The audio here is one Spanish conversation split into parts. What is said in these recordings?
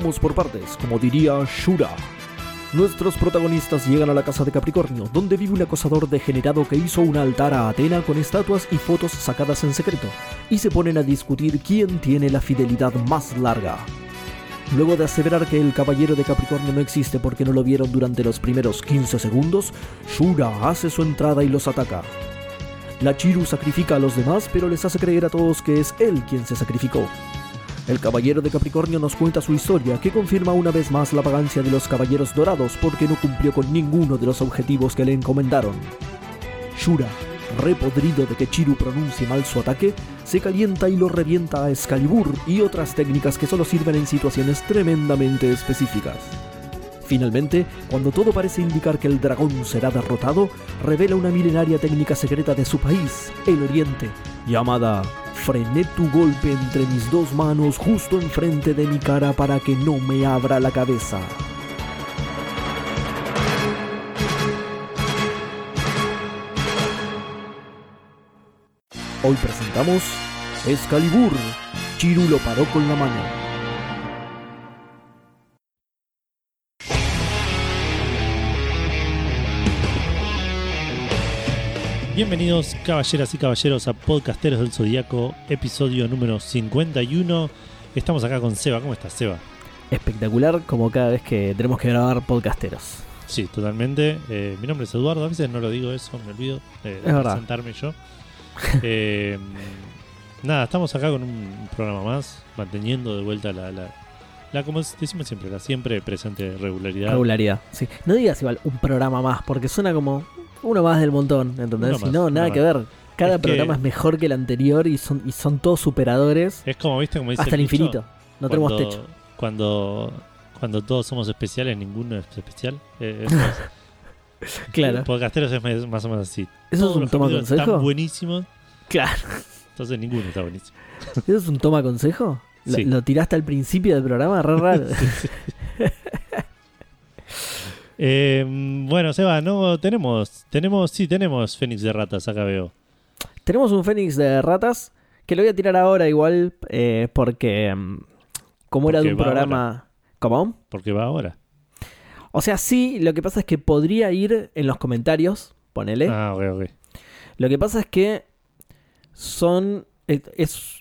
Vamos por partes, como diría Shura. Nuestros protagonistas llegan a la casa de Capricornio, donde vive un acosador degenerado que hizo un altar a Atena con estatuas y fotos sacadas en secreto, y se ponen a discutir quién tiene la fidelidad más larga. Luego de aseverar que el caballero de Capricornio no existe porque no lo vieron durante los primeros 15 segundos, Shura hace su entrada y los ataca. La Chiru sacrifica a los demás, pero les hace creer a todos que es él quien se sacrificó. El caballero de Capricornio nos cuenta su historia, que confirma una vez más la vagancia de los caballeros dorados porque no cumplió con ninguno de los objetivos que le encomendaron. Shura, repodrido de que Chiru pronuncie mal su ataque, se calienta y lo revienta a Excalibur y otras técnicas que solo sirven en situaciones tremendamente específicas. Finalmente, cuando todo parece indicar que el dragón será derrotado, revela una milenaria técnica secreta de su país, el Oriente, llamada Frené tu golpe entre mis dos manos justo enfrente de mi cara para que no me abra la cabeza. Hoy presentamos Excalibur. Chiru lo paró con la mano. Bienvenidos caballeras y caballeros a Podcasteros del Zodíaco, episodio número 51. Estamos acá con Seba. ¿Cómo estás, Seba? Espectacular como cada vez que tenemos que grabar podcasteros. Sí, totalmente. Eh, mi nombre es Eduardo. A veces no lo digo eso, me olvido de, de Es verdad. presentarme yo. Eh, nada, estamos acá con un programa más, manteniendo de vuelta la, la, la, como decimos siempre, la siempre presente regularidad. Regularidad, sí. No digas igual un programa más, porque suena como uno más del montón, ¿entendés? Si no, nada que ver. Cada Es que- programa es mejor que el anterior y son, y son todos superadores Es como, viste, como dice hasta el infinito. No tenemos techo. Cuando, cuando todos somos especiales, ninguno es especial. Eh, es- Claro. Podcasteros es más- o menos así. ¿Eso Todos es un toma consejo? Están buenísimos, Claro. entonces ninguno está buenísimo. ¿Eso es un toma consejo? Lo, Sí. lo tiraste al principio del programa, raro. Eh, bueno, Seba, no tenemos, tenemos, sí, tenemos Fénix de ratas, acá veo. Tenemos un Fénix de ratas que lo voy a tirar ahora igual eh, porque mm, como era de un programa... ¿Cómo? Porque va ahora. O sea, sí, lo que pasa es que podría ir en los comentarios, ponele. Ah, ok, ok. Lo que pasa es que son es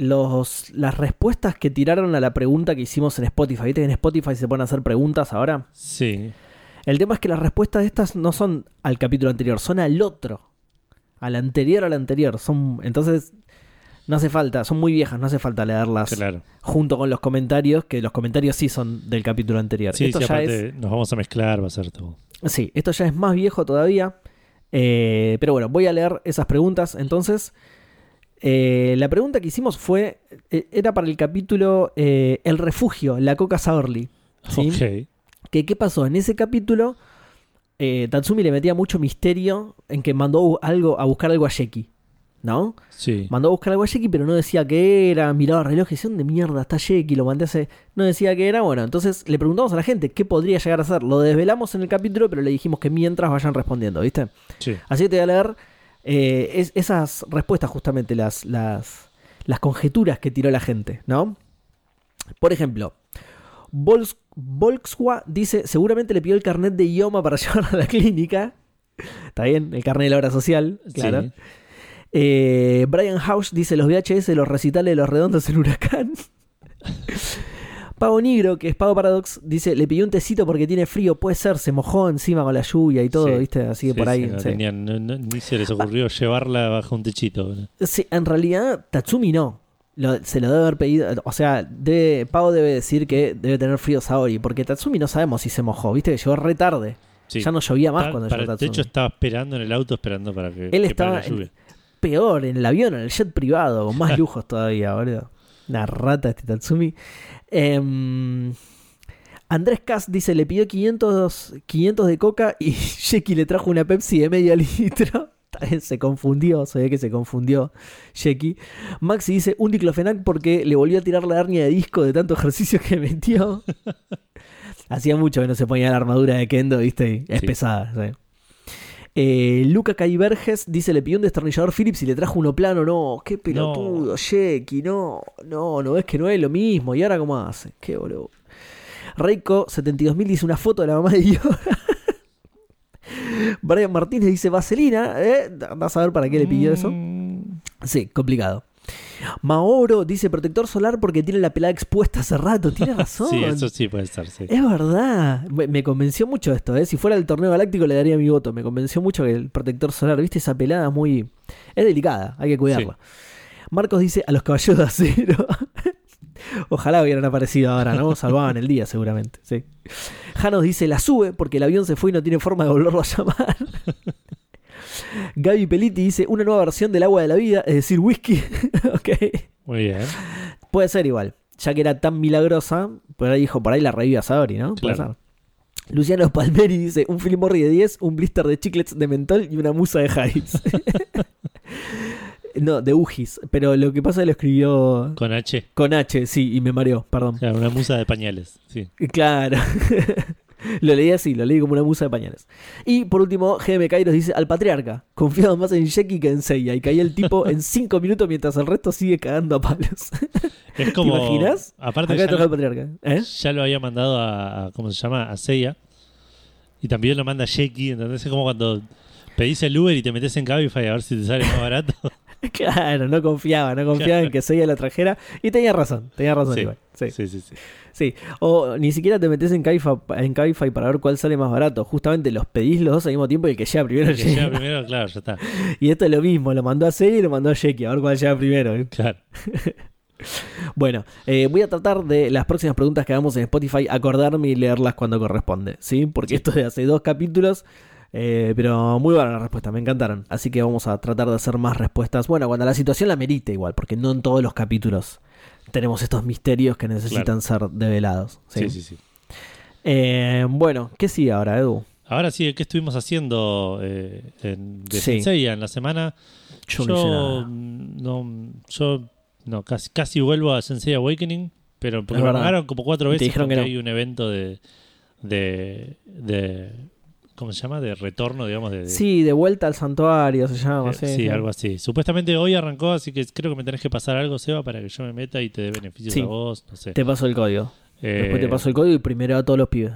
los las respuestas que tiraron a la pregunta que hicimos en Spotify. ¿Viste que en Spotify se pueden hacer preguntas ahora? Sí. El tema es que las respuestas de estas no son al capítulo anterior, son al otro. Al anterior al anterior. Son, entonces, no hace falta, son muy viejas, no hace falta leerlas Claro. junto con los comentarios, que los comentarios sí son del capítulo anterior. Sí, Esto sí, ya es aparte nos vamos a mezclar, va a ser todo. Sí, esto ya es más viejo todavía. Eh, pero bueno, voy a leer esas preguntas. Entonces, eh, la pregunta que hicimos fue: eh, era para el capítulo eh, El refugio, la Coca Saorli. ¿sí? Que, ¿Qué pasó? En ese capítulo, eh, Tatsumi le metía mucho misterio en que mandó algo, a buscar algo a Sheki. ¿No? Sí. Mandó a buscar algo a Sheki, pero no decía qué era. Miraba el reloj y decía: ¿dónde mierda está Sheki? Lo mandé hace. No decía qué era. Bueno, entonces le preguntamos a la gente qué podría llegar a ser. Lo desvelamos en el capítulo, pero le dijimos que mientras vayan respondiendo, ¿viste? Sí. Así que te voy a leer eh, es- esas respuestas, justamente, las, las, las conjeturas que tiró la gente, ¿no? Por ejemplo, Vols- Volkswa dice: seguramente le pidió el carnet de idioma para llevarlo a la clínica. Está bien, el carnet de la obra social, claro. Sí. Eh, Brian House dice los VHS, los recitales de los redondos en Huracán. Pavo Negro, que es Pavo Paradox, dice, le pidió un tecito porque tiene frío, puede ser, se mojó encima con la lluvia y todo, Sí. ¿viste? Así que Sí, por ahí... sí, no tenían- no- no- ni se les ocurrió llevarla bajo un techito. Sí, en realidad, Tatsumi no. Lo- se lo debe haber pedido. O sea, debe, Pavo debe decir que debe tener frío Saori. Porque Tatsumi no sabemos si se mojó. Viste que llegó re tarde. Sí. Ya no llovía más cuando llegó de Tatsumi. hecho, estaba esperando en el auto, esperando para que, Él que estaba la lluvia. Peor, en el avión, en el jet privado, con más lujos todavía, boludo. Una rata este Tatsumi. Em, Andrés Kass dice: le pidió 500, 500 de coca y Jeki le trajo una Pepsi de medio litro. Se confundió, se ve que se confundió Jeki. Maxi dice: un diclofenac porque le volvió a tirar la hernia de disco de tanto ejercicio que metió. Hacía mucho que no se ponía la armadura de Kendo, ¿viste? Es Sí. pesada, sí. Eh, Luca Caiverges dice: Le pidió un destornillador Phillips y le trajo uno plano. No, qué pelotudo, Jeki, no, no, no ves que no es lo mismo. ¿Y ahora cómo hace? Qué boludo. Reiko 72000 dice una foto de la mamá de Yoda. Brian Martínez dice Vaselina. ¿eh? Andás a ver para qué le pidió eso. Mm, Sí, complicado. Maoro dice protector solar porque tiene la pelada expuesta hace rato. Tiene razón. Sí, eso sí puede estar, sí. Es verdad. Me, me convenció mucho esto, ¿eh? Si fuera el torneo galáctico le daría mi voto. Me convenció mucho que el protector solar, ¿viste? Esa pelada es muy. Es delicada, hay que cuidarla. Marcos dice a los caballeros de acero. Ojalá hubieran aparecido ahora, ¿no? Salvaban el día, seguramente. Sí. Janos dice la sube porque el avión se fue y no tiene forma de volverlo a llamar. Gaby Peliti dice una nueva versión del agua de la vida, es decir, whisky. ok. Muy bien. Puede ser igual. Ya que era tan milagrosa, por ahí dijo, por ahí la revive a Sabori, ¿no? Puede Claro. ser. Luciano Palmeri dice, un Philip Morris de 10, un blister de chiclets de mentol y una musa de Harris. no, de Ujis. Pero lo que pasa es que lo escribió Con H. con H, sí, y me mareó, perdón. Claro, una musa de pañales. Sí. Claro. lo leí así, lo leí como una musa de pañales. Y por último, GM Kairos dice al patriarca, confiado más en Sheki que en Seiya, y caía el tipo en 5 minutos mientras el resto sigue cagando a palos. Es como. ¿Te imaginas? Aparte, Acá ya, toca el lo, patriarca. ¿Eh? ya lo había mandado a, a- ¿Cómo se llama? A Seiya. Y también lo manda a Sheki. ¿Entendés? Es como cuando pedís el Uber y te metes en Cabify a ver si te sale más barato. Claro, no confiaba, no confiaba en que Seiya la trajera. Y tenía razón, tenía razón Sí. igual. Sí, sí. Sí, sí, sí. O ni siquiera te metes en Cabify, en Cabify para ver cuál sale más barato. Justamente los pedís los dos al mismo tiempo y el que llega primero El que llega. llega primero, claro, ya está. Y esto es lo mismo, lo mandó a Seiya y lo mandó a Sheki, a ver cuál llega primero. ¿eh? Claro. Bueno, eh, voy a tratar de las próximas preguntas que hagamos en Spotify acordarme y leerlas cuando corresponde, ¿sí? Porque esto es de hace dos capítulos, eh, pero muy buena la respuesta, me encantaron. Así que vamos a tratar de hacer más respuestas. Bueno, cuando la situación la merite igual, porque no en todos los capítulos tenemos estos misterios que necesitan ser develados. ¿sí? Sí, sí, sí. Eh, bueno, ¿qué sigue ahora, Edu? Ahora sí, ¿qué estuvimos haciendo eh, en, de Sí. En la semana? Yo no mm, no, yo no, casi, casi vuelvo a Sensei Awakening, pero me pagaron como cuatro veces dijeron porque que no. hay un evento de, de, de ¿cómo se llama? De retorno, digamos. De, de- Sí, de vuelta al santuario se llama. eh, sí, sí, sí. algo así. Supuestamente hoy arrancó, así que creo que me tenés que pasar algo, Seba, para que yo me meta y te dé beneficios Sí. a vos, no sé. Te paso el código. Después Eh, te paso el código y primero a todos los pibes.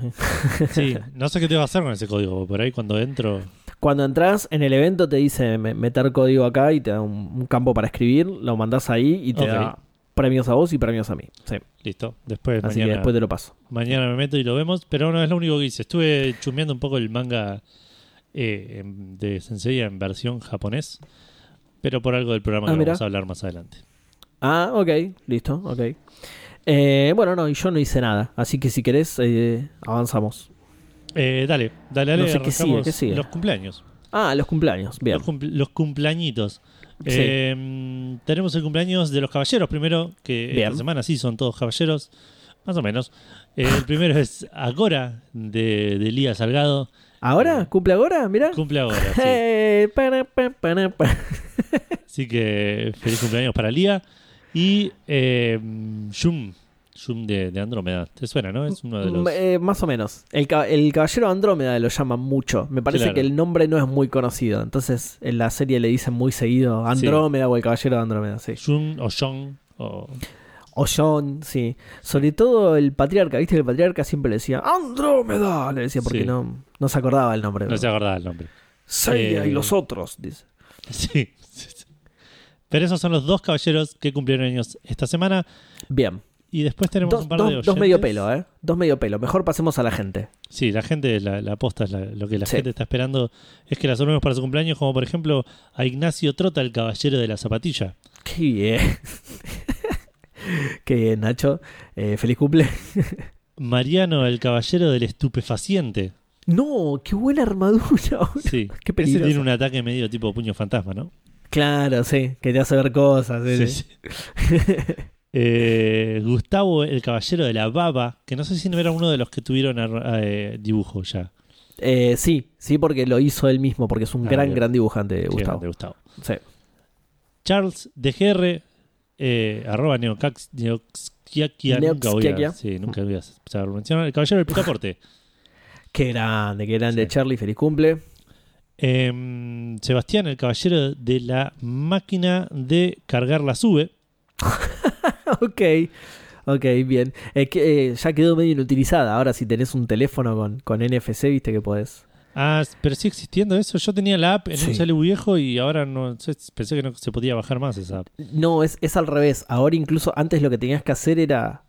Sí, no sé qué te va a hacer con ese código, por ahí cuando entro... Cuando entras en el evento te dice me- meter código acá y te da un, un campo para escribir, lo mandás ahí y te da premios a vos y premios a mí. Sí. Listo, después Así que después te lo paso. mañana me meto y lo vemos, pero no es lo único que hice. Estuve chusmeando un poco el manga eh, de Sensei en versión japonés, pero por algo del programa Ah, que mira. vamos a hablar más adelante. Ah, ok, listo, ok. Eh, bueno, no, y yo no hice nada, así que si querés, eh, avanzamos. Eh, dale, dale, dale, No sé qué sigue, qué sigue. los cumpleaños. Ah, los cumpleaños, bien. Los, cumpl- los cumpleañitos. Sí. Eh, tenemos el cumpleaños de los caballeros primero, que Bien. esta semana sí son todos caballeros, más o menos. Eh, el primero es Agora, de, de Lía Salgado. ¿Ahora? ¿Cumple ahora? Mira. Cumple ahora, sí. Eh, para, para. Así que feliz cumpleaños para Lía. Y eh, Shum de, de Andrómeda. ¿Te suena, no? Es uno de los... Eh, más o menos. El, ca- el caballero Andrómeda lo llaman mucho. Me parece Claro. que el nombre no es muy conocido. Entonces en la serie le dicen muy seguido Andrómeda o el caballero de Andrómeda, sí. Shun o Shon o... O John, sí. Sobre todo el patriarca, ¿viste? que El patriarca siempre le decía Andrómeda, le decía porque Sí. no, no se acordaba el nombre. No se acordaba el nombre. Seiya Eh, y los otros, dice. Sí. Pero esos son los dos caballeros que cumplieron años esta semana. Bien. Y después tenemos Dos, un par dos- de dos oyentes. medio pelo, ¿eh? Dos medio pelo. Mejor pasemos a la gente. Sí, la gente, la, la posta, es la- lo que la Sí. gente está esperando es que la saludemos para su cumpleaños, como por ejemplo a Ignacio Trota, el caballero de la zapatilla. Qué bien. Qué bien, Nacho. Eh, feliz cumple. Mariano, el caballero del estupefaciente. No, qué buena armadura. Sí, Qué peligroso. tiene un ataque medio tipo puño fantasma, ¿no? Claro, sí, que te hace ver cosas. sí. Eh, Gustavo, el caballero de la baba, que no sé si no era uno de los que tuvieron eh, dibujo ya. Eh, sí, sí, porque lo hizo él mismo, porque es un Ah, gran, bien. gran dibujante, Gustavo. grande, Gustavo. Sí. Charles DGR, eh, arroba neocax, neoxquiaquia, nunca voy a, sí, nunca voy a saber mencionar. El caballero del picaporte. Qué grande, qué grande, Sí. Charlie, feliz cumple. Sebastián, el caballero de la máquina de cargar la sube. ok, ok, bien. Eh, que, eh, ya quedó medio inutilizada. Ahora, si tenés un teléfono con, con NFC, viste que podés. Ah, pero sigue existiendo eso. Yo tenía la app en un Sí. celu viejo y ahora no sé, pensé que no se podía bajar más esa app. No, es, es al revés. Ahora, incluso antes lo que tenías que hacer era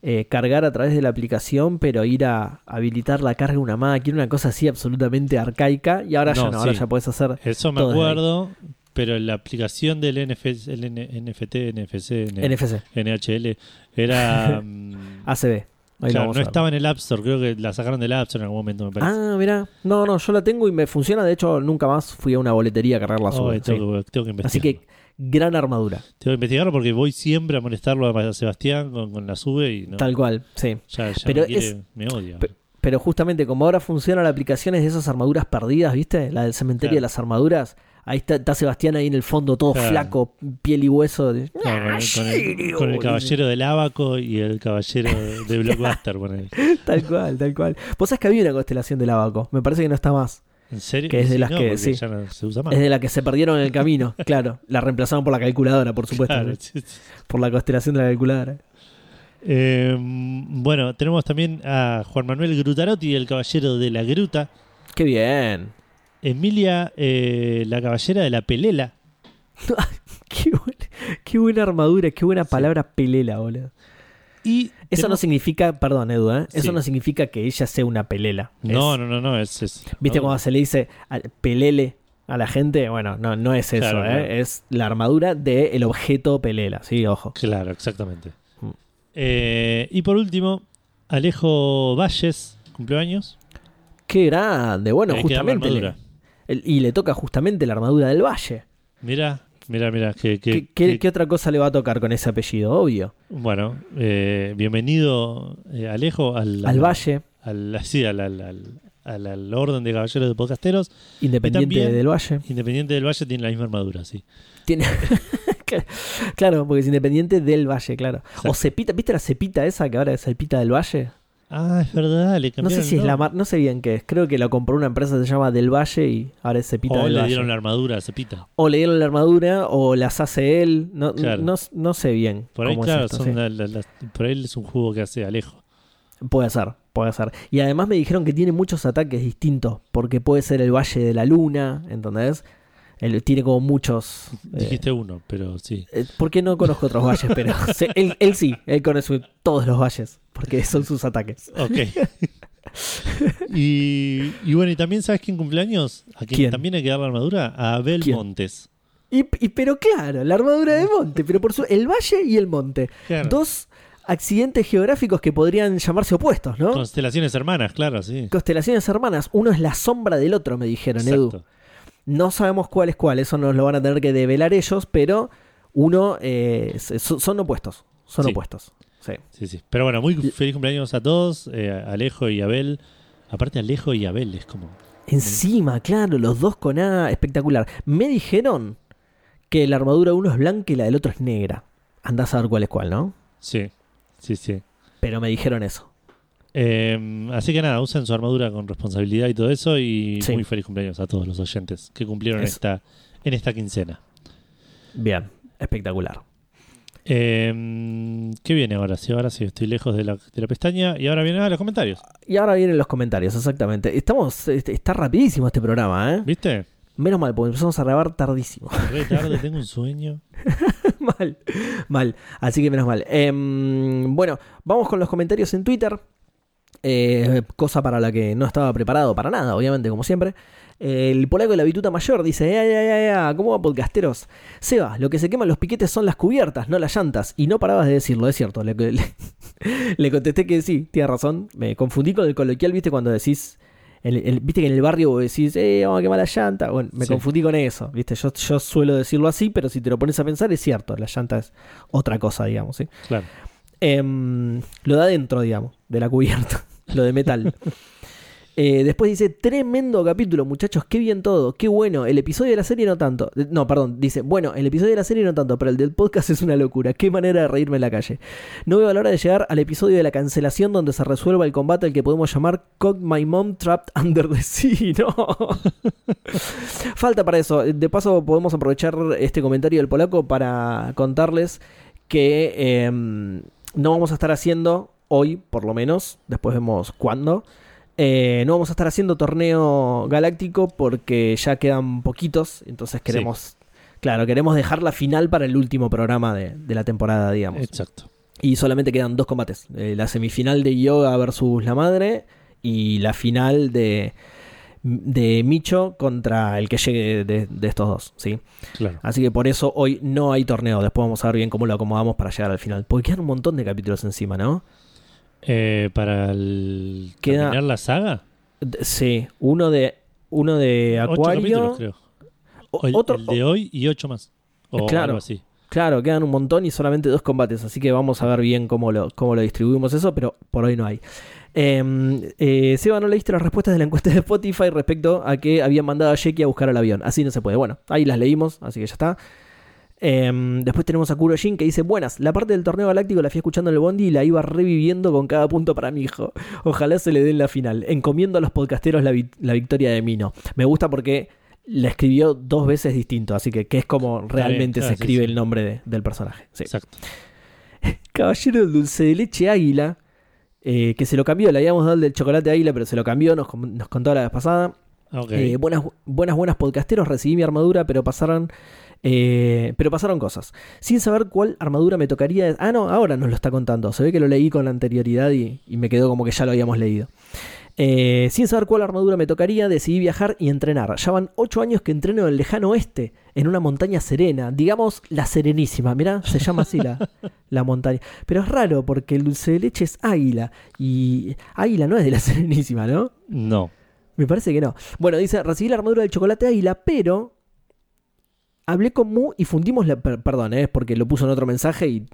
eh, cargar a través de la aplicación, pero ir a habilitar la carga de una máquina, una cosa así absolutamente arcaica. Y ahora ya No, ahora ya puedes hacer. Eso me acuerdo, pero la aplicación del NF, el N- NFT, NFC, N- NFC, NHL era. mm, ACB. Ahí claro, vamos no estaba en el App Store, creo que la sacaron del App Store en algún momento, me parece. Ah, mira. No, no, yo la tengo y me funciona. De hecho, nunca más fui a una boletería a cargar la Oh, sube. tengo, sí. que, tengo que investigarlo. Así que, gran armadura. Tengo que investigarlo porque voy siempre a molestarlo a Sebastián con, con la sube y no, Tal cual, sí. ya, ya Pero me, quiere- es- me odia. pe- Pero justamente como ahora funciona la aplicación es de esas armaduras perdidas, ¿viste? La del cementerio Claro. de las armaduras. Ahí está, está Sebastián ahí en el fondo, todo Claro. flaco, piel y hueso. de- Claro, con, el, con, el, Sirio, con el dice. caballero del abaco y el caballero de Blockbuster. Tal cual, tal cual. Vos sabés que había una constelación del abaco. Me parece que no está más. ¿En serio? Que es de Sí, las no, que- porque sí. ya no se usa más. Es de la que se perdieron en el camino. Claro, la reemplazaron por la calculadora, por supuesto. Por la constelación de la calculadora. Eh, bueno, tenemos también a Juan Manuel Grutarotti, el caballero de la gruta. Qué bien. Emilia, eh, la caballera de la pelela. Qué, buen- qué buena armadura, qué buena Sí. palabra pelela, boludo. Y Eso no significa, perdón, Edu, ¿eh? Eso Sí. no significa que ella sea una pelela. No, Es- no, no, no, es... es- ¿Viste no, cuando se le dice al- pelele a la gente? Bueno, no, no es eso, Claro, ¿eh? claro. Es la armadura del objeto pelela, sí, ojo. Claro, exactamente. Mm. Eh, y por último, Alejo Valles, cumpleaños. Qué grande, bueno, justamente. Y le toca justamente la armadura del valle. Mira, mira, mira. Que, que- ¿Qué, qué- otra cosa le va a tocar con ese apellido? Obvio. Bueno, eh, bienvenido eh, Alejo al, Al valle, al, sí, al, al- al- orden de caballeros de podcasteros. independiente también- del valle. Independiente del Valle tiene la misma armadura, sí. Tiene... claro, porque es independiente del valle, claro. O. Cepita, ¿viste la cepita esa que ahora es Cepita del Valle? Ah, es verdad, le No cambiaron sé si el es la mar... no sé bien qué es. Creo que lo compró una empresa que se llama Del Valle y ahora es Cepita O del le Valle. dieron la armadura a Cepita. O le dieron la armadura o las hace él. No, Claro. no, no sé bien. Por ahí, cómo es claro, esto, son sí. la- la- las- por ahí es un jugo que hace Alejo. Puede ser, puede ser. Y además me dijeron que tiene muchos ataques distintos. Porque puede ser el Valle de la Luna, ¿entendés? Él tiene como muchos. eh, Dijiste uno, pero sí. eh, porque no conozco otros valles, pero él sí, él conoce todos los valles, porque son sus ataques. Ok. y, y bueno, y también sabes quién cumpleaños? A quien ¿Quién? también hay que dar la armadura, a Abel ¿Quién? Montes. Y, y- pero claro, la armadura de monte, pero por su el valle y el monte. Claro. Dos accidentes geográficos que podrían llamarse opuestos, ¿no? Constelaciones hermanas, claro, sí. Constelaciones hermanas, uno es la sombra del otro, me dijeron, Edu. Exacto. No sabemos cuál es cuál, eso nos lo van a tener que develar ellos, pero uno eh, son, son opuestos, son Sí. opuestos. Sí. Sí, sí. Pero bueno, muy feliz cumpleaños a todos, eh, Alejo y Abel. Aparte, Alejo y Abel es como. Encima, claro, los dos con A, espectacular. Me dijeron que la armadura de uno es blanca y la del otro es negra. Andás a ver cuál es cuál, ¿no? Sí, sí, sí. Pero me dijeron eso. Eh, así que nada, usen su armadura con responsabilidad y todo eso. Y Sí. muy feliz cumpleaños a todos los oyentes que cumplieron Eso. esta, en esta quincena. Bien, espectacular. Eh, ¿Qué viene ahora? Sí, ahora sí, estoy lejos de la, de la pestaña. Y ahora vienen a los comentarios. Y ahora vienen los comentarios, exactamente. Estamos, este, está rapidísimo este programa, ¿eh? ¿Viste? Menos mal, porque empezamos a grabar tardísimo. Re tarde, tengo un sueño. mal, mal. Así que menos mal. Em, bueno, vamos con los comentarios en Twitter. Eh, cosa para la que no estaba preparado para nada, obviamente, como siempre. El polaco de la bituta mayor dice, ya, ya, ya, ya, ¿cómo va podcasteros? Seba, lo que se queman los piquetes son las cubiertas, no las llantas. Y no parabas de decirlo, es cierto. Le, le- le contesté que sí, tiene razón. Me confundí con el coloquial, viste, cuando decís... el- el- viste que en el barrio vos decís, eh, vamos a quemar la llanta. Bueno, me Sí. confundí con eso, viste. Yo, yo suelo decirlo así, pero si te lo pones a pensar, es cierto. La llanta es otra cosa, digamos, ¿sí? Claro. Em, lo de adentro, digamos, de la cubierta, lo de metal. Eh, después dice, tremendo capítulo, muchachos, qué bien todo, qué bueno. El episodio de la serie no tanto. No, perdón, dice, bueno, el episodio de la serie no tanto, pero el del podcast es una locura. Qué manera de reírme en la calle. No veo la hora de llegar al episodio de la cancelación donde se resuelva el combate al que podemos llamar Caught My Mom Trapped Under the Sea. No. Falta para eso. De paso, podemos aprovechar este comentario del polaco para contarles que em, no vamos a estar haciendo hoy, por lo menos, después vemos cuándo. Eh, no vamos a estar haciendo torneo galáctico porque ya quedan poquitos, entonces queremos, claro, queremos dejar la final para el último programa de, de la temporada, digamos. Exacto. Y solamente quedan dos combates, eh, la semifinal de Yoga versus la madre y la final de, de Micho contra el que llegue de, de estos dos, ¿sí? Claro. Así que por eso hoy no hay torneo. Después vamos a ver bien cómo lo acomodamos para llegar al final. Porque quedan un montón de capítulos encima, ¿no? Eh, para el Queda- terminar la saga, Sí, uno de uno de Acuario. creo. o- el, otro, el de hoy y ocho más. O Claro. algo así. Claro, quedan un montón y solamente dos combates. Así que vamos a ver bien cómo lo, cómo lo distribuimos eso, pero por hoy no hay. Eh, eh, Seba, no leíste las respuestas de la encuesta de Spotify respecto a que habían mandado a Jeki a buscar al avión. Así no se puede. Bueno, ahí las leímos, así que ya está. Eh, después tenemos a Kurojin que dice: Buenas, la parte del torneo galáctico la fui escuchando en el Bondi y la iba reviviendo con cada punto para mi hijo. Ojalá se le dé en la final. Encomiendo a los podcasteros la, vi- la victoria de Mino. Me gusta porque la escribió dos veces distinto, así que, que es como realmente claro, se sí, escribe sí. el nombre de- del personaje. Sí. Exacto. Caballero del dulce de leche águila, eh, que se lo cambió, le habíamos dado el del chocolate águila, pero se lo cambió, nos, nos contó la vez pasada. Ah. Eh, buenas, buenas, buenas podcasteros, recibí mi armadura, pero pasaron. Eh, pero pasaron cosas. Sin saber cuál armadura me tocaría. Ah, no, ahora nos lo está contando. Se ve que lo leí con anterioridad y, y me quedó como que ya lo habíamos leído. Eh, sin saber cuál armadura me tocaría, decidí viajar y entrenar. Ya van 8 años que entreno en el lejano oeste, en una montaña serena, digamos la Serenísima. Mirá, se llama así la, la montaña. Pero es raro porque el dulce de leche es águila y águila no es de la Serenísima, ¿no? no. Me parece que no. Bueno, dice, recibí la armadura del chocolate águila, pero hablé con Mu y fundimos la... per- perdón, eh, es porque lo puso en otro mensaje y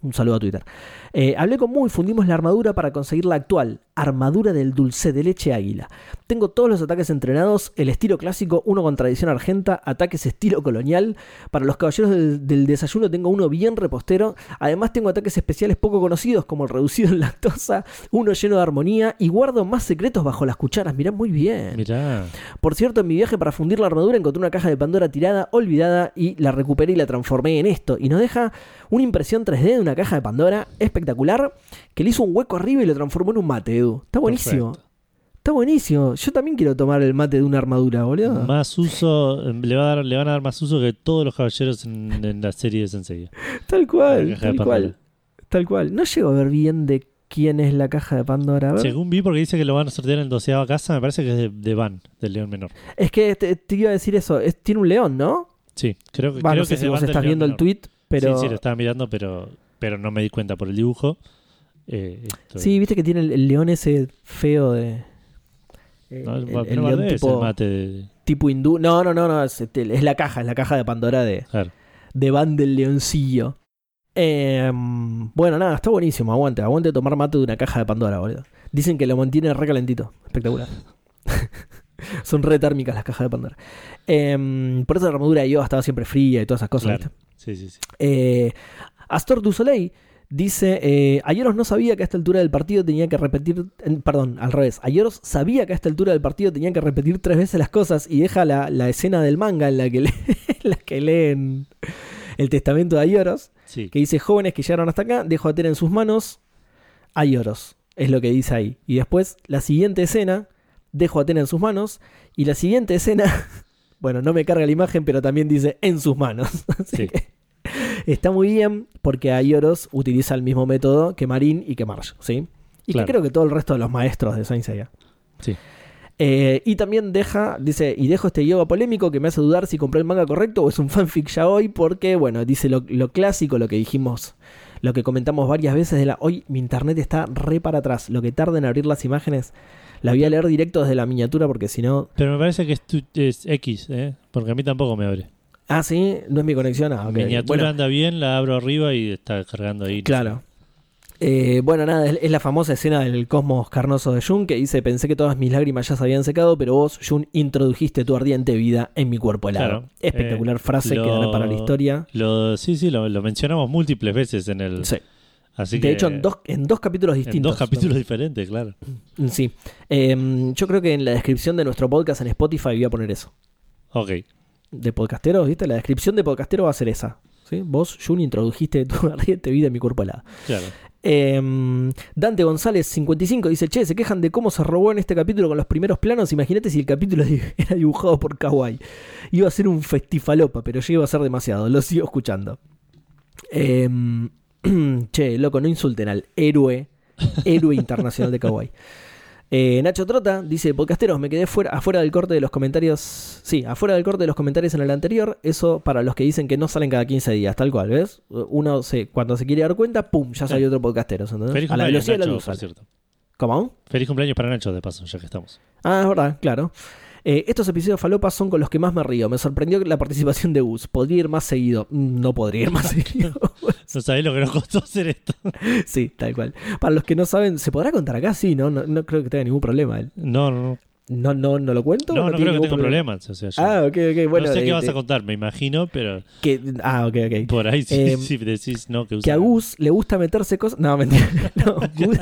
un saludo a Twitter. Eh, hablé con Mu y fundimos la armadura para conseguir la actual, armadura del dulce de leche águila. Tengo todos los ataques entrenados, el estilo clásico, uno con tradición argenta, ataques estilo colonial. Para los caballeros del, del desayuno tengo uno bien repostero. Además tengo ataques especiales poco conocidos como el reducido en lactosa, uno lleno de armonía y guardo más secretos bajo las cucharas. Mirá muy bien. Mirá. Por cierto, en mi viaje para fundir la armadura encontré una caja de Pandora tirada, olvidada, y la recuperé y la transformé en esto. Y nos deja una impresión 3D de una caja de Pandora espectacular, que le hizo un hueco arriba y lo transformó en un mate, Edu. Está buenísimo. Perfecto. Está buenísimo. Yo también quiero tomar el mate de una armadura, boludo. Más uso, eh, le, va a dar, le van a dar más uso que todos los caballeros en, en la serie de Sensei. Tal cual, tal cual. Tal cual. No llego a ver bien de quién es la caja de Pandora. A ver. Según vi, porque dice que lo van a sortear en doceava casa, me parece que es de, de Van, del León Menor. Es que te, te iba a decir eso. Es- tiene un león, ¿no? Sí, creo que, creo no sé que si vos estás viendo el tweet, pero. Sí, sí, lo estaba mirando, pero, pero no me di cuenta por el dibujo. Eh, esto- Sí, viste que tiene el, el león ese feo de. eh, no, el, el león tipo, mate de. tipo hindú. No, no, no, no. Es, este, es la caja, es la caja de Pandora de, Claro. de Van del Leoncillo. Em, bueno, nada, está buenísimo. Aguante, aguante tomar mate de una caja de Pandora, boludo. Dicen que lo mantiene re calentito. Espectacular. Son re térmicas las cajas de Pandora. Em, por eso la armadura de Yoda estaba siempre fría y todas esas cosas. Sí, sí, sí. Eh, Astor du Soleil dice: eh, Ayeros no sabía que a esta altura del partido tenía que repetir. perdón, al revés. Ayeros sabía que a esta altura del partido tenía que repetir tres veces las cosas y deja la, la escena del manga en la que, lee, en la que leen el testamento de Ayeros, Sí. que dice: Jóvenes que llegaron hasta acá, dejo a Atena en sus manos. Ayeros, es lo que dice ahí. Y después, la siguiente escena, dejo a Atena en sus manos. Y la siguiente escena, Bueno, no me carga la imagen, pero también dice en sus manos. Así Sí. que está muy bien porque Aioros utiliza el mismo método que Marin y que Marge, ¿sí? Y Claro. que creo que todo el resto de los maestros de Saint Seiya. Sí. Eh, y también deja, dice, y dejo este yoga polémico que me hace dudar si compré el manga correcto o es un fanfic ya hoy, porque, bueno, dice lo, lo clásico, lo que dijimos, lo que comentamos varias veces de la, hoy mi internet está re para atrás, lo que tarda en abrir las imágenes, la voy a leer directo desde la miniatura porque si no, Pero me parece que es, tu- es X, ¿eh? porque a mí tampoco me abre. ah, sí, no es mi conexión, ah, ok. Miniatura Bueno, anda bien, la abro arriba y está cargando ahí. no Claro. Eh, bueno, nada, es, la famosa escena del cosmos carnoso de Jun que dice, pensé que todas mis lágrimas ya se habían secado, pero vos, Jun, introdujiste tu ardiente vida en mi cuerpo helado. Claro. Espectacular Eh, frase lo- quedará para la historia. Lo, sí, sí, lo, lo mencionamos múltiples veces en el. Sí. Así de que, hecho, en dos, en dos capítulos en distintos. dos capítulos diferentes, claro. Sí. Eh, yo creo que en la descripción de nuestro podcast en Spotify voy a poner eso. Ok. De podcasteros, ¿viste? La descripción de podcastero va a ser esa. ¿sí? Vos, Jun, introdujiste tu ardiente vida en mi cuerpo helado. Claro. Eh, Dante González 55 dice, che, se quejan de cómo se robó en este capítulo con los primeros planos. Imagínate si el capítulo era dibujado por Kawaii. Iba a ser un festifalopa, pero ya iba a ser demasiado. Lo sigo escuchando. Eh, che, loco, no insulten al héroe, héroe internacional de Kawaii. Eh, Nacho Trota dice, podcasteros, me quedé fuera, afuera del corte de los comentarios. Sí, afuera del corte de los comentarios en el anterior. Eso para los que dicen que no salen cada 15 días, tal cual, ¿ves? Uno se, cuando se quiere dar cuenta, ¡pum! Ya salió otro podcastero. ¿entendés? Feliz A la cumpleaños, velocidad de la Nacho, luz. por cierto. ¿Cómo? Feliz cumpleaños para Nacho, de paso, ya que estamos. Ah, es verdad, claro. Eh, estos episodios falopas son con los que más me río. Me sorprendió la participación de Gus. ¿Podría ir más seguido? Mm, No podría ir más seguido. No sabés lo que nos costó hacer esto. sí, tal cual. Para los que no saben, ¿se podrá contar acá? Sí, no, no, no creo que tenga ningún problema. No, no, no. ¿No, no, no lo cuento? No, ¿O no creo que tenga problema? problemas. O sea, yo- Ah, ok, ok. Bueno, no sé qué vas de- a contar, me imagino, pero que- ah, ok, ok. por ahí sí, Eh, sí decís no, que, Que a usa- Gus le gusta meterse cosas. No, mentira. No, Gus,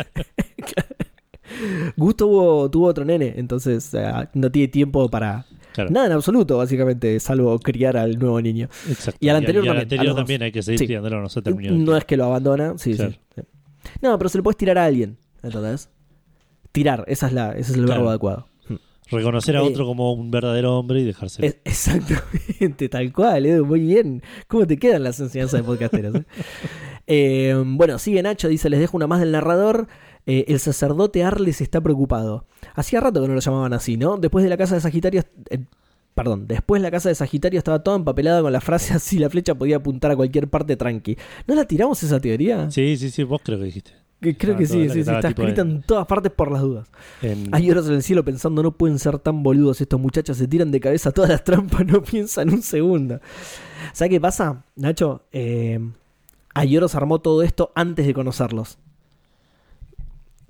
Gus tuvo, tuvo otro nene, entonces eh, no tiene tiempo para Claro, nada en absoluto, básicamente, salvo criar al nuevo niño. exacto. y al anterior al también, anterior hay que seguir Sí. criándolo, no se terminó. No es que lo abandona, sí, Claro. sí. No, pero se lo puedes tirar a alguien, ¿entendés? Tirar, esa es la, ese es el Claro. verbo adecuado. Reconocer a Eh, otro como un verdadero hombre y dejarse. Es- exactamente, tal cual, Edu, muy bien. ¿Cómo te quedan las enseñanzas de podcasteros? eh? Eh, bueno, sigue Nacho, dice, les dejo una más del narrador. Eh, el sacerdote Arles está preocupado. Hacía rato que no lo llamaban así, ¿no? Después de la casa de Sagitario... eh, perdón, después la casa de Sagitario estaba toda empapelada con la frase así la flecha podía apuntar a cualquier parte tranqui. ¿No la tiramos esa teoría? Sí, sí, sí, vos creo que dijiste. Que creo que sí, sí, sí, está escrita en- en todas partes por las dudas. En- Hay horas en el cielo pensando, no pueden ser tan boludos estos muchachos, se tiran de cabeza todas las trampas, no piensan un segundo. ¿Sabes qué pasa, Nacho? Eh, Ayoros armó todo esto antes de conocerlos.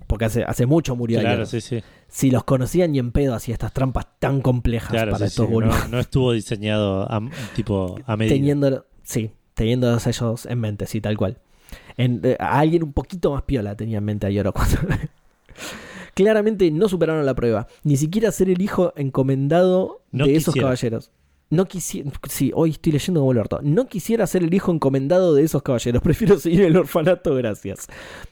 Porque hace, hace mucho murió claro, sí, sí. Si los conocían ni en pedo hacía estas trampas tan complejas Claro, para sí, estos. No, no estuvo diseñado a, tipo a medida. Teniendo, sí, teniendo ellos en mente, sí, tal cual. En, eh, a alguien un poquito más piola tenía en mente a Yoro cuando... Claramente no superaron la prueba. Ni siquiera ser el hijo encomendado No de esos caballeros. No quisiera... Sí, hoy estoy leyendo como el orto. No quisiera ser el hijo encomendado de esos caballeros. Prefiero seguir el orfanato, gracias.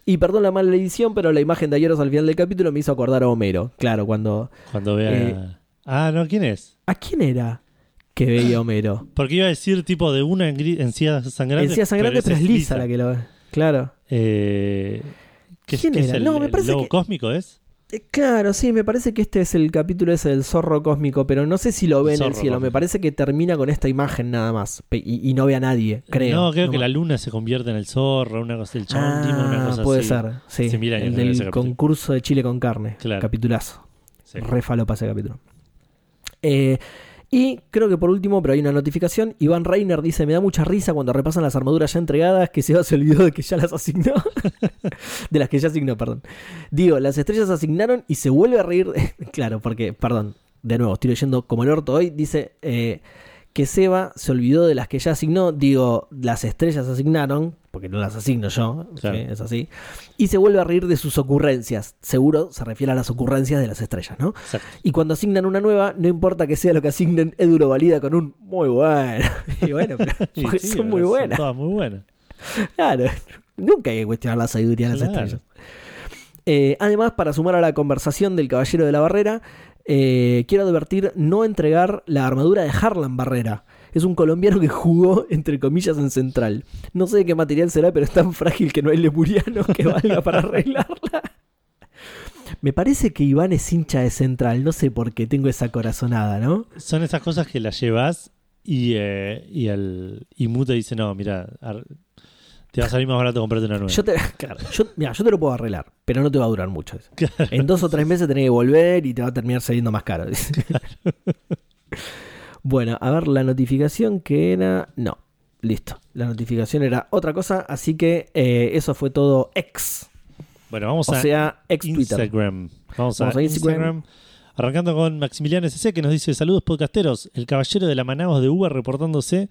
Y perdón la mala edición, pero la imagen de Ayeros al final del capítulo me hizo acordar a Homero. Claro, cuando... Cuando vea. Eh, Ah, no, ¿quién es? ¿A quién era que veía a Homero? Porque iba a decir tipo de una encía sangrante. Encía sangrante, pero es lisa la que lo ve. Claro. Eh, ¿qué, ¿Quién es era? el, No, me el parece lobo que- cósmico es? Eh, Claro, sí, me parece que este es el capítulo ese del zorro cósmico, pero no sé si lo ven en el cielo. Me parece que termina con esta imagen nada más y, y no ve a nadie, creo. No, creo que la luna se convierte en el zorro, una cosa, el chabón Ah, una cosa puede así. ser, sí. Años el del concurso de Chile con carne. Claro. Capitulazo. Sí. Re falopa ese capítulo. Eh, y creo que por último, pero hay una notificación. Iván Reiner dice: Me da mucha risa cuando repasan las armaduras ya entregadas que Seba se olvidó de que ya las asignó. de las que ya asignó, perdón. Digo, las estrellas asignaron y se vuelve a reír. claro, porque, perdón, de nuevo, estoy leyendo como el orto hoy. Dice eh, que Seba se olvidó de las que ya asignó. Digo, las estrellas asignaron, porque no las asigno yo, Claro. ¿sí? es así. Y se vuelve a reír de sus ocurrencias. Seguro se refiere a las ocurrencias de las estrellas, ¿no? Exacto. Y cuando asignan una nueva, no importa que sea lo que asignen, Edu lo valida con un muy bueno. Y bueno, pero Y porque sí, son muy son buenas. todas muy buenas. Claro, nunca hay que cuestionar la sabiduría de las Claro. estrellas. Eh, además, para sumar a la conversación del Caballero de la Barrera, eh, quiero advertir no entregar la armadura de Harlan Barrera. Es un colombiano que jugó, entre comillas, en Central. No sé de qué material será, pero es tan frágil que no hay lemuriano que valga para arreglarla. Me parece que Iván es hincha de Central, no sé por qué tengo esa corazonada, ¿no? Son esas cosas que las llevas y, eh, y el dice, no, mira, te va a salir más barato comprarte una nueva. Yo te, claro, yo, mira, yo te lo puedo arreglar, pero no te va a durar mucho. eso. En dos o tres meses tenés que volver y te va a terminar saliendo más caro. bueno, a ver, la notificación que era... No, listo. La notificación era otra cosa, así que eh, eso fue todo ex. Bueno, vamos O a sea, ex Twitter. Instagram. Vamos, a, Vamos a Instagram. Instagram. Arrancando con Maximiliano SC que nos dice saludos podcasteros, el caballero de la Manaos de Uber reportándose.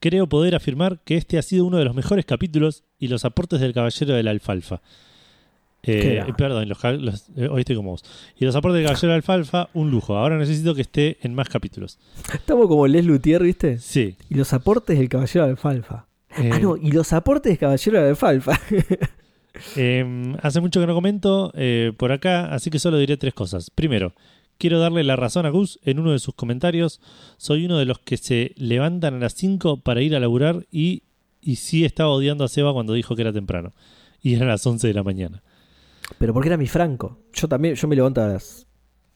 Creo poder afirmar que este ha sido uno de los mejores capítulos y los aportes del caballero de la alfalfa. Eh, perdón, los, los- eh, hoy estoy como vos. Y los aportes del caballero de la alfalfa, un lujo. Ahora necesito que esté en más capítulos. Estamos como Les Luthier, ¿viste? Sí. Y los aportes del Caballero de Alfalfa. eh, Ah, no, y los aportes del Caballero de Alfalfa. Eh, hace mucho que no comento eh, por acá, así que solo diré tres cosas. Primero, quiero darle la razón a Gus en uno de sus comentarios. Soy uno de los que se levantan a las 5 para ir a laburar y, y sí estaba odiando a Seba cuando dijo que era temprano. Y eran las 11 de la mañana. Pero porque era mi franco. Yo también, yo me levanto a las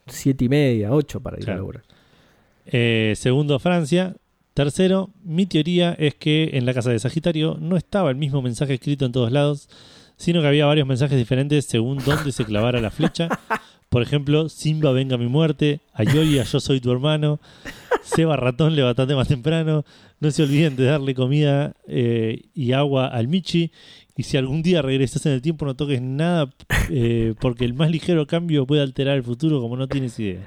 siete y media, ocho para ir a laburar. Eh, segundo, Francia. Tercero, mi teoría es que en la casa de Sagitario no estaba el mismo mensaje escrito en todos lados, sino que había varios mensajes diferentes según dónde se clavara la flecha. Por ejemplo, Simba venga mi muerte, Ayoya yo soy tu hermano, Seba ratón levantate más temprano, no se olviden de darle comida eh, y agua al Michi, y si algún día regresas en el tiempo no toques nada eh, porque el más ligero cambio puede alterar el futuro como no tienes idea.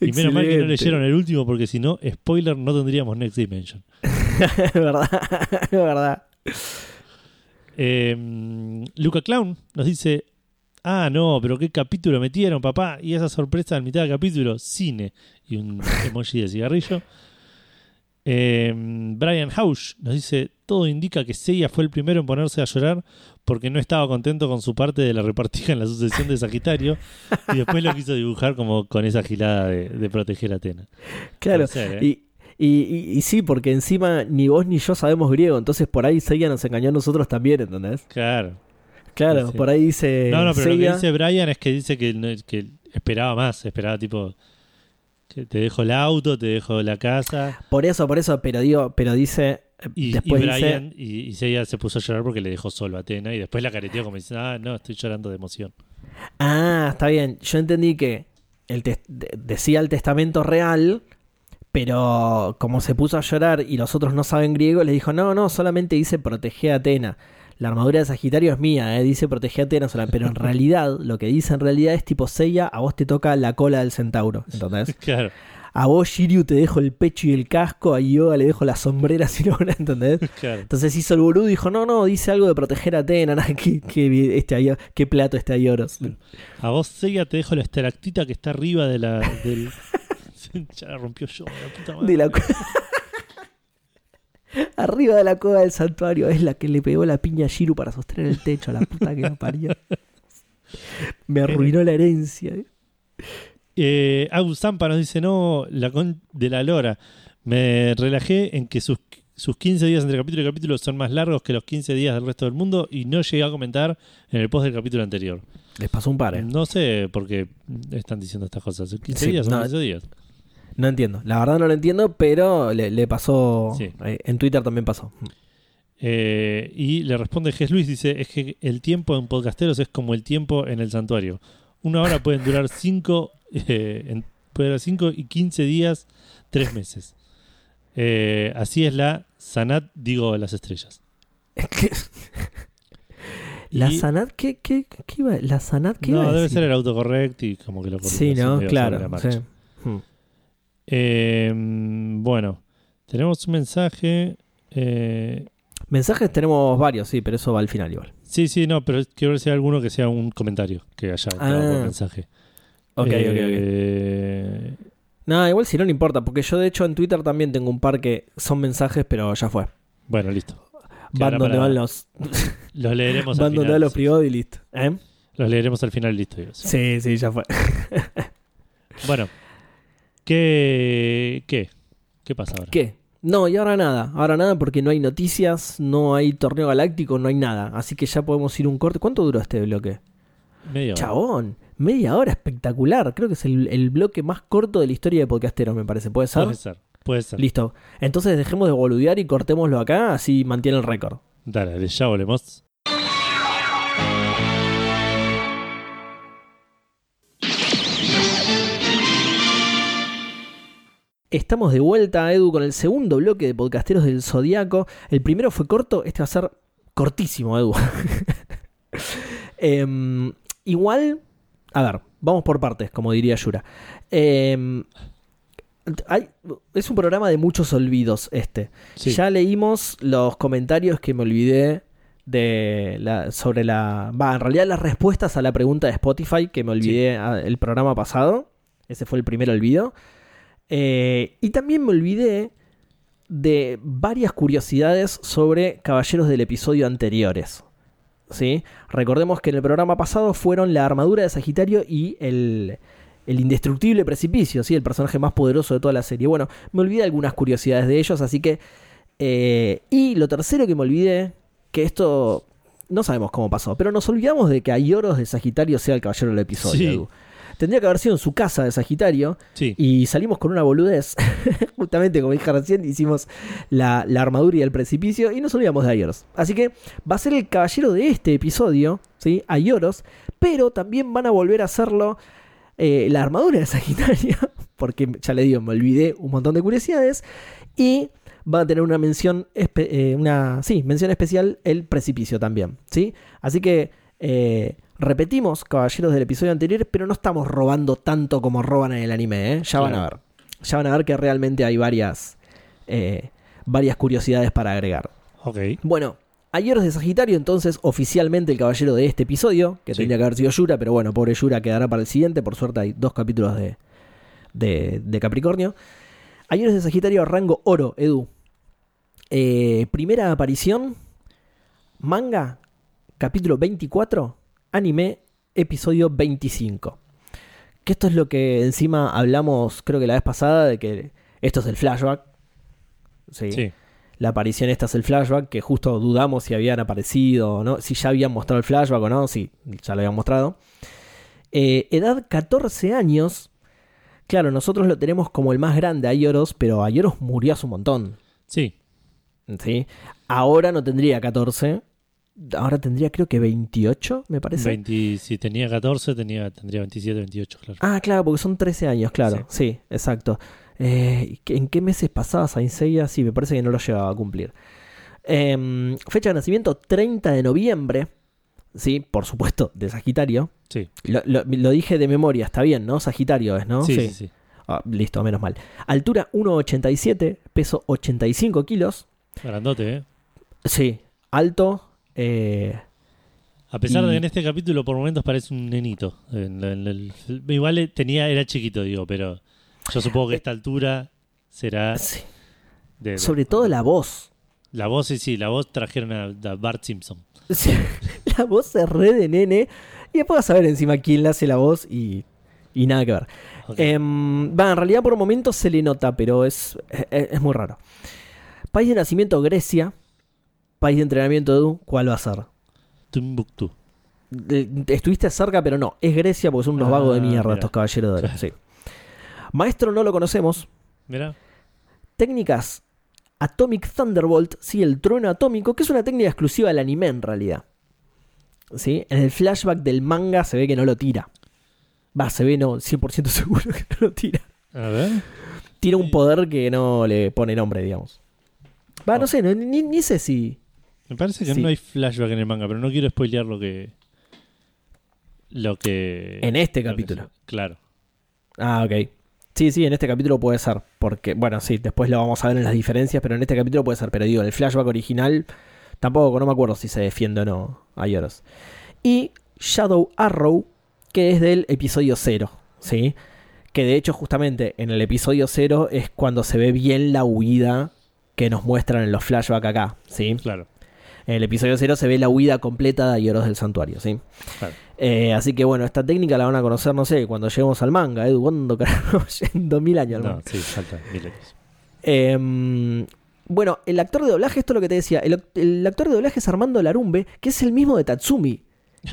Y menos mal que no leyeron el último porque si no, spoiler, no tendríamos Next Dimension. Es verdad, es verdad. Eh, Luca Clown nos dice, ah, no, pero qué capítulo metieron, papá. Y esa sorpresa en mitad del capítulo, cine. Y un emoji de cigarrillo. Eh, Brian Hausch nos dice, todo indica que Seiya fue el primero en ponerse a llorar porque no estaba contento con su parte de la repartija en la sucesión de Sagitario y después lo quiso dibujar como con esa gilada de, de proteger a Atena. Claro. Ser, ¿eh? Y, y, y- y sí, porque encima ni vos ni yo sabemos griego, entonces por ahí Seiya nos engañó a nosotros también, ¿entendés? Claro. Claro, Sí, por ahí dice No, no, pero lo que dice Brian es que dice que, que esperaba más, esperaba tipo que te dejo el auto, te dejo la casa Por eso, por eso, pero digo, pero dice eh, y, y después Brian dice y, y se puso a llorar porque le dejó solo a Atena y después la careteó como diciendo, ah, no, estoy llorando de emoción. Ah, está bien. Yo entendí que el decía el testamento real, pero como se puso a llorar y los otros no saben griego, le dijo, no, no, solamente dice protege a Atena. La armadura de Sagitario es mía, eh, dice protege a Atena sola. Pero en realidad, lo que dice en realidad es tipo Seiya, a vos te toca la cola del centauro. ¿Entendés? Claro, A vos, Shiryu, te dejo el pecho y el casco, a Yoga le dejo las sombreras y no, ¿entendés? claro. Entonces hizo el boludo y dijo, no, no, dice algo de proteger a nada, qué, qué, este, qué plato Ayoros. A vos, Seiya, te dejo la estalactita que está arriba de la, del... ya la rompió yo, la puta madre. De la Arriba de la cueva del santuario es la que le pegó la piña a Shiru para sostener el techo a la puta que lo parió. Me arruinó la herencia. eh. Eh, Agus Zampa nos dice, no, la con de la lora. Me relajé en que sus, sus 15 días entre capítulo y capítulo son más largos que los 15 días del resto del mundo y no llegué a comentar en el post del capítulo anterior. Les pasó un par, eh. No sé por qué están diciendo estas cosas. 15 Sí, días son no, 15 días. No entiendo. La verdad no lo entiendo, pero le, le pasó. Sí. eh, en Twitter también pasó. Eh, y le responde Ges Luis, dice, es que el tiempo en podcasteros es como el tiempo en el santuario. Una hora pueden durar 5 puede durar 5 y 15 días, 3 meses. Eh, así es la Sanat, digo, las estrellas. La Y- Sanat, ¿qué, qué, qué iba? ¿La Sanat qué no, iba a debe decir? ser el autocorrect y como que lo Sí, ¿no? Claro. sí. Eh, bueno, tenemos un mensaje. eh, Mensajes tenemos varios, sí, pero eso va al final igual. sí, sí, no, pero quiero ver si hay alguno que sea un comentario que haya entrado Ah. mensaje. Ok, ok, ok. Eh, No, igual si no, no importa, porque yo de hecho en Twitter también tengo un par que son mensajes, pero ya fue. Bueno, listo. Van donde para- van los, Los leeremos van al donde final. van los sí. privados y listo. ¿Eh? Los leeremos al final, listo. Dios. Sí, sí, ya fue. Bueno, ¿qué, ¿qué? ¿Qué pasa ahora? ¿Qué? No, y ahora nada. Ahora nada porque no hay noticias, no hay torneo galáctico, no hay nada. Así que ya podemos ir un corte. ¿Cuánto duró este bloque? Media hora. Chabón, media hora, espectacular. Creo que es el, el bloque más corto de la historia de Podcastero, me parece. ¿Puede ser? Puede ser, puede ser. Listo. Entonces dejemos de boludear y cortémoslo acá, así mantiene el récord. Dale, ya volvemos. Estamos de vuelta, Edu, con el segundo bloque de Podcasteros del Zodíaco. El primero fue corto, este va a ser cortísimo, Edu. Em, igual, a ver, vamos por partes, como diría Yura. Em, hay- es un programa de muchos olvidos este. Sí. Ya leímos los comentarios que me olvidé de la, sobre la... Va, en realidad las respuestas a la pregunta de Spotify que me olvidé ah, el programa pasado. Ese fue el primer olvido. Eh, y también me olvidé de varias curiosidades sobre caballeros del episodio anteriores. ¿Sí? Recordemos que en el programa pasado fueron la armadura de Sagitario y el, el indestructible precipicio, ¿sí? el personaje más poderoso de toda la serie. Bueno, me olvidé algunas curiosidades de ellos, así que... eh, y lo tercero que me olvidé, que esto no sabemos cómo pasó, pero nos olvidamos de que Aioros de Sagitario sea el caballero del episodio. Sí. Tendría que haber sido en su casa de Sagitario, Sí, y salimos con una boludez. Justamente como dije recién, hicimos la, la armadura y el precipicio y nos olvidamos de Aioros. Así que va a ser el caballero de este episodio, ¿sí? Aioros, pero también van a volver a hacerlo eh, la armadura de Sagitario, porque ya le digo, me olvidé un montón de curiosidades. Y va a tener una mención, eh, una, sí, mención especial el precipicio también, ¿sí? Así que eh, repetimos caballeros del episodio anterior, pero no estamos robando tanto como roban en el anime, ¿eh? Ya van a ver. Ya van a ver que realmente hay varias, eh, varias curiosidades para agregar. ok. Bueno, Ayeros de Sagitario, entonces, oficialmente el caballero de este episodio, que Sí. tendría que haber sido Yura, pero bueno, pobre Yura quedará para el siguiente. Por suerte hay dos capítulos de, de, de Capricornio. Ayeros de Sagitario, rango oro, Edu. Eh, primera aparición, manga, capítulo 24, anime, episodio 25. Que esto es lo que encima hablamos, creo que la vez pasada, de que esto es el flashback. Sí. Sí, La aparición esta es el flashback, que justo dudamos si habían aparecido o no, si ya habían mostrado el flashback o no, sí, ya lo habían mostrado. Eh, edad 14 años. Claro, nosotros lo tenemos como el más grande a Ioros, pero Aioros murió hace un montón. sí. ¿sí? Ahora no tendría 14, ahora tendría creo que 28, me parece. 20 si tenía 14, tenía, tendría 27, 28, claro. Ah, claro, porque son 13 años, claro. Sí, exacto. Eh, ¿En qué meses pasaba Saint Seiya? Sí, me parece que no lo llegaba a cumplir. Em, fecha de nacimiento 30 de noviembre. Sí, por supuesto, de Sagitario. Sí, Lo, lo- lo dije de memoria, está bien, ¿no? Sagitario es, ¿no? sí, sí, sí. Ah, listo, menos mal. Altura 1,87, peso 85 kilos. Grandote, ¿eh? Sí, alto. Eh, A pesar de que en este capítulo por momentos parece un nenito. En en igual eh, tenía, era chiquito, digo, pero yo supongo que a esta altura será sí. de, de- Sobre todo la voz. La voz, sí, sí, la voz trajeron a, a Bart Simpson. Sí, la voz es re de nene. Y después vas a ver encima quién le hace la voz y, y nada que ver. Em, va, en realidad por momentos se le nota, pero es, es, es muy raro. País de nacimiento Grecia. País de entrenamiento Edu, ¿cuál va a ser? Timbuktu. De- estuviste cerca, pero no. Es Grecia porque son unos Ah, vagos de mierda mira. estos caballeros de oro, sí. Maestro no lo conocemos. Mira, Técnicas Atomic Thunderbolt, sí, el trueno atómico, que es una técnica exclusiva del anime en realidad. ¿Sí? En el flashback del manga se ve que no lo tira. Va, se ve no, 100% seguro que no lo tira. a ver. Tiene un poder que no le pone nombre, digamos. Va, no sé, no- ni, ni sé si. Me parece que Sí. no hay flashback en el manga, pero no quiero spoilear lo que. Lo que. En este capítulo. claro. Ah, ok. Sí, sí, en este capítulo puede ser. Porque, bueno, sí, después lo vamos a ver en las diferencias, pero en este capítulo puede ser. Pero digo, el flashback original, tampoco, no me acuerdo si se defiende o no a Yoros. Y Shadow Arrow, que es del episodio 0, ¿sí? Que de hecho, justamente en el episodio 0 es cuando se ve bien la huida que nos muestran en los flashbacks acá, ¿sí? Claro. En el episodio 0 se ve la huida completa de Aioros del santuario, ¿sí? Claro. Eh, así que bueno, esta técnica la van a conocer, no sé, cuando lleguemos al manga, Edu, ¿cuándo carajo? En 2000 años al No, manga. sí, falta mil años. Eh, bueno, el actor de doblaje, esto es lo que te decía, el, el actor de doblaje es Armando Larumbe, que es el mismo de Tatsumi,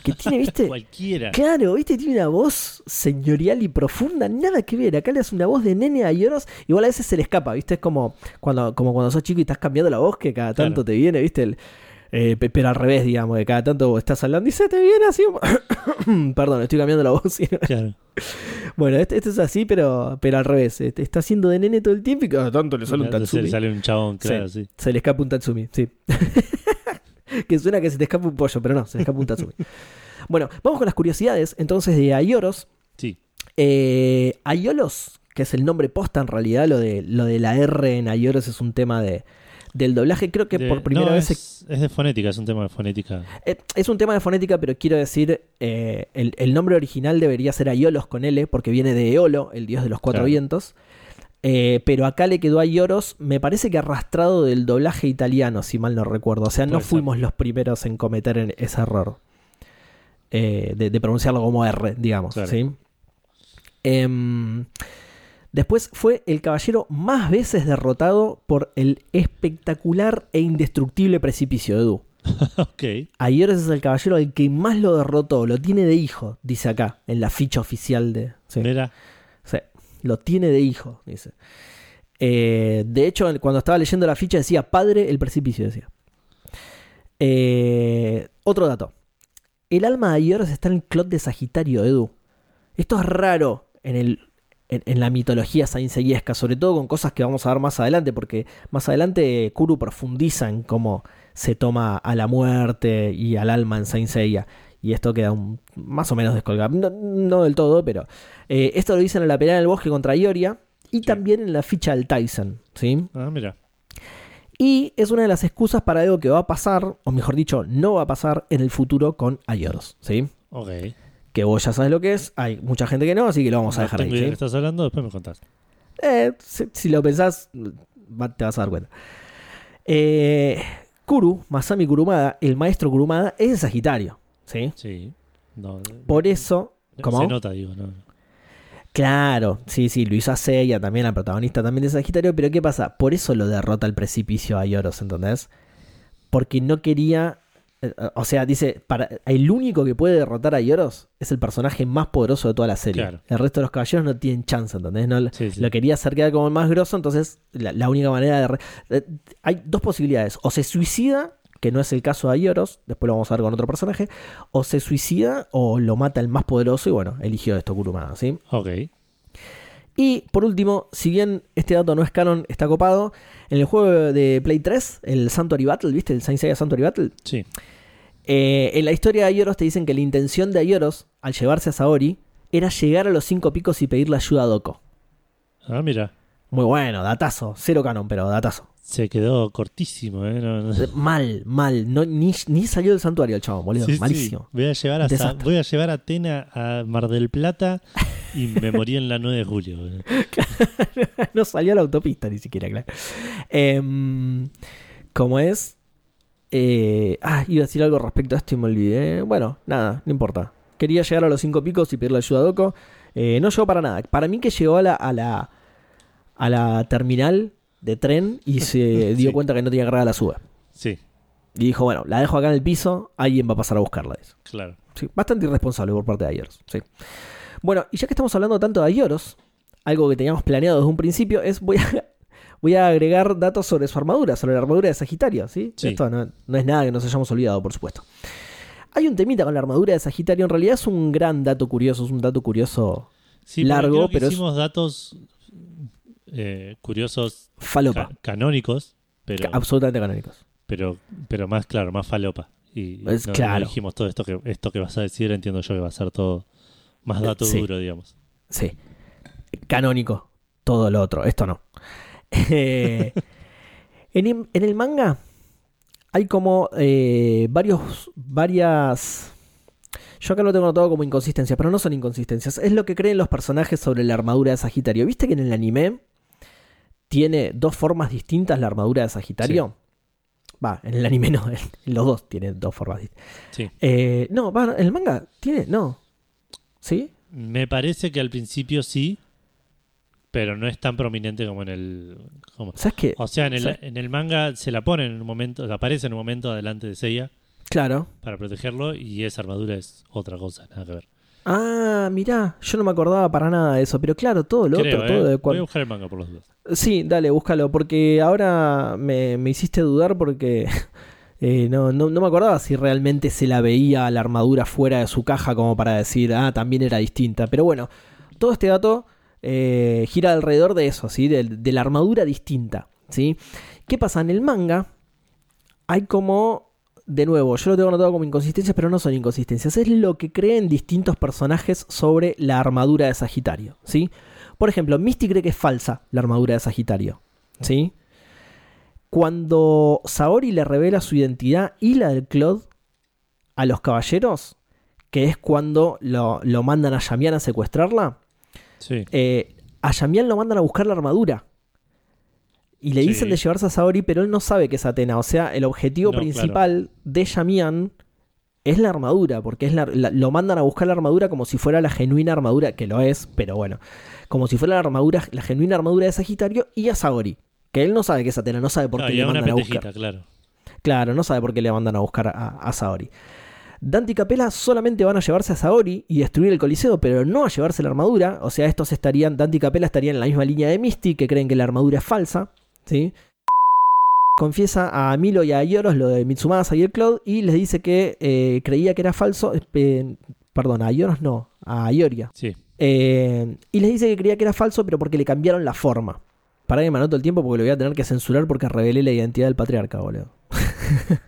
que tiene, viste, Cualquiera. Claro, viste, tiene una voz señorial y profunda, nada que ver. Acá le hace una voz de nene a lloros, igual a veces se le escapa, viste, es como cuando, como cuando sos chico y estás cambiando la voz, que cada tanto Claro. te viene, viste, el, eh, pe- pero al revés, digamos, que cada tanto estás hablando y se te viene así. Perdón, estoy cambiando la voz. ¿sí? Claro. bueno, este, este es así, pero, pero al revés. este, está haciendo de nene todo el tiempo y cada tanto le sale un Se Tatsumi. le sale un chabón, claro, sí. Se le escapa un Tatsumi, sí. que suena que se te escapa un pollo, pero no, se le escapa un Tatsumi. bueno, vamos con las curiosidades entonces de Ayoros. Sí. Eh, Ayolos, que es el nombre posta en realidad, lo de, lo de la R en Ayoros es un tema de, del doblaje. Creo que De- por primera no, vez es, es de fonética, es un tema de fonética. eh, es un tema de fonética, pero quiero decir, eh, el, el nombre original debería ser Aiolos con L, porque viene de Eolo, el dios de los cuatro Claro. vientos. Eh, pero acá le quedó a Ioros, me parece que arrastrado del doblaje italiano, si mal no recuerdo. O sea, no fuimos los primeros en cometer ese error. Eh, de, de pronunciarlo como R, digamos. Claro. ¿sí? Después fue el caballero más veces derrotado por el espectacular e indestructible precipicio de Edu. ok. Ayoros es el caballero al que más lo derrotó, lo tiene de hijo, dice acá, en la ficha oficial de... Sí, Mira, sí, lo tiene de hijo, dice. Eh, de hecho, cuando estaba leyendo la ficha decía padre el precipicio, decía. Eh, otro dato. El alma de Ayoros está en el clot de Sagitario, Edu. Esto es raro en, el, en, en la mitología sainseyesca, sobre todo con cosas que vamos a ver más adelante, porque más adelante Kuru profundiza en cómo se toma a la muerte y al alma en Saint Seiya. Y esto queda un- más o menos descolgado. No, no del todo, pero. eh, esto lo dicen en la pelea en el bosque contra Ioria. Y también en la ficha del Tyson. ¿sí? ah, mira. Y es una de las excusas para algo que va a pasar, o mejor dicho, no va a pasar en el futuro con Ayoros. ¿sí? Ok. Que vos ya sabes lo que es. Hay mucha gente que no, así que lo vamos a No dejar ahí. estás hablando, después me contás. Eh, si, si lo pensás, te vas a dar cuenta. Eh, Kuru, Masami Kurumada, el maestro Kurumada, es de Sagitario. ¿sí? Sí. No, Por eso, ¿cómo? Se nota, digo, no. Claro, sí, sí, lo hizo a Seiya también, la protagonista también de Sagitario, pero ¿qué pasa? Por eso lo derrota al precipicio a Yoros, ¿entendés? Porque no quería. Eh, O sea, dice, para, el único que puede derrotar a Yoros es el personaje más poderoso de toda la serie. Claro. El resto de los caballeros no tienen chance, ¿entendés? No, Sí, sí. Lo quería hacer quedar como el más grosso, entonces la, la única manera de... re- eh, hay dos posibilidades. O se suicida, que no es el caso de Ayoros, después lo vamos a ver con otro personaje, o se suicida o lo mata el más poderoso y bueno, eligió esto Kurumada, ¿sí? Ok. Y por último, si bien este dato no es canon, está copado, en el juego de Play 3, el Sanctuary Battle, ¿viste? El Saint Seiya Sanctuary Battle, Sí. Eh, en la historia de Ayoros te dicen que la intención de Ayoros, al llevarse a Saori, era llegar a los cinco picos y pedirle ayuda a Doko. Ah, mira. Muy bueno, datazo, cero canon, pero datazo. Se quedó cortísimo, ¿eh? No, no. Mal, mal. No, ni, ni salió del santuario el chavo, boludo. Sí, sí. Malísimo. Voy a llevar a Sa- voy a llevar a Atena a Mar del Plata y me morí en la 9 de julio. no salió a la autopista ni siquiera, claro. Em, ¿Cómo es? Eh, ah, iba a decir algo respecto a esto y me olvidé. Bueno, nada, no importa. Quería llegar a los cinco picos y pedirle ayuda a Doko. Eh, no llegó para nada. Para mí que llegó a la, a la, a la terminal de tren y se dio Sí. cuenta que no tenía cargada la sube. Sí, Y dijo, bueno, la dejo acá en el piso, alguien va a pasar a buscarla. dice. claro. Sí, bastante irresponsable por parte de Ayoros. Sí. Bueno, y ya que estamos hablando tanto de Ayoros, algo que teníamos planeado desde un principio es voy a, voy a agregar datos sobre su armadura, sobre la armadura de Sagitario. ¿sí? Sí. Esto no, no es nada que nos hayamos olvidado, por supuesto. Hay un temita con la armadura de Sagitario, en realidad es un gran dato curioso, es un dato curioso Sí, Largo, creo que pero es- hicimos datos eh, curiosos falopa, ca- canónicos, pero, absolutamente canónicos. pero, pero más claro, más falopa. Y Es no, no claro. dijimos todo esto que, esto que vas a decir, entiendo yo que va a ser todo más dato sí. duro, digamos. Sí. Canónico. Todo lo otro. Esto no. Eh, en, el manga hay como eh, varios. varias. Yo acá lo tengo notado como inconsistencias, pero no son inconsistencias. Es lo que creen los personajes sobre la armadura de Sagitario. ¿Viste que en el anime tiene dos formas distintas la armadura de Sagitario? Va, en el anime no, en los dos tiene dos formas distintas. Sí. Eh, no, va, en el manga tiene, no. ¿Sí? Me parece que al principio sí, pero no es tan prominente como en el. como- ¿Sabes qué? o sea, en el, en el manga se la pone en un momento, aparece en un momento adelante de Seiya Claro. para protegerlo y esa armadura es otra cosa, nada que ver. Ah, mirá, yo no me acordaba para nada de eso, pero claro, todo lo Creo, otro, todo ¿eh? de Voy cuan- a buscar el manga por los dos. Sí, dale, búscalo, porque ahora me, me hiciste dudar porque eh, no, no, no me acordaba si realmente se la veía la armadura fuera de su caja como para decir, ah, también era distinta. Pero bueno, todo este dato eh, gira alrededor de eso, ¿sí? De, la armadura distinta, ¿sí? ¿Qué pasa? En el manga hay como, de nuevo, yo lo tengo anotado como inconsistencias, pero no son inconsistencias, es lo que creen distintos personajes sobre la armadura de Sagitario, ¿sí? Por ejemplo, Misty cree que es falsa la armadura de Sagitario. ¿Sí? Cuando Saori le revela su identidad y la del Claude a los caballeros, que es cuando lo, lo mandan a Yamian a secuestrarla, Sí. eh, a Yamian lo mandan a buscar la armadura. Y le Sí. dicen de llevarse a Saori, pero él no sabe que es Atena. O sea, el objetivo No, principal de Yamian es la armadura, porque es la- la- lo mandan a buscar la armadura como si fuera la genuina armadura, que lo es, pero bueno, como si fuera la armadura, la genuina armadura de Sagitario y a Saori, que él no sabe que es Atena, no sabe por No, qué le mandan a buscar. claro. Claro, no sabe por qué le mandan a buscar a, a Saori. Dante y Capela solamente van a llevarse a Saori y destruir el Coliseo, pero no a llevarse la armadura. O sea, estos estarían, Dante y Capela estarían en la misma línea de Misty, que creen que la armadura es falsa. ¿sí? Confiesa a Milo y a Ioros lo de Mitsumasa y el Cloud y les dice que eh, creía que era falso. eh, perdón, a Ioros no, a Ioria. Sí. Eh, y les dice que creía que era falso, pero porque le cambiaron la forma. Para que me anoto el tiempo porque lo voy a tener que censurar porque revelé la identidad del patriarca, boludo.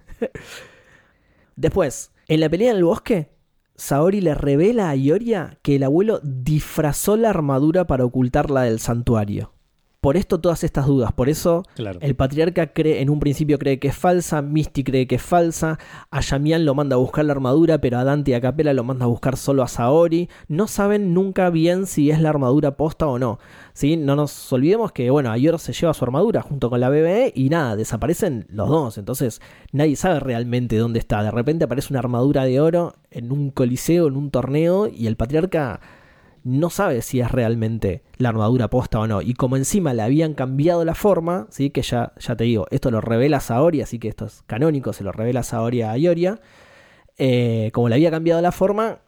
Después, en la pelea en el bosque, Saori le revela a Ioria que el abuelo disfrazó la armadura para ocultarla del santuario. Por esto todas estas dudas, por eso Claro. el patriarca cree, en un principio cree que es falsa, Misty cree que es falsa, a Yamian lo manda a buscar la armadura, pero a Dante y a Capela lo manda a buscar solo a Saori. No saben nunca bien si es la armadura posta o no. ¿sí? No nos olvidemos que, bueno, Ayor se lleva su armadura junto con la BBE y nada, desaparecen los dos. Entonces nadie sabe realmente dónde está. De repente aparece una armadura de oro en un coliseo, en un torneo, y el patriarca no sabe si es realmente la armadura posta o no. Y como encima le habían cambiado la forma, ¿sí? que ya, ya te digo, esto lo revela Saori, así que esto es canónico, se lo revela Saori a Ioria. Eh, como le había cambiado la forma,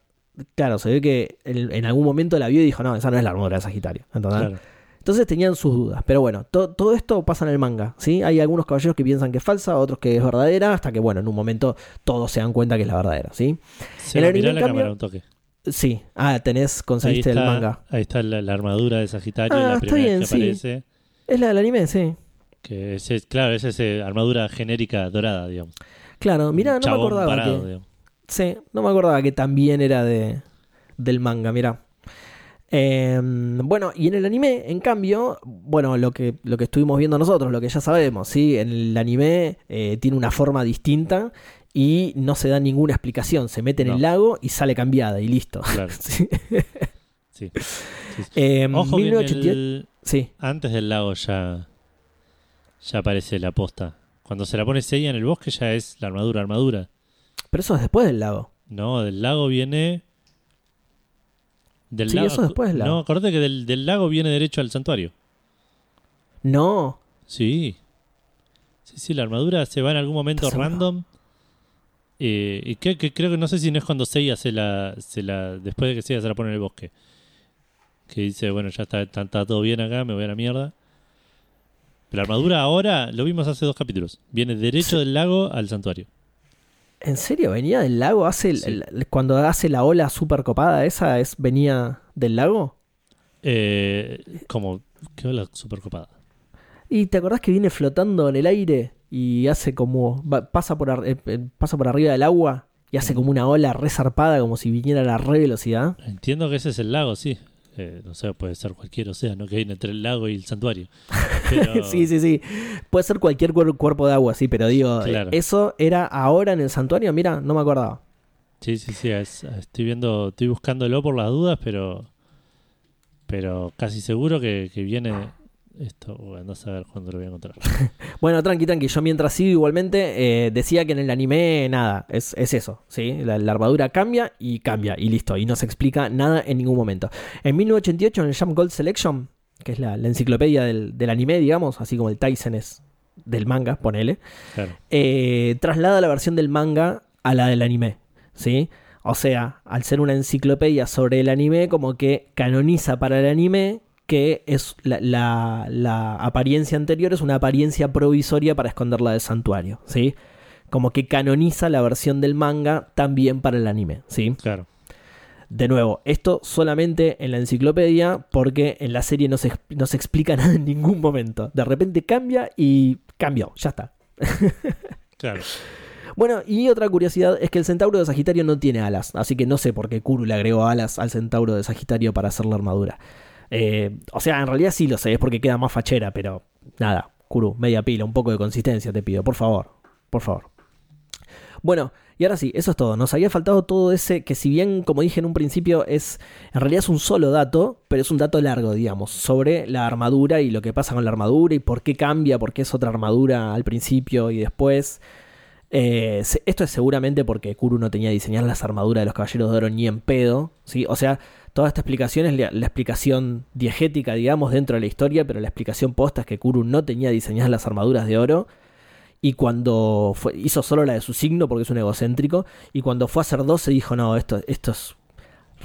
claro, se ve que en, en algún momento la vio y dijo, no, esa no es la armadura de Sagitario. ¿entendés? Claro. Entonces tenían sus dudas. Pero bueno, to- todo esto pasa en el manga. ¿sí? Hay algunos caballeros que piensan que es falsa, otros que es verdadera, hasta que, bueno, en un momento todos se dan cuenta que es la verdadera. ¿sí? Se El lo anime, miró en la cambio, cámara un toque. Sí, ah, tenés, conseguiste está, el manga. ahí está la, la armadura de Sagitario, Ah, la está primera bien, que sí. aparece. Es la del anime, sí. Que es, es- claro, es esa armadura genérica dorada, digamos. Claro, mira, no me acordaba parado, que. digamos. Sí, no me acordaba que también era de del manga, mira. bueno, y en el anime, en cambio, bueno, lo que, lo que estuvimos viendo nosotros, lo que ya sabemos, ¿sí? En el anime eh, tiene una forma distinta y no se da ninguna explicación. Se mete en No. el lago y sale cambiada y listo. Claro, Sí. sí. Em, Ojo que en 1988 el- Sí, antes del lago ya, ya aparece la posta. Cuando se la pone Seiya en el bosque ya es la armadura, armadura. pero eso es después del lago. No, del lago viene... Del Sí, lago, eso después del lago. No, acordate que del, del lago viene derecho al santuario. No, Sí. Sí, sí, la armadura se va en algún momento ¿Estás seguro? Eh, y que, que creo que no sé si no es cuando Seiya se la, se la. Después de que Seiya se la pone en el bosque. Que dice, bueno, ya está, está, está todo bien acá, me voy a la mierda. Pero la armadura ahora, lo vimos hace dos capítulos. Viene derecho del lago al santuario. ¿En serio? ¿Venía del lago? ¿Hace el- Sí. el- cuando hace la ola super copada esa, es, venía del lago? Eh, como, qué la super copada. ¿Y te acordás que viene flotando en el aire y hace como. va- pasa, por eh, eh, pasa por arriba del agua y hace como una ola resarpada, como si viniera a la re velocidad? Entiendo que ese es el lago, sí. Eh, no sé, puede ser cualquier océano que hay entre el lago y el santuario. Pero, sí, sí, sí. Puede ser cualquier cuer- cuerpo de agua, sí, pero digo, Claro. ¿eso era ahora en el santuario? Mira, no me acordaba. Sí, sí, sí. es- estoy viendo, estoy buscándolo por las dudas, pero. Pero casi seguro que, que viene esto. Bueno, no a ver cuándo lo voy a encontrar. Bueno, tranqui, tranqui. Yo mientras sigo igualmente eh, decía que en el anime nada, es, es eso, ¿sí? La, la armadura cambia y cambia y listo. Y no se explica nada en ningún momento. En 1988, en el Jump Gold Selection, que es la, la enciclopedia del, del anime, digamos, así como el Tyson es del manga, ponele, Claro. eh, traslada la versión del manga a la del anime, ¿sí? O sea, al ser una enciclopedia sobre el anime, como que canoniza para el anime que es la, la- la apariencia anterior es una apariencia provisoria para esconderla del santuario, ¿sí? Como que canoniza la versión del manga también para el anime, ¿sí? Claro. De nuevo, esto solamente en la enciclopedia porque en la serie no se, no se explica nada en ningún momento. De repente cambia y cambió, ya está. Claro. Bueno, y otra curiosidad es que el centauro de Sagitario no tiene alas, así que no sé por qué Kuru le agregó alas al centauro de Sagitario para hacer la armadura. Eh, o sea, en realidad sí lo sé, es porque queda más fachera, pero nada, Kuru, media pila, un poco de consistencia te pido, por favor, por favor. Bueno, y ahora sí, eso es todo. Nos había faltado todo ese que si bien, como dije en un principio, es en realidad es un solo dato, pero es un dato largo, digamos, sobre la armadura y lo que pasa con la armadura y por qué cambia, por qué es otra armadura al principio y después. Eh, esto es seguramente porque Kuru no tenía diseñadas las armaduras de los caballeros de oro ni en pedo, ¿sí? O sea, toda esta explicación es la, la explicación diegética, digamos, dentro de la historia, pero la explicación posta es que Kuru no tenía diseñadas las armaduras de oro y cuando fue, hizo solo la de su signo porque es un egocéntrico y cuando fue a hacer 12 dijo, no, esto, esto es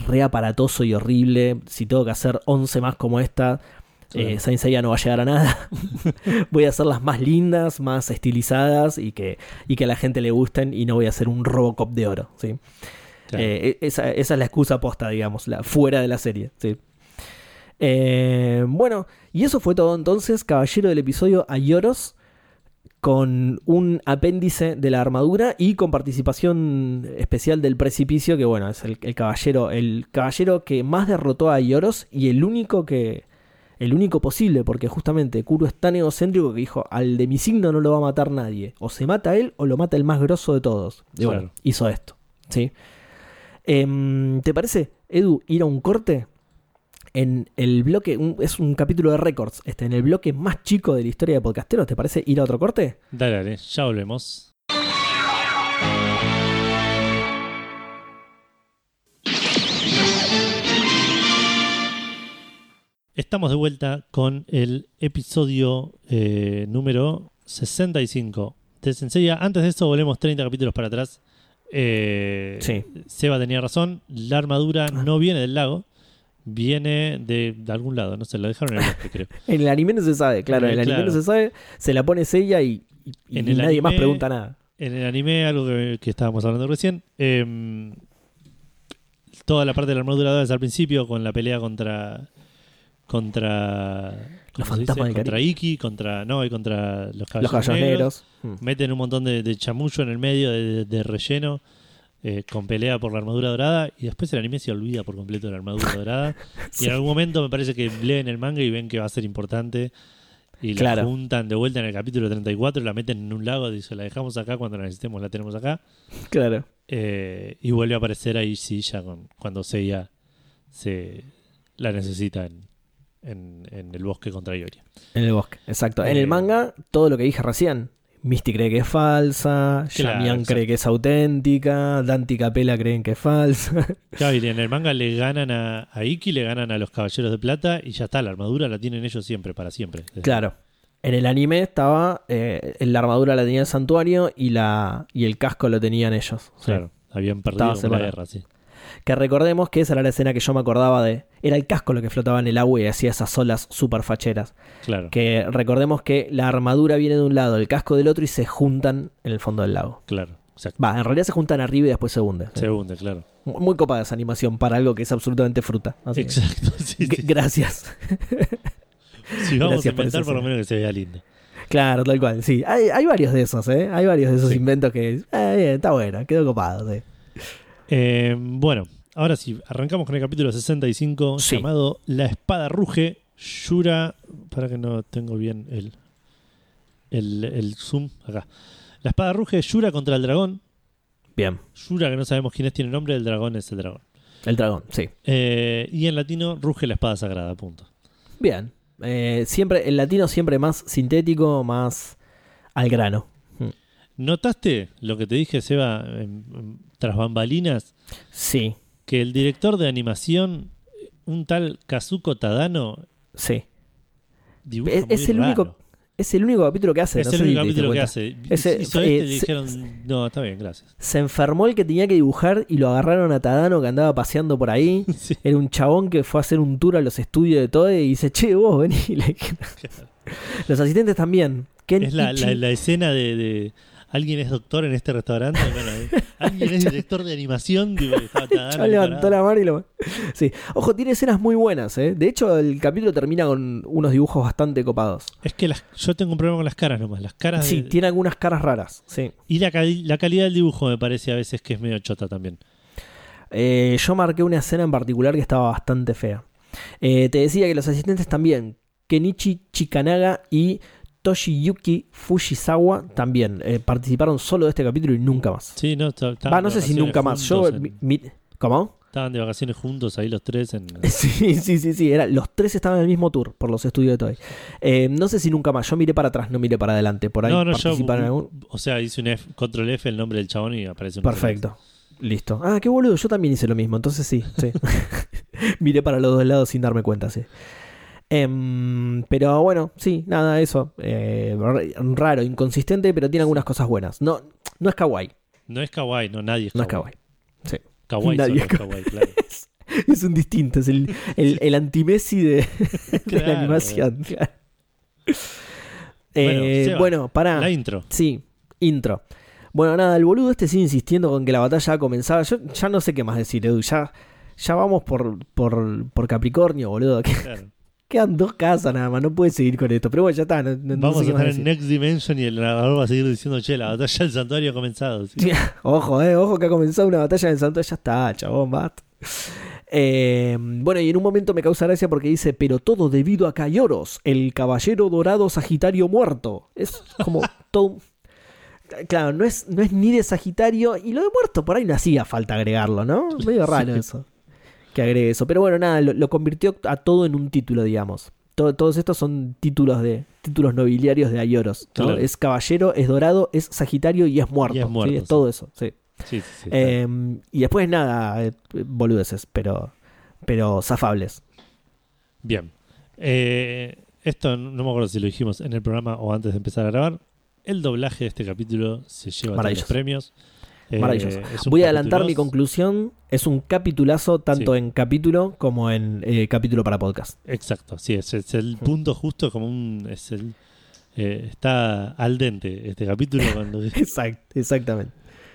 re aparatoso y horrible, si tengo que hacer 11 más como esta, eh, Saint Seiya no va a llegar a nada. voy a hacerlas más lindas, más estilizadas y que, y que a la gente le gusten y no voy a hacer un Robocop de oro. ¿sí? Claro. Eh, esa, esa es la excusa posta, digamos, la, fuera de la serie. ¿sí? Eh, bueno, y eso fue todo entonces, caballero del episodio Ayoros, con un apéndice de la armadura y con participación especial del precipicio, que bueno, es el, el caballero, el caballero que más derrotó a Ayoros y el único que. El único posible, porque justamente Kuro es tan egocéntrico que dijo, al de mi signo no lo va a matar nadie. O se mata él o lo mata el más grosso de todos. Y bueno, Claro. hizo esto. ¿sí? Em, ¿Te parece, Edu, ir a un corte? En el bloque, un- es un capítulo de récords, este, en el bloque más chico de la historia de podcasteros, ¿te parece ir a otro corte? Dale, dale, ya volvemos. Estamos de vuelta con el episodio eh, número 65 de Senseiya. Antes de eso, volvemos 30 capítulos para atrás. Eh, Sí. Seba tenía razón. La armadura no viene del lago, viene de, de algún lado. No sé, lo dejaron en el bosque, creo. En el anime no se sabe, claro, en el anime no se sabe, se la pone Seiya y, y- y En el nadie más pregunta nada. En el anime, algo que, que estábamos hablando recién, em, toda la parte de la armadura es al principio con la pelea contra contra Los fantasmas del contra Iki, contra no, y contra los caballos negros. negros. Mm. Meten un montón de, de chamullo en el medio de, relleno eh, con pelea por la armadura dorada y después el anime se olvida por completo de la armadura dorada y en algún momento me parece que leen el manga y ven que va a ser importante y la Claro. juntan de vuelta en el capítulo 34 la meten en un lago dice la dejamos acá cuando la necesitemos la tenemos acá Claro. eh, y vuelve a aparecer ahí sí ya con, cuando Seiya se la necesita en, en, en el bosque contra Ioria En el bosque, exacto. En Eh, el manga, todo lo que dije recién. Misty cree que es falsa, Claro, cree que es auténtica, Dante y Capela creen que es falsa. Claro, y en el manga le ganan a, a Iki, le ganan a los caballeros de plata y ya está, la armadura la tienen ellos siempre, para siempre. claro. En el anime estaba, eh, la armadura la tenía el santuario y, la, y el casco lo tenían ellos. Sí. Claro, habían perdido la guerra, sí. Que recordemos que esa era la escena que yo me acordaba de. Era el casco lo que flotaba en el agua y hacía esas olas super facheras. Claro, Que recordemos que la armadura viene de un lado, el casco del otro y se juntan en el fondo del lago. claro, exacto. Va, en realidad se juntan arriba y después se hunden. Se hunde, claro. Muy copada esa animación para algo que es absolutamente fruta. Así Exacto, sí. Gracias. Si vamos gracias a inventar, por lo menos que se vea lindo. Claro, tal cual. Sí, hay, hay varios de esos, ¿eh? Hay varios de esos inventos que. Eh, bien, está bueno, quedó copado, sí. Eh, bueno, ahora sí, arrancamos con el capítulo 65 Sí. llamado La espada ruge. Yura. Para que no tengo bien el, el, el zoom acá. La espada ruge, Yura contra el dragón. Bien. Yura, que no sabemos quién es, tiene nombre, el dragón es el dragón. El dragón, sí. Eh, y en latino, ruge la espada sagrada, punto. Bien. Eh, siempre, el latino siempre más sintético, más. Al grano. ¿Notaste lo que te dije, Seba, en- en- tras bambalinas? Sí, Que el director de animación, un tal Kazuko Tadano, sí. dibuja Es- muy es el raro. único Es el único capítulo que hace. Es no el sé si único te diste capítulo que cuenta. hace. Ese- Hizo eh, este y le se- dijeron, no, está bien, gracias. Se enfermó el que tenía que dibujar y lo agarraron a Tadano que andaba paseando por ahí. Sí. Era un chabón que fue a hacer un tour a los estudios de Toei y dice, che, vos vení. Le dijeron- Los asistentes también. Ken Es la, Ichi- la, la escena de, de alguien es doctor en este restaurante. Bueno, eh, alguien es director de animación. Digo, estaba levantó la mano y lo. Sí. Ojo, tiene escenas muy buenas, ¿eh? De hecho, el capítulo termina con unos dibujos bastante copados. Es que las- yo tengo un problema con las caras nomás. Las caras Sí, de- tiene algunas caras raras. Sí. y la, cali- la calidad del dibujo me parece a veces que es medio chota también. Eh, yo marqué una escena en particular que estaba bastante fea. Eh, te decía que los asistentes también. Kenichi Chikanaga y Toshiyuki Fujisawa también eh, participaron solo de este capítulo y nunca más. Sí, no, Va, no sé si nunca más. Yo, en- mi- mi- ¿Cómo? estaban de vacaciones juntos ahí los tres en. Sí, sí, sí, sí. Era, los tres estaban en el mismo tour por los estudios de Toei. Eh, no sé si nunca más. Yo miré para atrás, no miré para adelante. Por ahí no, no, yo. participaron en algún. O sea, hice un F, control F el nombre del chabón y aparece un Perfecto. Listo. Ah, qué boludo. Yo también hice lo mismo. Entonces sí, sí. miré para los dos lados sin darme cuenta, sí. Em, pero bueno, sí, nada, eso. Eh, raro, inconsistente, pero tiene algunas cosas buenas. No, no es kawaii. No es kawaii, no, nadie es No es kawaii. kawaii. Sí. Kawaii Nadie solo es kawaii, claro. Es un distinto, es el, el, el anti-Messi de, la animación. claro. Bueno, Eh, bueno, pará. La intro. Sí, intro. Bueno, nada, el boludo este sigue insistiendo con que la batalla ha comenzado. Yo ya no sé qué más decir, Edu. Ya, ya vamos por, por, por Capricornio, boludo. Claro. Quedan dos casas nada más, no puedes seguir con esto. Pero bueno, ya está. No, no- no Vamos sé a estar en. Next Dimension y el narrador va a seguir diciendo, che, la batalla del santuario ha comenzado. ¿sí? Ojo, eh, ojo que ha comenzado una batalla en el santo. Ya está, chabón, basta. Eh, bueno, y en un momento me causa gracia porque dice, pero todo debido a Cayoros, el caballero dorado Sagitario muerto. Es como todo... Claro, no es, no es ni de Sagitario y lo de muerto por ahí no hacía falta agregarlo, ¿no? Medio raro Sí. eso. Que agregue eso. Pero bueno, nada, lo, lo convirtió a todo en un título, digamos. Todo- todos estos son títulos de títulos nobiliarios de Ayoros. ¿no? Claro. Es caballero, es dorado, es Sagitario y es muerto. Y es muerto, sí. todo eso, sí. Eh, y después nada, eh, boludeces, pero, pero zafables. Bien. Eh, esto no me acuerdo si lo dijimos en el programa o antes de empezar a grabar. El doblaje de este capítulo se lleva todos los premios. Eh, Maravilloso. Voy a adelantar mi conclusión. Es un capitulazo tanto Sí. en capítulo como en eh, capítulo para podcast. Exacto, sí, es, es el punto justo como un... Es el, eh, está al dente este capítulo cuando... Exact, exactamente.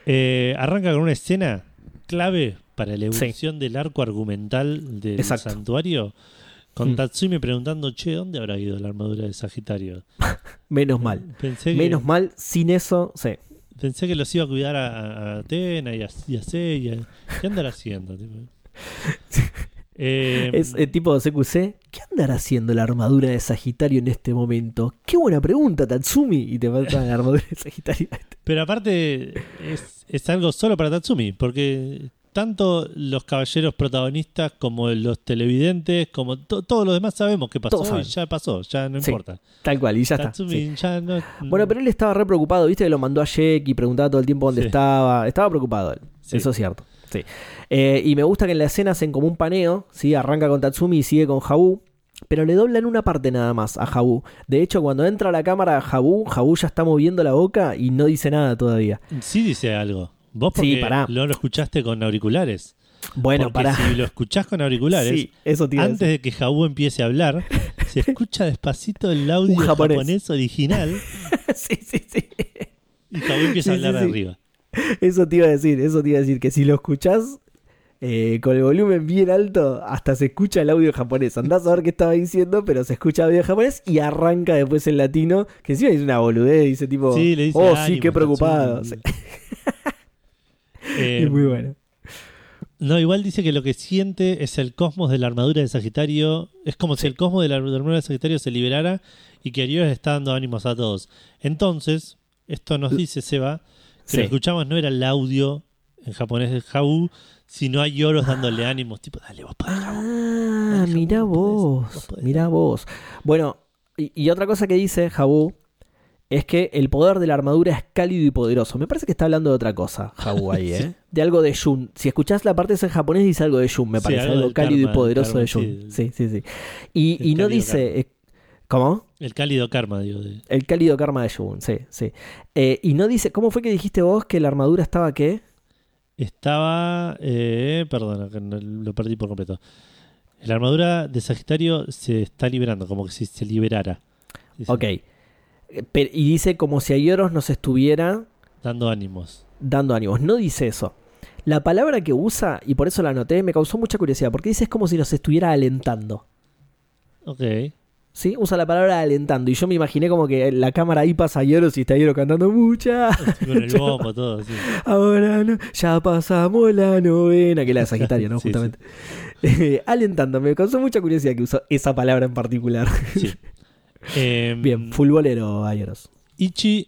Eh, arranca con una escena clave para la evolución del arco argumental del Exacto. santuario. Con Mm. Tatsumi preguntando, che, ¿dónde habrá ido la armadura de Sagitario? Menos mal. Pensé que, Menos mal, sin eso, sí. Pensé que los iba a cuidar a, a Atena y a, y a. ¿Qué andará haciendo? tipo? Eh, Es eh, tipo de CQC. ¿Qué andará haciendo la armadura de Sagitario en este momento? Qué buena pregunta, Tatsumi. Y te falta la armadura de Sagitario. Pero aparte es, es algo solo para Tatsumi, porque tanto los caballeros protagonistas como los televidentes, como to- todos los demás sabemos qué pasó y ya pasó, ya no Sí, importa. Tal cual, y ya está. Tatsumi sí. ya no... Bueno, pero él estaba re preocupado, viste que lo mandó a Jack y preguntaba todo el tiempo dónde Sí. estaba. Estaba preocupado él. Eso es cierto. Sí. Eh, y me gusta que en la escena hacen como un paneo, ¿sí? Arranca con Tatsumi y sigue con Jabu. Pero le doblan una parte nada más a Jabu. De hecho, cuando entra a la cámara Jabu, Jabu ya está moviendo la boca y no dice nada todavía. Sí dice algo. Vos Sí, porque pará. no lo escuchaste con auriculares. Bueno, porque para. si lo escuchás con auriculares, Sí, eso antes de que Jabu empiece a hablar, se escucha despacito el audio japonés. japonés original sí, sí, sí. y Jabu empieza a hablar de arriba. Eso te iba a decir, eso te iba a decir, que si lo escuchás eh, con el volumen bien alto, hasta se escucha el audio japonés. Andás a ver qué estaba diciendo, pero se escucha el audio japonés y arranca después el latino, que encima dice una boludez, dice tipo, Sí, le dice oh sí, qué preocupado. Sí, Eh, es muy bueno. No, igual dice que lo que siente es el cosmos de la armadura de Sagitario. Es como si el cosmos de la armadura de Sagitario se liberara y que Dios está dando ánimos a todos. Entonces, esto nos dice Seba que Sí. lo escuchamos no era el audio en japonés de Jabu, sino hay lloros dándole ánimos, tipo, dale, vos podés, Jabu. Ah, mirá vos podés, vos, vos podés. mirá vos. Bueno, y, y otra cosa que dice Jabu es que el poder de la armadura es cálido y poderoso. Me parece que está hablando de otra cosa, Hawái, ¿eh? De algo de Jun. Si escuchás la parte esa en japonés, dice algo de Jun, me Sí, parece. algo algo cálido karma, y poderoso karma, de Jun. sí. Sí, sí, sí. Y, no dice. eh, ¿Cómo? El cálido karma, digo. de- El cálido karma de Jun, sí, sí. Eh, y no dice. ¿Cómo fue que dijiste vos que la armadura estaba qué? Estaba. Eh, perdona, lo perdí por completo. La armadura de Sagitario se está liberando, como que si se liberara. Dice, Ok. Eh, y dice como si a Ioros nos estuviera Dando ánimos. dando ánimos. No dice eso. La palabra que usa, y por eso la anoté, me causó mucha curiosidad, porque dice es como si nos estuviera alentando. Ok. ¿Sí? Usa la palabra alentando. Y yo me imaginé como que la cámara ahí pasa a Ioros y está Ioros cantando mucha. Con el bombo, todo. Sí. Ahora no, ya pasamos la novena, que es la de Sagitario, ¿no? Sí, Justamente. Eh, alentando, me causó mucha curiosidad que usó esa palabra en particular. Sí. Em, Bien, futbolero, Ayeros. Ichi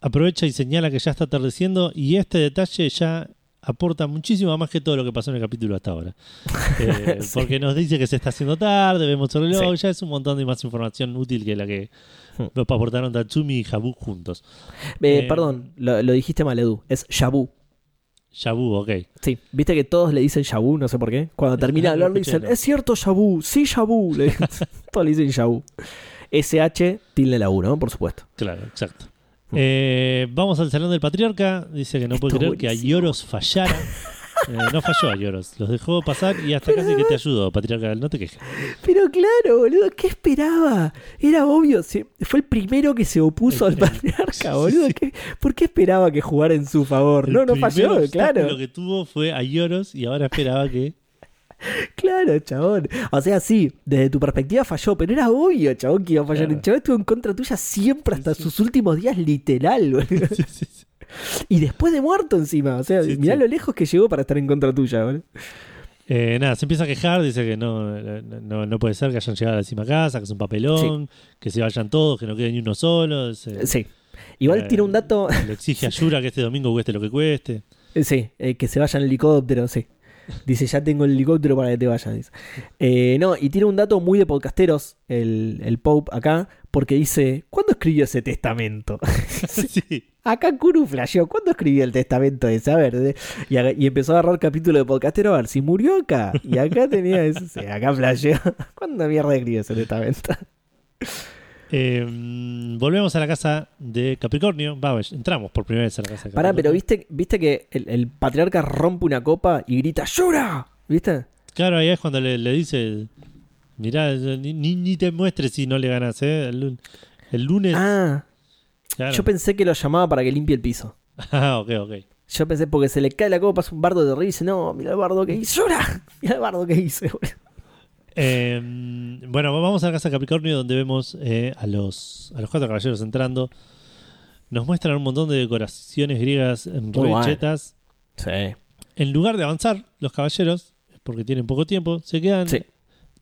aprovecha y señala que ya está atardeciendo y este detalle ya aporta muchísimo más que todo lo que pasó en el capítulo hasta ahora. Eh, Sí. Porque nos dice que se está haciendo tarde, vemos el reloj, ya es un montón de más información útil que la que Hmm. nos aportaron Tatsumi y Habu juntos. Eh, Eh, perdón, lo, lo dijiste mal, Edu. Es Shabu. Shabu, ok. Sí, viste que todos le dicen Shabu, no sé por qué. Cuando termina de hablar le dicen, es cierto Shabu, sí. Le dicen. todos le dicen Shabu. SH, tilde la U, ¿no? Por supuesto. Claro, exacto. Hmm. Eh, vamos al salón del patriarca. Dice que no puede creer que a. Yoros fallara. Eh, no falló a Yoros. Los dejó pasar y hasta casi que te ayudó, patriarca. No te quejes. Pero claro, boludo, ¿qué esperaba? Era obvio, se- fue el primero que se opuso al patriarca, boludo. ¿Qué- ¿Por qué esperaba que jugara en su favor? El no, no falló, claro. que tuvo fue a Yoros y ahora esperaba que. Claro, chabón. O sea, sí, desde tu perspectiva falló, pero era obvio, chabón, que iba a fallar. Claro. El chabón estuvo en contra tuya siempre, hasta sus últimos días, literal, boludo. Sí, sí, sí. Y después de muerto encima. O sea, mirá lo lejos que llegó para estar en contra tuya, boludo. Eh, nada, se empieza a quejar, dice que no, no, no puede ser que hayan llegado a la décima casa, que es un papelón, que se vayan todos, que no quede ni uno solo. se- Sí. Igual eh, tiene un dato. Le exige a Yura que este domingo cueste lo que cueste. Sí, eh, que se vaya en helicóptero, sí. Dice, ya tengo el helicóptero para que te vayas. Eh, no, y tiene un dato muy de podcasteros, el, el Pope acá, porque dice, ¿cuándo escribió ese testamento? sí. Acá Kuru flasheó, ¿cuándo escribió el testamento ese? A ver, y, empezó a agarrar capítulo de podcastero a ver si murió acá. Y acá tenía ese, sí, acá flasheó. ¿Cuándo mierda escribió ese testamento? Eh, volvemos a la casa de Capricornio. Va, entramos por primera vez a la casa de Pará, pero Capricornio. viste, viste que el, el patriarca rompe una copa y grita ¡Llora! ¿Viste? Claro, ahí es cuando le, le dice: Mirá, ni, ni- te muestres si no le ganas, ¿eh? El, el lunes. Ah, claro. yo pensé que lo llamaba para que limpie el piso. Ah, ok, ok. Yo pensé porque se le cae la copa, pasa un bardo de rey y dice, no, mira el bardo que hice, llora, mira el bardo que hice. boludo". Eh, bueno, vamos a la casa Capricornio donde vemos eh, a, los, a los cuatro caballeros entrando. Nos muestran un montón de decoraciones griegas bueno. rechetas. Sí. En lugar de avanzar, los caballeros, porque tienen poco tiempo, se quedan Sí.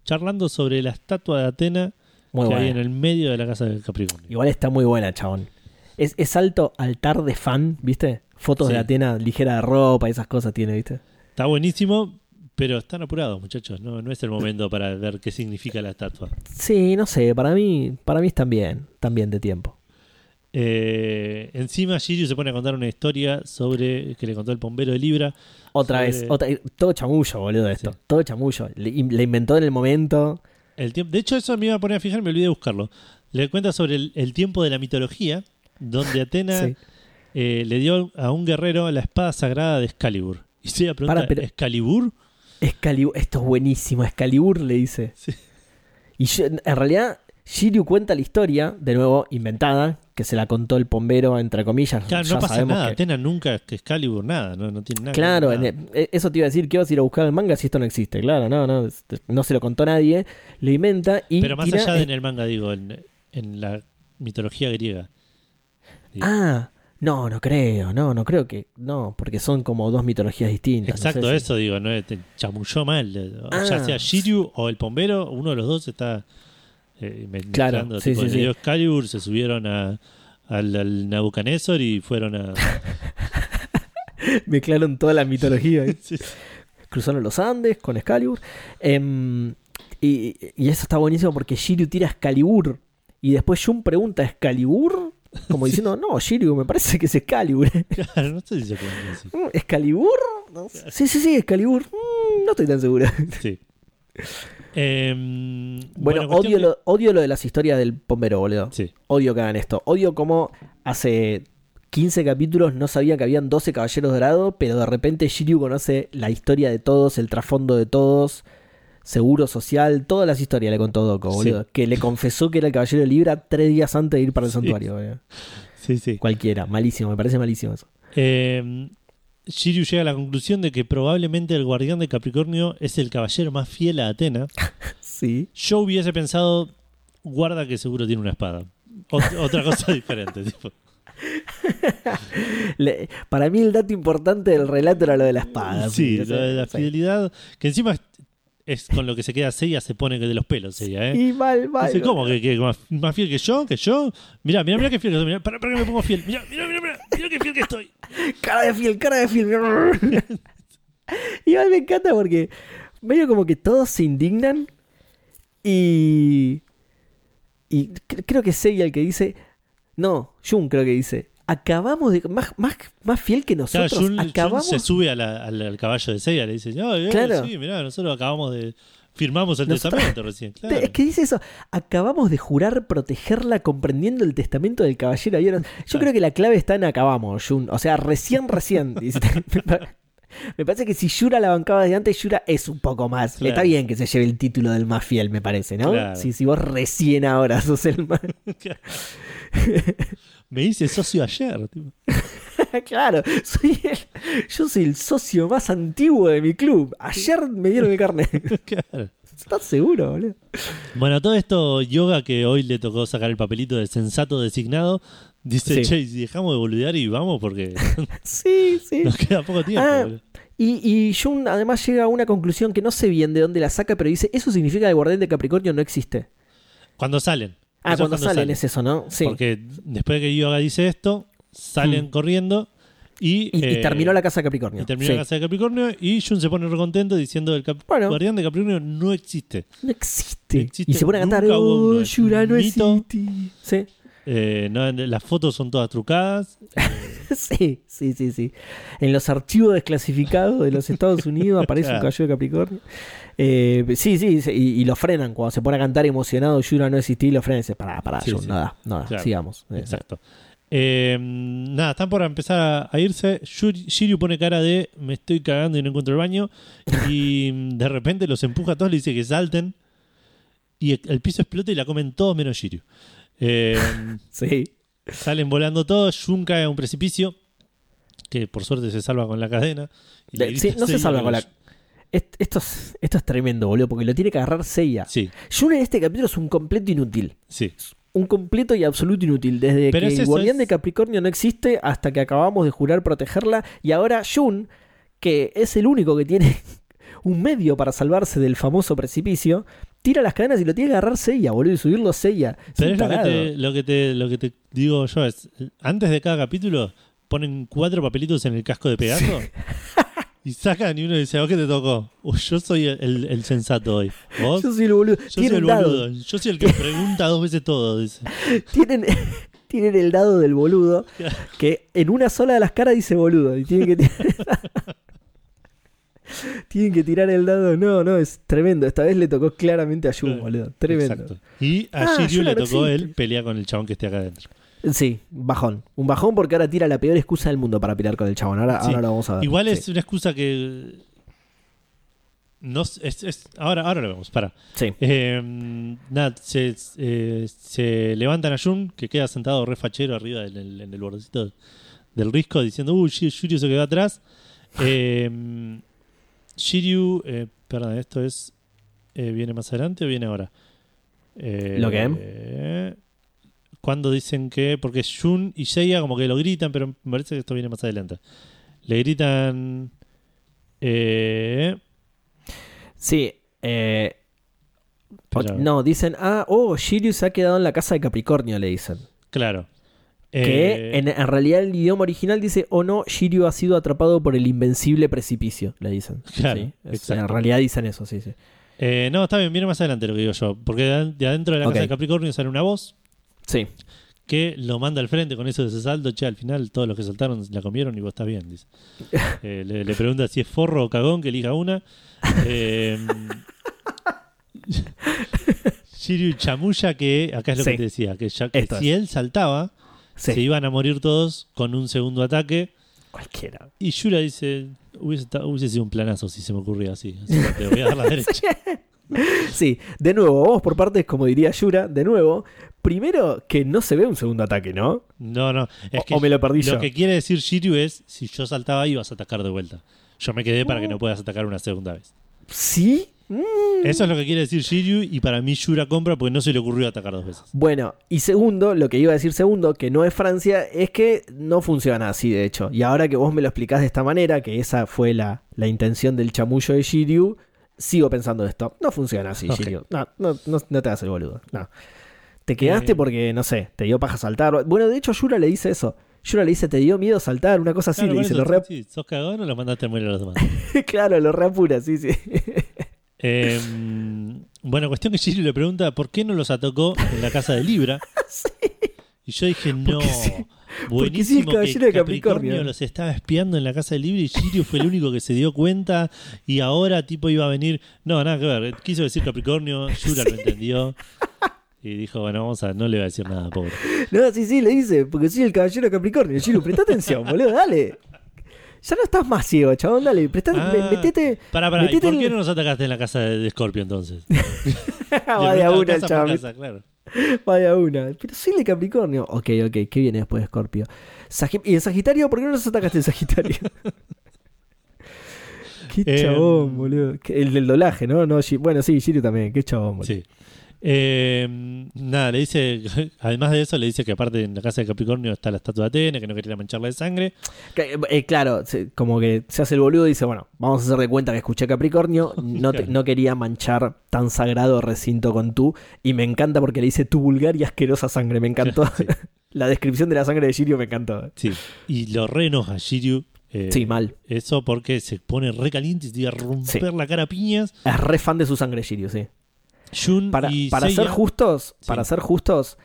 charlando sobre la estatua de Atena Muy que hay en buena. el medio de la casa de Capricornio. Igual está muy buena, chabón. Es, es alto altar de fan, ¿viste? Fotos de. Atena ligera de ropa y esas cosas tiene, ¿viste? Está buenísimo, pero están apurados, muchachos. No, no es el momento para ver qué significa la estatua. Sí, no sé, para mí, para mí están bien, también de tiempo. Eh, encima, Shiryu se pone a contar una historia sobre que le contó el bombero de Libra. Otra Sobre- vez, otra, todo chamullo, boludo, esto. Sí. Todo chamullo. Le, le inventó en el momento. El tiempo, de hecho, eso me iba a poner a fijar, me olvidé de buscarlo. Le cuenta sobre el, el tiempo de la mitología, donde Atena Sí. eh, le dio a un guerrero la espada sagrada de Excalibur. Y se la pregunta, Para, pero- ¿Excalibur? Excalibur, esto es buenísimo, Excalibur le dice. Sí. Y yo- en realidad, Shiryu cuenta la historia, de nuevo, inventada, que se la contó el bombero, entre comillas. Claro, ya no pasa sabemos nada. que- Atena nunca que Excalibur, nada, no, no tiene nada. que Claro, nada. eh, eso te iba a decir, que ibas a ir a buscar el manga si esto no existe. Claro, no, no, no se lo contó nadie, lo inventa y... Pero más tira- allá de en el manga, digo, en, en la mitología griega. Ah, no, no creo, no, no creo que... No, porque son como dos mitologías distintas. no Exacto, si- eso digo, ¿no? Te chamulló mal. eh, Ah. Ya sea Shiryu o el bombero, uno de los dos está eh, Claro, mezclando, sí, tipo, sí, sí. se subieron a, al, al Nabucodonosor y fueron a... Mezclaron toda la mitología. ¿eh? Sí. cruzaron los Andes con Excalibur. Em, y, y eso está buenísimo porque Shiryu tira Excalibur. Y después Jun pregunta, ¿Excalibur? Como diciendo, no, Shiryu, me parece que es Excalibur. Claro, no sé si se puede decir. Mm, ¿Excalibur? No. Sí, sí, sí, Excalibur. Mm, no estoy tan seguro. Sí. Em, Bueno, odio, que- lo, odio lo de las historias del bombero, boludo. Sí, Odio que hagan esto. Odio como hace 15 capítulos no sabía que habían 12 caballeros dorados, pero de repente Shiryu conoce la historia de todos, el trasfondo de todos, seguro social, todas las historias le contó Doko, Sí. boludo. Que le confesó que era el caballero de Libra tres días antes de ir para el Sí. santuario, boludo. sí, sí. Cualquiera, malísimo, me parece malísimo eso. Em, Shiryu llega a la conclusión de que probablemente el guardián de Capricornio es el caballero más fiel a Atena. Sí. Yo hubiese pensado, guarda que seguro tiene una espada. Ot- otra cosa diferente. tipo. Le- para mí el dato importante del relato era lo de la espada. Sí, lo de la fidelidad, que encima es, con lo que se queda Seiya, se pone que de los pelos Seiya, ¿eh? Y mal, mal. Dice, ¿cómo? ¿Que, que más, más fiel que yo? ¿Que yo? Mirá, mirá, mirá qué fiel que soy. Mirá, que me pongo fiel. Mirá, mirá, mirá, mirá, mirá qué fiel que estoy. Cara de fiel, cara de fiel. Igual me encanta porque medio como que todos se indignan y. Y cre- creo que es Seiya el que dice. No, Jun creo que dice. Acabamos de. Más, más, más fiel que Claro, nosotros. Jun acabamos. se sube a la- al, al caballo de Seiya, le dice, no, eh, Claro. sí, mirá, nosotros acabamos de... Firmamos el Nosotros- testamento recién, claro. Es que dice eso, acabamos de jurar protegerla comprendiendo el testamento del caballero. Yo creo que la clave está en acabamos, Jun. O sea, recién, recién. Me pa- Me parece que si Yura la bancaba de antes, Yura es un poco más. Claro. Está bien que se lleve el título del más fiel, me parece, ¿no? Claro. Si, si vos recién ahora sos el más. Me hice socio ayer. tipo. claro, soy el- yo soy el socio más antiguo de mi club. Ayer me dieron el carnet. Claro. ¿Estás seguro, boludo? Bueno, todo esto, Yoga, que hoy le tocó sacar el papelito de sensato designado, dice, Sí. che, dejamos de boludear y vamos porque Sí, sí. nos queda poco tiempo. Ah, boludo. Y, y Jun además llega a una conclusión que no sé bien de dónde la saca, pero dice, eso significa que el guardián de Capricornio no existe. Cuando salen. Ah, Eso cuando, salen, es eso, ¿no? Sí. Porque después de que Yoga dice esto, salen Hmm. corriendo y... Y, y eh, terminó la casa de Capricornio. y terminó Sí. la casa de Capricornio y Jun se pone recontento diciendo el cap- Bueno. guardián de Capricornio no existe. No existe. Existe, Y se pone a cantar, oh, Yura no mito". existe. Sí. Eh, no, las fotos son todas trucadas. sí, sí, sí, sí. En los archivos desclasificados de los Estados Unidos aparece un Claro. caballero de Capricornio. Eh, sí, sí, y, y lo frenan cuando se pone a cantar emocionado, Yura no existe, y lo frenan y dice, pará, pará, Sí, sí. nada, nada, Claro. sigamos. Eh, Exacto. Eh, nada, están por empezar a, irse. Shiryu pone cara de me estoy cagando y no encuentro el baño. Y mm, de repente los empuja a todos, le dice que salten. Y el, el piso explota y la comen todos menos Shiryu. Eh, Sí. salen volando todos. Jun cae a un precipicio. Que por suerte se salva con la cadena. Y De- sí, no se salva con la... Est- Esto es, esto es tremendo, boludo, porque lo tiene que agarrar Seiya. Sí, Jun en este capítulo es un completo inútil. sí. Un completo y absoluto inútil. Desde Pero que el guardián es- de Capricornio no existe hasta que acabamos de jurar protegerla. Y ahora Jun, que es el único que tiene un medio para salvarse del famoso precipicio, tira las cadenas y lo tiene que agarrar Seiya, boludo, y subirlo Seiya. Pero es lo que, te, lo, que te, lo que te digo yo es, antes de cada capítulo ponen cuatro papelitos en el casco de Pegaso y sacan y uno dice, ¿a qué te tocó? Yo soy el, el- el sensato hoy. ¿Vos? Yo soy el boludo. Yo soy el dado. boludo. Yo soy el que pregunta dos veces todo. Dice. Tienen, tienen el dado del boludo que en una sola de las caras dice boludo. Y tienen que tirar. tienen que tirar el dado. No, no, es tremendo. Esta vez le tocó claramente a Jun, boludo. Tremendo. Exacto. Y a Ah, Shiryu le tocó él pelear con el chabón que esté acá adentro. Sí, bajón. Un bajón porque ahora tira la peor excusa del mundo para pelear con el chabón. Ahora, Sí. ahora lo vamos a ver. Igual Sí. es una excusa que... No, es, es- ahora, ahora lo vemos, para. Sí. Eh, nada, se, eh, se levantan a Jun, que queda sentado re fachero arriba en el, en el bordecito del risco, diciendo, Shi- Shiryu se quedó atrás. Eh, Shiryu, eh, perdón, esto es, eh, ¿viene más adelante o viene ahora? Eh, ¿Lo qué? Cuando dicen que, porque Jun y Seiya como que lo gritan, pero me parece que esto viene más adelante. Le gritan... Eh, Sí. eh, No, dicen, ah, oh, Shiryu se ha quedado en la casa de Capricornio, le dicen. claro. Que Eh, en, en realidad el idioma original dice, oh no, Shiryu ha sido atrapado por el invencible precipicio, le dicen. Claro, Sí, es- en realidad dicen eso, sí, sí. Eh, no, está bien, viene más adelante lo que digo yo. Porque de, de adentro de la casa de Capricornio sale una voz Sí, que lo manda al frente con eso de ese salto. Che, al final todos los que saltaron la comieron y vos estás bien, dice. Eh, le, le pregunta si es forro o cagón, que elija una. Eh, Shiryu chamulla que, acá es lo Sí. que te decía, que, ya- que si es. él saltaba, Sí. se iban a morir todos con un segundo ataque. Cualquiera. Y Yura dice, hubiese, hubiese sido un planazo si se me ocurría así. Así que te voy a dar la derecha. Sí, de nuevo, vamos por partes, como diría Yura, de nuevo. Primero, que no se ve un segundo ataque, ¿no? No, no. Es O- que o me lo perdí lo yo. que quiere decir Shiryu es, si yo saltaba ahí, vas a atacar de vuelta. Yo me quedé para que no puedas atacar una segunda vez. ¿Sí? Mm. Eso es lo que quiere decir Shiryu y para mí Yura compra porque no se le ocurrió atacar dos veces. Bueno, y segundo, lo que iba a decir segundo, que no es Francia, es que no funciona así, de hecho. Y ahora que vos me lo explicás de esta manera, que esa fue la, la intención del chamullo de Shiryu, sigo pensando esto. No funciona así. Shiryu. No, no, no, no te hagas el boludo. No. Te quedaste Eh. porque, no sé, te dio paja saltar. Bueno, de hecho, Yura le dice eso. Yura le dice, te dio miedo saltar, una cosa así. Le dice, lo re... sí, ¿Sos cagón o lo mandaste a morir a los demás? claro, lo reapura, sí, sí. Eh, bueno, cuestión que Shiryu le pregunta por qué no los atacó en la casa de Libra. Y yo dije, no, sí, sí, buenísimo caballero que de Capricornio Capricornio. los estaba espiando en la casa de Libra y Shiryu fue el único que se dio cuenta y ahora tipo iba a venir. No, nada que ver, quiso decir Capricornio, Yura lo entendió. Y dijo, bueno, vamos a, no le voy a decir nada, pobre. No, sí, sí, le dice, porque soy el caballero de Capricornio. Shiryu, presta atención, boludo, dale. Ya no estás más ciego, chabón, dale. Presta, Ah, me- metete. Pará, pará, ¿y metete por qué no nos atacaste en la casa de, de Scorpio entonces? Vaya una, el chabón. claro. Vaya una. Pero soy el de Capricornio. Ok, ok, ¿qué viene después de Scorpio? ¿Y en Sagitario? ¿Por qué no nos atacaste en Sagitario? qué Eh, chabón, boludo. Que- El del doblaje, ¿no? no bueno, sí, Shiryu también. Qué chabón, boludo. Sí. Eh, nada, le dice, además de eso, le dice que aparte en la casa de Capricornio está la estatua de Atena, que no quería mancharla de sangre. Que, eh, claro, se- como que se hace el boludo y dice, bueno, vamos a hacer de cuenta que escuché Capricornio, no, te- no quería manchar tan sagrado recinto con tú, y me encanta porque le dice tu vulgar y asquerosa sangre, me encantó. Sí, La descripción de la sangre de Shiryu me encantó. sí. Y lo re enoja Shiryu. eh, Sí, mal. Eso porque se pone re caliente y te iba a romper Sí. la cara a piñas. Es re fan de su sangre Shiryu, sí. Jun Para, y para Seiya ser justos, Sí. para ser justos,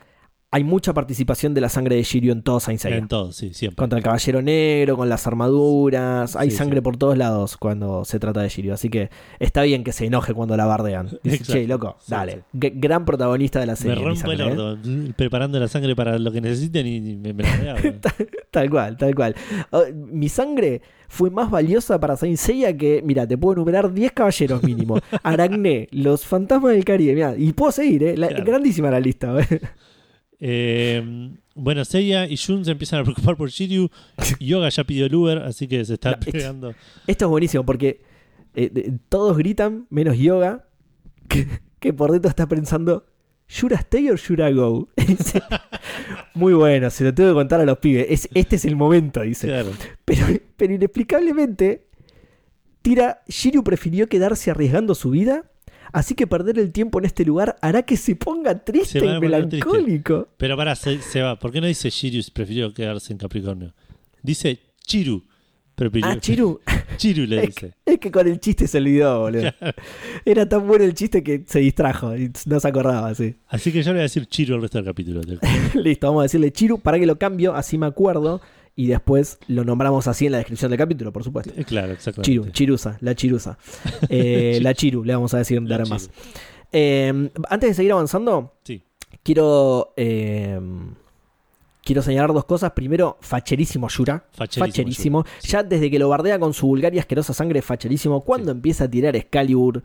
hay mucha participación de la sangre de Shiryu en todo Saint Seiya. en todo, sí, siempre. Contra el Caballero Negro, con las armaduras. Hay Sí, sangre sí. por todos lados cuando se trata de Shiryu. Así que está bien que se enoje cuando la bardean. Dice, che, loco, Sí, dale. Gran protagonista de la Me serie. mi rompo el ¿eh? orto, preparando la sangre para lo que necesiten y me, me la regalan. Tal cual, tal cual. Oh, mi sangre fue más valiosa para Saint Seiya que, mira, te puedo enumerar 10 caballeros mínimo. Aracné, los fantasmas del Caribe, mira, y puedo seguir, ¿eh? La- Claro. grandísima la lista. ¿eh? Eh, bueno, Seiya y Jun se empiezan a preocupar por Shiryu. Yoga ya pidió el Uber, así que se está No, esto- pegando. Esto es buenísimo porque eh, de- todos gritan, menos Yoga, que, que por dentro está pensando, ¿Should I stay or should I go? Muy bueno, se lo tengo que contar a los pibes. Es, este es el momento, dice. Claro. Pero, pero inexplicablemente, Tira, Shiryu prefirió quedarse arriesgando su vida, así que perder el tiempo en este lugar hará que se ponga triste Se y triste. melancólico. Pero pará, se, se va. ¿Por qué no dice Shiryu prefirió quedarse en Capricornio? Dice Chiru. Prefirió, Ah, Chiru, Chiru le es, dice. es que con el chiste se olvidó, boludo. Era tan bueno el chiste que se distrajo y no se acordaba, sí. Así que yo le voy a decir Chiru el resto del capítulo. Listo, vamos a decirle Chiru para que lo cambio, así me acuerdo. Y después lo nombramos así en la descripción del capítulo, por supuesto. Eh, Claro, exactamente. Chiru, Chirusa, la Chirusa. Eh, la Chiru, le vamos a decir La más. Eh, antes de seguir avanzando, Sí. quiero eh, quiero señalar dos cosas. Primero, facherísimo Yura. Facherísimo. Facherísimo. Yura, sí. Ya desde que lo bardea con su vulgar y asquerosa sangre, facherísimo. Cuando Sí. empieza a tirar Excalibur,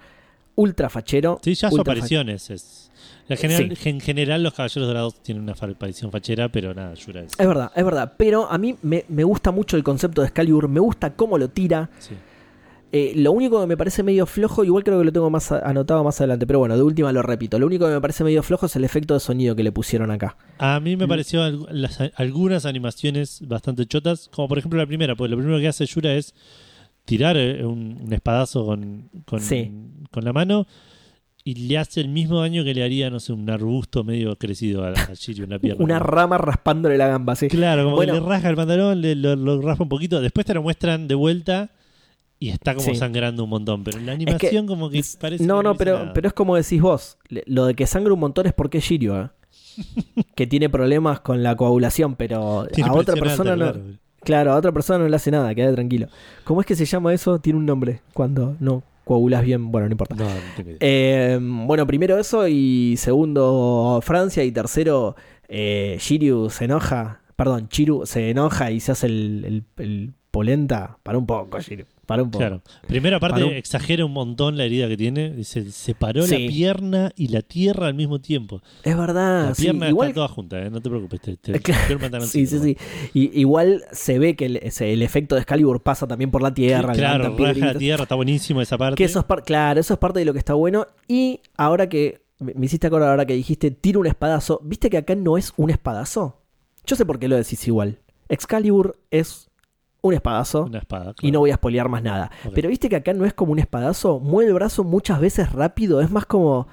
ultra fachero. Sí, ya su aparición es. En, general, en general, los Caballeros Dorados tienen una aparición fachera, pero nada, Yura es. Es verdad, es verdad. Pero a mí me, me gusta mucho el concepto de Excalibur. Me gusta cómo lo tira. Sí. Eh, lo único que me parece medio flojo, igual creo que lo tengo más a- anotado más adelante, pero bueno, de última lo repito. Lo único que me parece medio flojo es el efecto de sonido que le pusieron acá. A mí Mm. me pareció algu- las- algunas animaciones bastante chotas, como por ejemplo la primera, porque lo primero que hace Yura es tirar eh, un, un espadazo con, con, Sí. con la mano y le hace el mismo daño que le haría, no sé, un arbusto medio crecido a, a Shiryu en la pierna. Una rama raspándole la gamba, sí. Claro, como Bueno. que le rasga el pantalón, le, lo, lo raspa un poquito, después te lo muestran de vuelta y está como Sí. sangrando un montón, pero la animación como que parece No, que no, pero, pero es como decís vos. Lo de que sangra un montón es porque es Shiryu, ¿eh? que tiene problemas con la coagulación, pero Tiene a otra persona alta, no. claro. Claro, a otra persona no le hace nada, queda tranquilo. ¿Cómo es que se llama eso? Tiene un nombre. Cuando no coagulas bien, bueno, no importa. No, no. Eh, bueno, primero eso y segundo Francia y tercero eh, Shiryu se enoja, perdón, Chiru se enoja y se hace el, el- el polenta. Para un poco, Shiryu, para un poco. Claro. Primero, aparte, un- exagera un montón la herida que tiene. Dice, separó Sí. la pierna y la tierra al mismo tiempo. Es verdad, la sí, pierna igual está toda junta, ¿eh? no te preocupes. Te, te- Claro, te Sí, sí, sí. Y, igual se ve que el, ese- el efecto de Excalibur pasa también por la tierra. Claro, raja la tierra, está buenísimo esa parte. Que eso es par- claro, eso es parte de lo que está bueno. Y ahora que me me hiciste acordar, ahora que dijiste tira un espadazo, ¿viste que acá no es un espadazo? Yo sé por qué lo decís igual. Excalibur es un espadazo. Una espada. Y no voy a spoilear más nada. Pero viste que acá no es como un espadazo, mueve el brazo muchas veces rápido, es más como.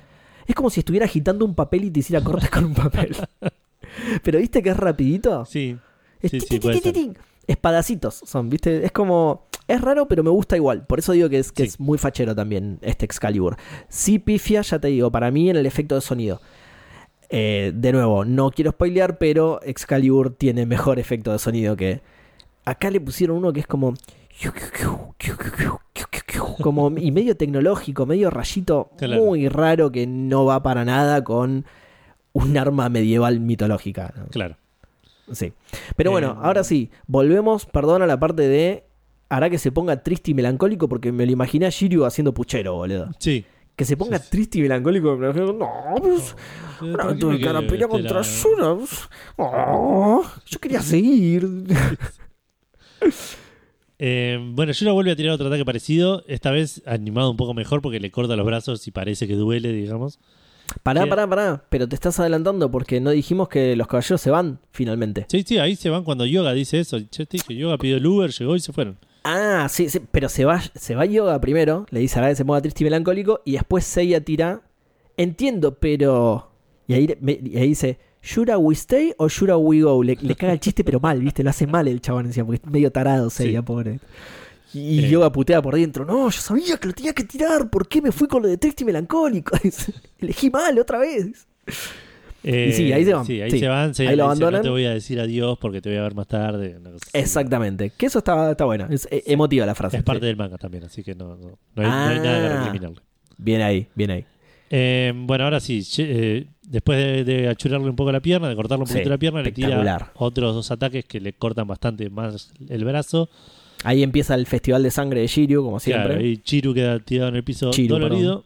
Es como si estuviera agitando un papel y te hiciera cortes con un papel. Pero viste que es rapidito. Sí, Es Sí, sí. Espadacitos son, ¿viste? Es como. Es raro, pero me gusta igual. Por eso digo que es, que Sí. es muy fachero también este Excalibur. Sí, pifia, ya te digo, para mí en el efecto de sonido. Eh, de nuevo, no quiero spoilear, pero Excalibur tiene mejor efecto de sonido que. Acá le pusieron uno que es como. Como y medio tecnológico, medio rayito Claro. muy raro que no va para nada con un arma medieval mitológica. ¿no? claro. Sí. Pero bueno, Eh, ahora sí, volvemos, perdón, a la parte de. Hará que se ponga triste y melancólico porque me lo imaginé a Shiryu haciendo puchero, boludo. Sí. Que se ponga Sí, sí. triste y melancólico. me No, pues. Ahora tuve que ir a pelear contra Yuna. pues. Oh, yo quería seguir. Eh, bueno, Yura vuelve a tirar otro ataque parecido, esta vez animado un poco mejor porque le corta los brazos y parece que duele, digamos. Pará, pará, pará. Pero te estás adelantando porque no dijimos que los caballeros se van finalmente. Sí, sí, ahí se van cuando Yoga dice eso. Te dije, Yoga pidió el Uber, llegó y se fueron. Ah, sí, sí, pero se va, se va Yoga primero, le dice a que se ponga triste y melancólico, y después Seiya tira. Entiendo, pero. Y ahí, me- y ahí dice, ¿Shura we stay o Shura we go? Le, le caga el chiste, pero mal, ¿viste? Lo hace mal el chabón encima, porque es medio tarado Seiya, Sí. pobre. Y, Eh. Yoga putea por dentro, no, yo sabía que lo tenía que tirar, ¿por qué me fui con lo de triste y melancólico? Elegí mal otra vez. Eh, Y sí, ahí se van. Sí, ahí Sí. se van. se Ahí lo abandonan. No te voy a decir adiós porque te voy a ver más tarde. Exactamente, que eso está, está bueno, es eh, emotiva la frase. Es parte sí. del manga también, así que no, no, no hay, no hay nada que Ah. recriminarle. Bien ahí, bien ahí. Eh, bueno, ahora sí, después de, de achurarle un poco la pierna, de cortarle un Sí, poquito la pierna, le tira otros dos ataques que le cortan bastante más el brazo. Ahí empieza el festival de sangre de Shiryu, como siempre. Claro, y Chiru queda tirado en el piso Chiru, dolorido.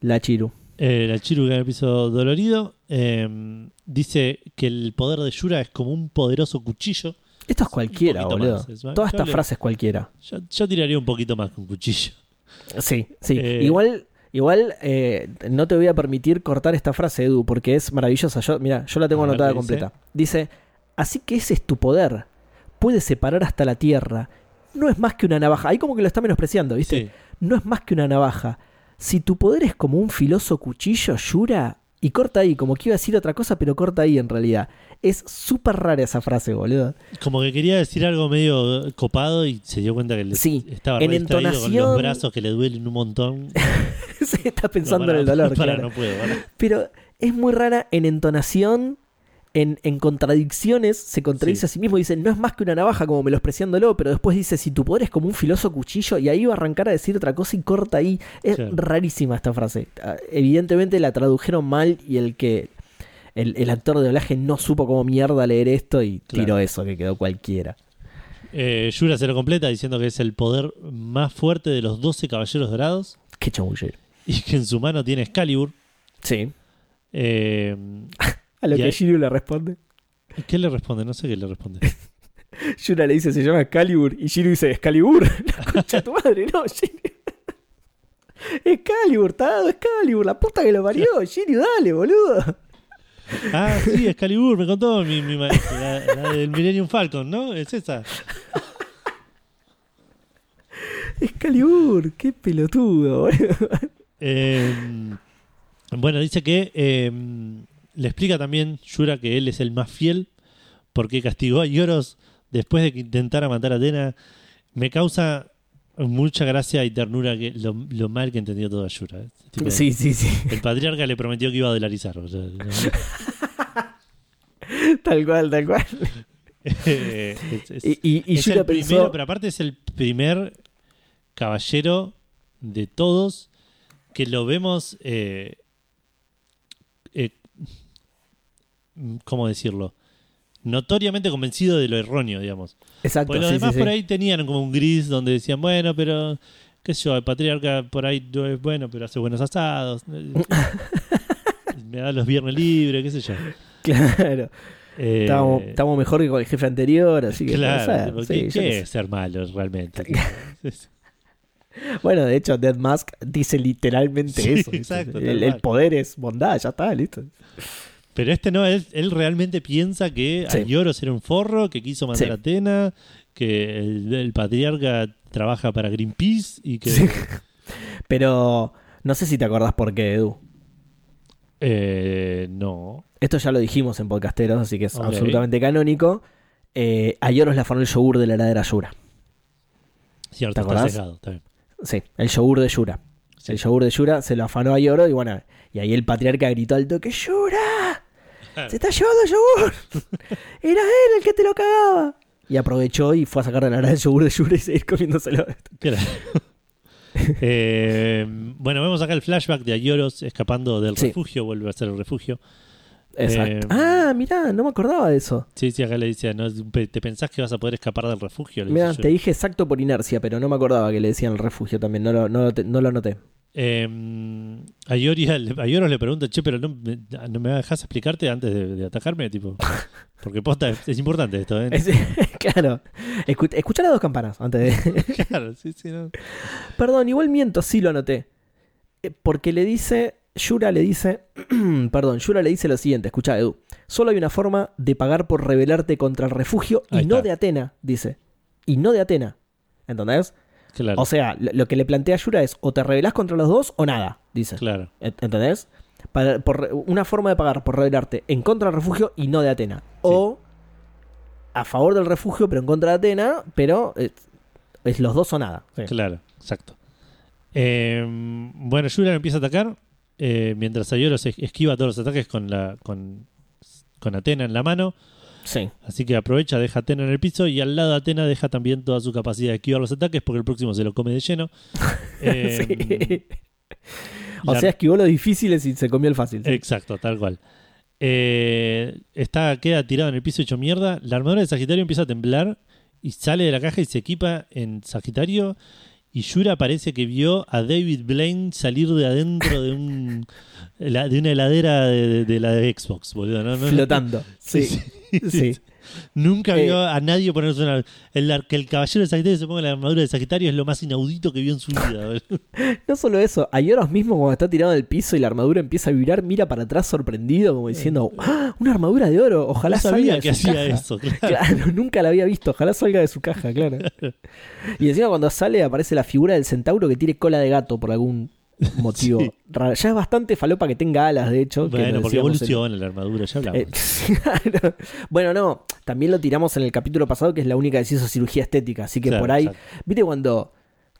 La Chiru. Eh, la Chiru queda en el piso dolorido. Eh, dice que el poder de Yura es como un poderoso cuchillo. Esto es cualquiera, boludo. más, es más- Toda yo esta le- frase es cualquiera. Yo, yo tiraría un poquito más que un cuchillo. Sí, sí. Eh, Igual, igual eh, no te voy a permitir cortar esta frase, Edu, porque es maravillosa. Yo, mira, yo la tengo ver, anotada completa. Dice, así que ese es tu poder. Puedes separar hasta la tierra. No es más que una navaja. Ahí como que lo está menospreciando, ¿viste? Sí. No es más que una navaja. Si tu poder es como un filoso cuchillo, Yura, y corta ahí, como que iba a decir otra cosa, pero corta ahí en realidad. Es súper rara esa frase, boludo. Como que quería decir algo medio copado y se dio cuenta que le Sí, estaba en distraído con entonación- los brazos que le duelen un montón. Se está pensando No, en el dolor, claro. no puedo. Pero es muy rara en entonación, en, en contradicciones, se contradice Sí. a sí mismo, dice, no es más que una navaja como menospreciándolo, pero después dice, si tu poder es como un filoso cuchillo, y ahí va a arrancar a decir otra cosa y corta ahí. Es rarísima esta frase. Ah, Evidentemente la tradujeron mal y el que... El, el actor de doblaje no supo cómo mierda leer esto y Claro. tiró eso, que quedó cualquiera. Eh, Yura se lo completa diciendo que es el poder más fuerte de los 12 caballeros dorados Qué chamullero. y que en su mano tiene Excalibur. Sí. Eh, A lo Y que ahí- Shiryu le responde. ¿Qué le responde? No sé qué le responde. Yura le dice, se llama Excalibur. Y Shiryu dice, Excalibur. La concha de tu madre, no, Shiryu. Excalibur, tarado, Excalibur. La puta que lo parió. Shiryu, dale, boludo. Ah, sí, Excalibur, me contó mi, mi maestro, la, la del Millennium Falcon, ¿no? Es esa. Excalibur, qué pelotudo, boludo. Eh, bueno, dice que eh, le explica también Yura que él es el más fiel porque castigó a Yoros después de que intentara matar a Atena. Me causa mucha gracia y ternura que lo, lo mal que entendió toda Yura. ¿eh? Tipo, Sí, sí, sí. El patriarca le prometió que iba a dolarizar. o sea, no, tal cual, tal cual. Es- es- Y, y, y es el pensó. primero, pero aparte es el primer caballero de todos que lo vemos. Eh, ¿Cómo decirlo? Notoriamente convencido de lo erróneo, digamos. Exacto, Porque los sí, demás sí, por sí. ahí tenían como un gris donde decían, bueno, pero. ¿Qué sé yo? El patriarca por ahí no es bueno, pero hace buenos asados. Me da los viernes libres, qué sé yo. Claro. Eh, estábamos mejor que con el jefe anterior, así que. Claro, tipo, sí, ¿qué, es ser malo realmente? sé. Bueno, de hecho, Dead Mask dice literalmente Sí, eso. exacto, el, poder es bondad, ya está, listo. Pero este no, él, él realmente piensa que Sí. Aioros era un forro, que quiso matar Sí. a Atena, que el, el patriarca trabaja para Greenpeace y que... Sí. Pero no sé si te acordás por qué, Edu. Eh, no. Esto ya lo dijimos en podcasteros, así que es absolutamente canónico. Eh, a Yoros le afanó el yogur de la heladera Yura. Cierto, ¿Te está acordás? bien. Sí, el yogur de Yura. Sí. El yogur de Yura se lo afanó a Yoro y bueno, y ahí el patriarca gritó al toque, ¡Yura! ¡Se está llevando el yogur! ¡Era él el que te lo cagaba! Y aprovechó y fue a sacar de la hora del yogur de Yura y seguir comiéndoselo. Claro. Eh, bueno, vemos acá el flashback de Aioros escapando del Sí. refugio, vuelve a ser el refugio. Exacto. Eh, ah, mirá, no me acordaba de eso. Sí, sí, acá le ¿no? ¿te pensás que vas a poder escapar del refugio? Mirá, te dije exacto por inercia, pero no me acordaba que le decían el refugio también, no lo, no lo, no lo noté. Eh, a, Ioria le- a Ioros le pregunta, che, pero no, me- no me dejas explicarte antes de, de atacarme, tipo. Porque posta, es, es importante esto, ¿eh? Es- claro. Escu- escuchá las dos campanas antes de... Claro, sí, sí, no. Perdón, igual miento, sí lo anoté. Eh, Porque le dice, Yura le dice, perdón, Yura le dice lo siguiente, escucha Edu, solo hay una forma de pagar por rebelarte contra el refugio y no de Atena, dice. Y no de Atena. ¿Entendés? Claro, O sea, lo que le plantea Yura es o te rebelás contra los dos o nada, dice. claro. Ent- ¿Entendés? Para- por una forma de pagar por rebelarte en contra del refugio y no de Atena. O a favor del refugio pero en contra de Atena, pero es, es los dos o nada. Sí. Claro, exacto. Eh, bueno, Yura empieza a atacar. eh, mientras Aioros es- esquiva todos los ataques con la con, con Atena en la mano. Sí. Así que aprovecha, deja a Atena en el piso y al lado de Atena deja también toda su capacidad de esquivar los ataques porque el próximo se lo come de lleno. Eh. O la- sea, esquivó lo difíciles y se comió el fácil. sí. Exacto, tal cual. Eh, está, queda tirado en el piso hecho mierda. La armadura de Sagitario empieza a temblar y sale de la caja y se equipa en Sagitario. Y Yura parece que vio a David Blaine salir de adentro de un de una heladera de, de la de Xbox, boludo. ¿no? No- no- Flotando. Sí. sí, Sí. Nunca Eh, vio a nadie ponerse una. El, que el caballero de Sagitario se ponga la armadura de Sagitario es lo más inaudito que vio en su vida. No solo eso, a Yoros mismo cuando está tirado en el piso y la armadura empieza a vibrar, mira para atrás sorprendido como diciendo, ¡Ah! una armadura de oro, ojalá no salga sabía de que su hacía caja". eso, claro. Claro, nunca la había visto, ojalá salga de su caja, claro. Y encima cuando sale aparece la figura del centauro que tiene cola de gato por algún motivo Sí. raro. Ya es bastante falopa que tenga alas, de hecho. Bueno, porque decíamos en- evoluciona la armadura, ya hablamos. Eh, claro. Bueno, no, también lo tiramos en el capítulo pasado que es la única que se hizo cirugía estética, así que Claro, por ahí, exacto. viste cuando,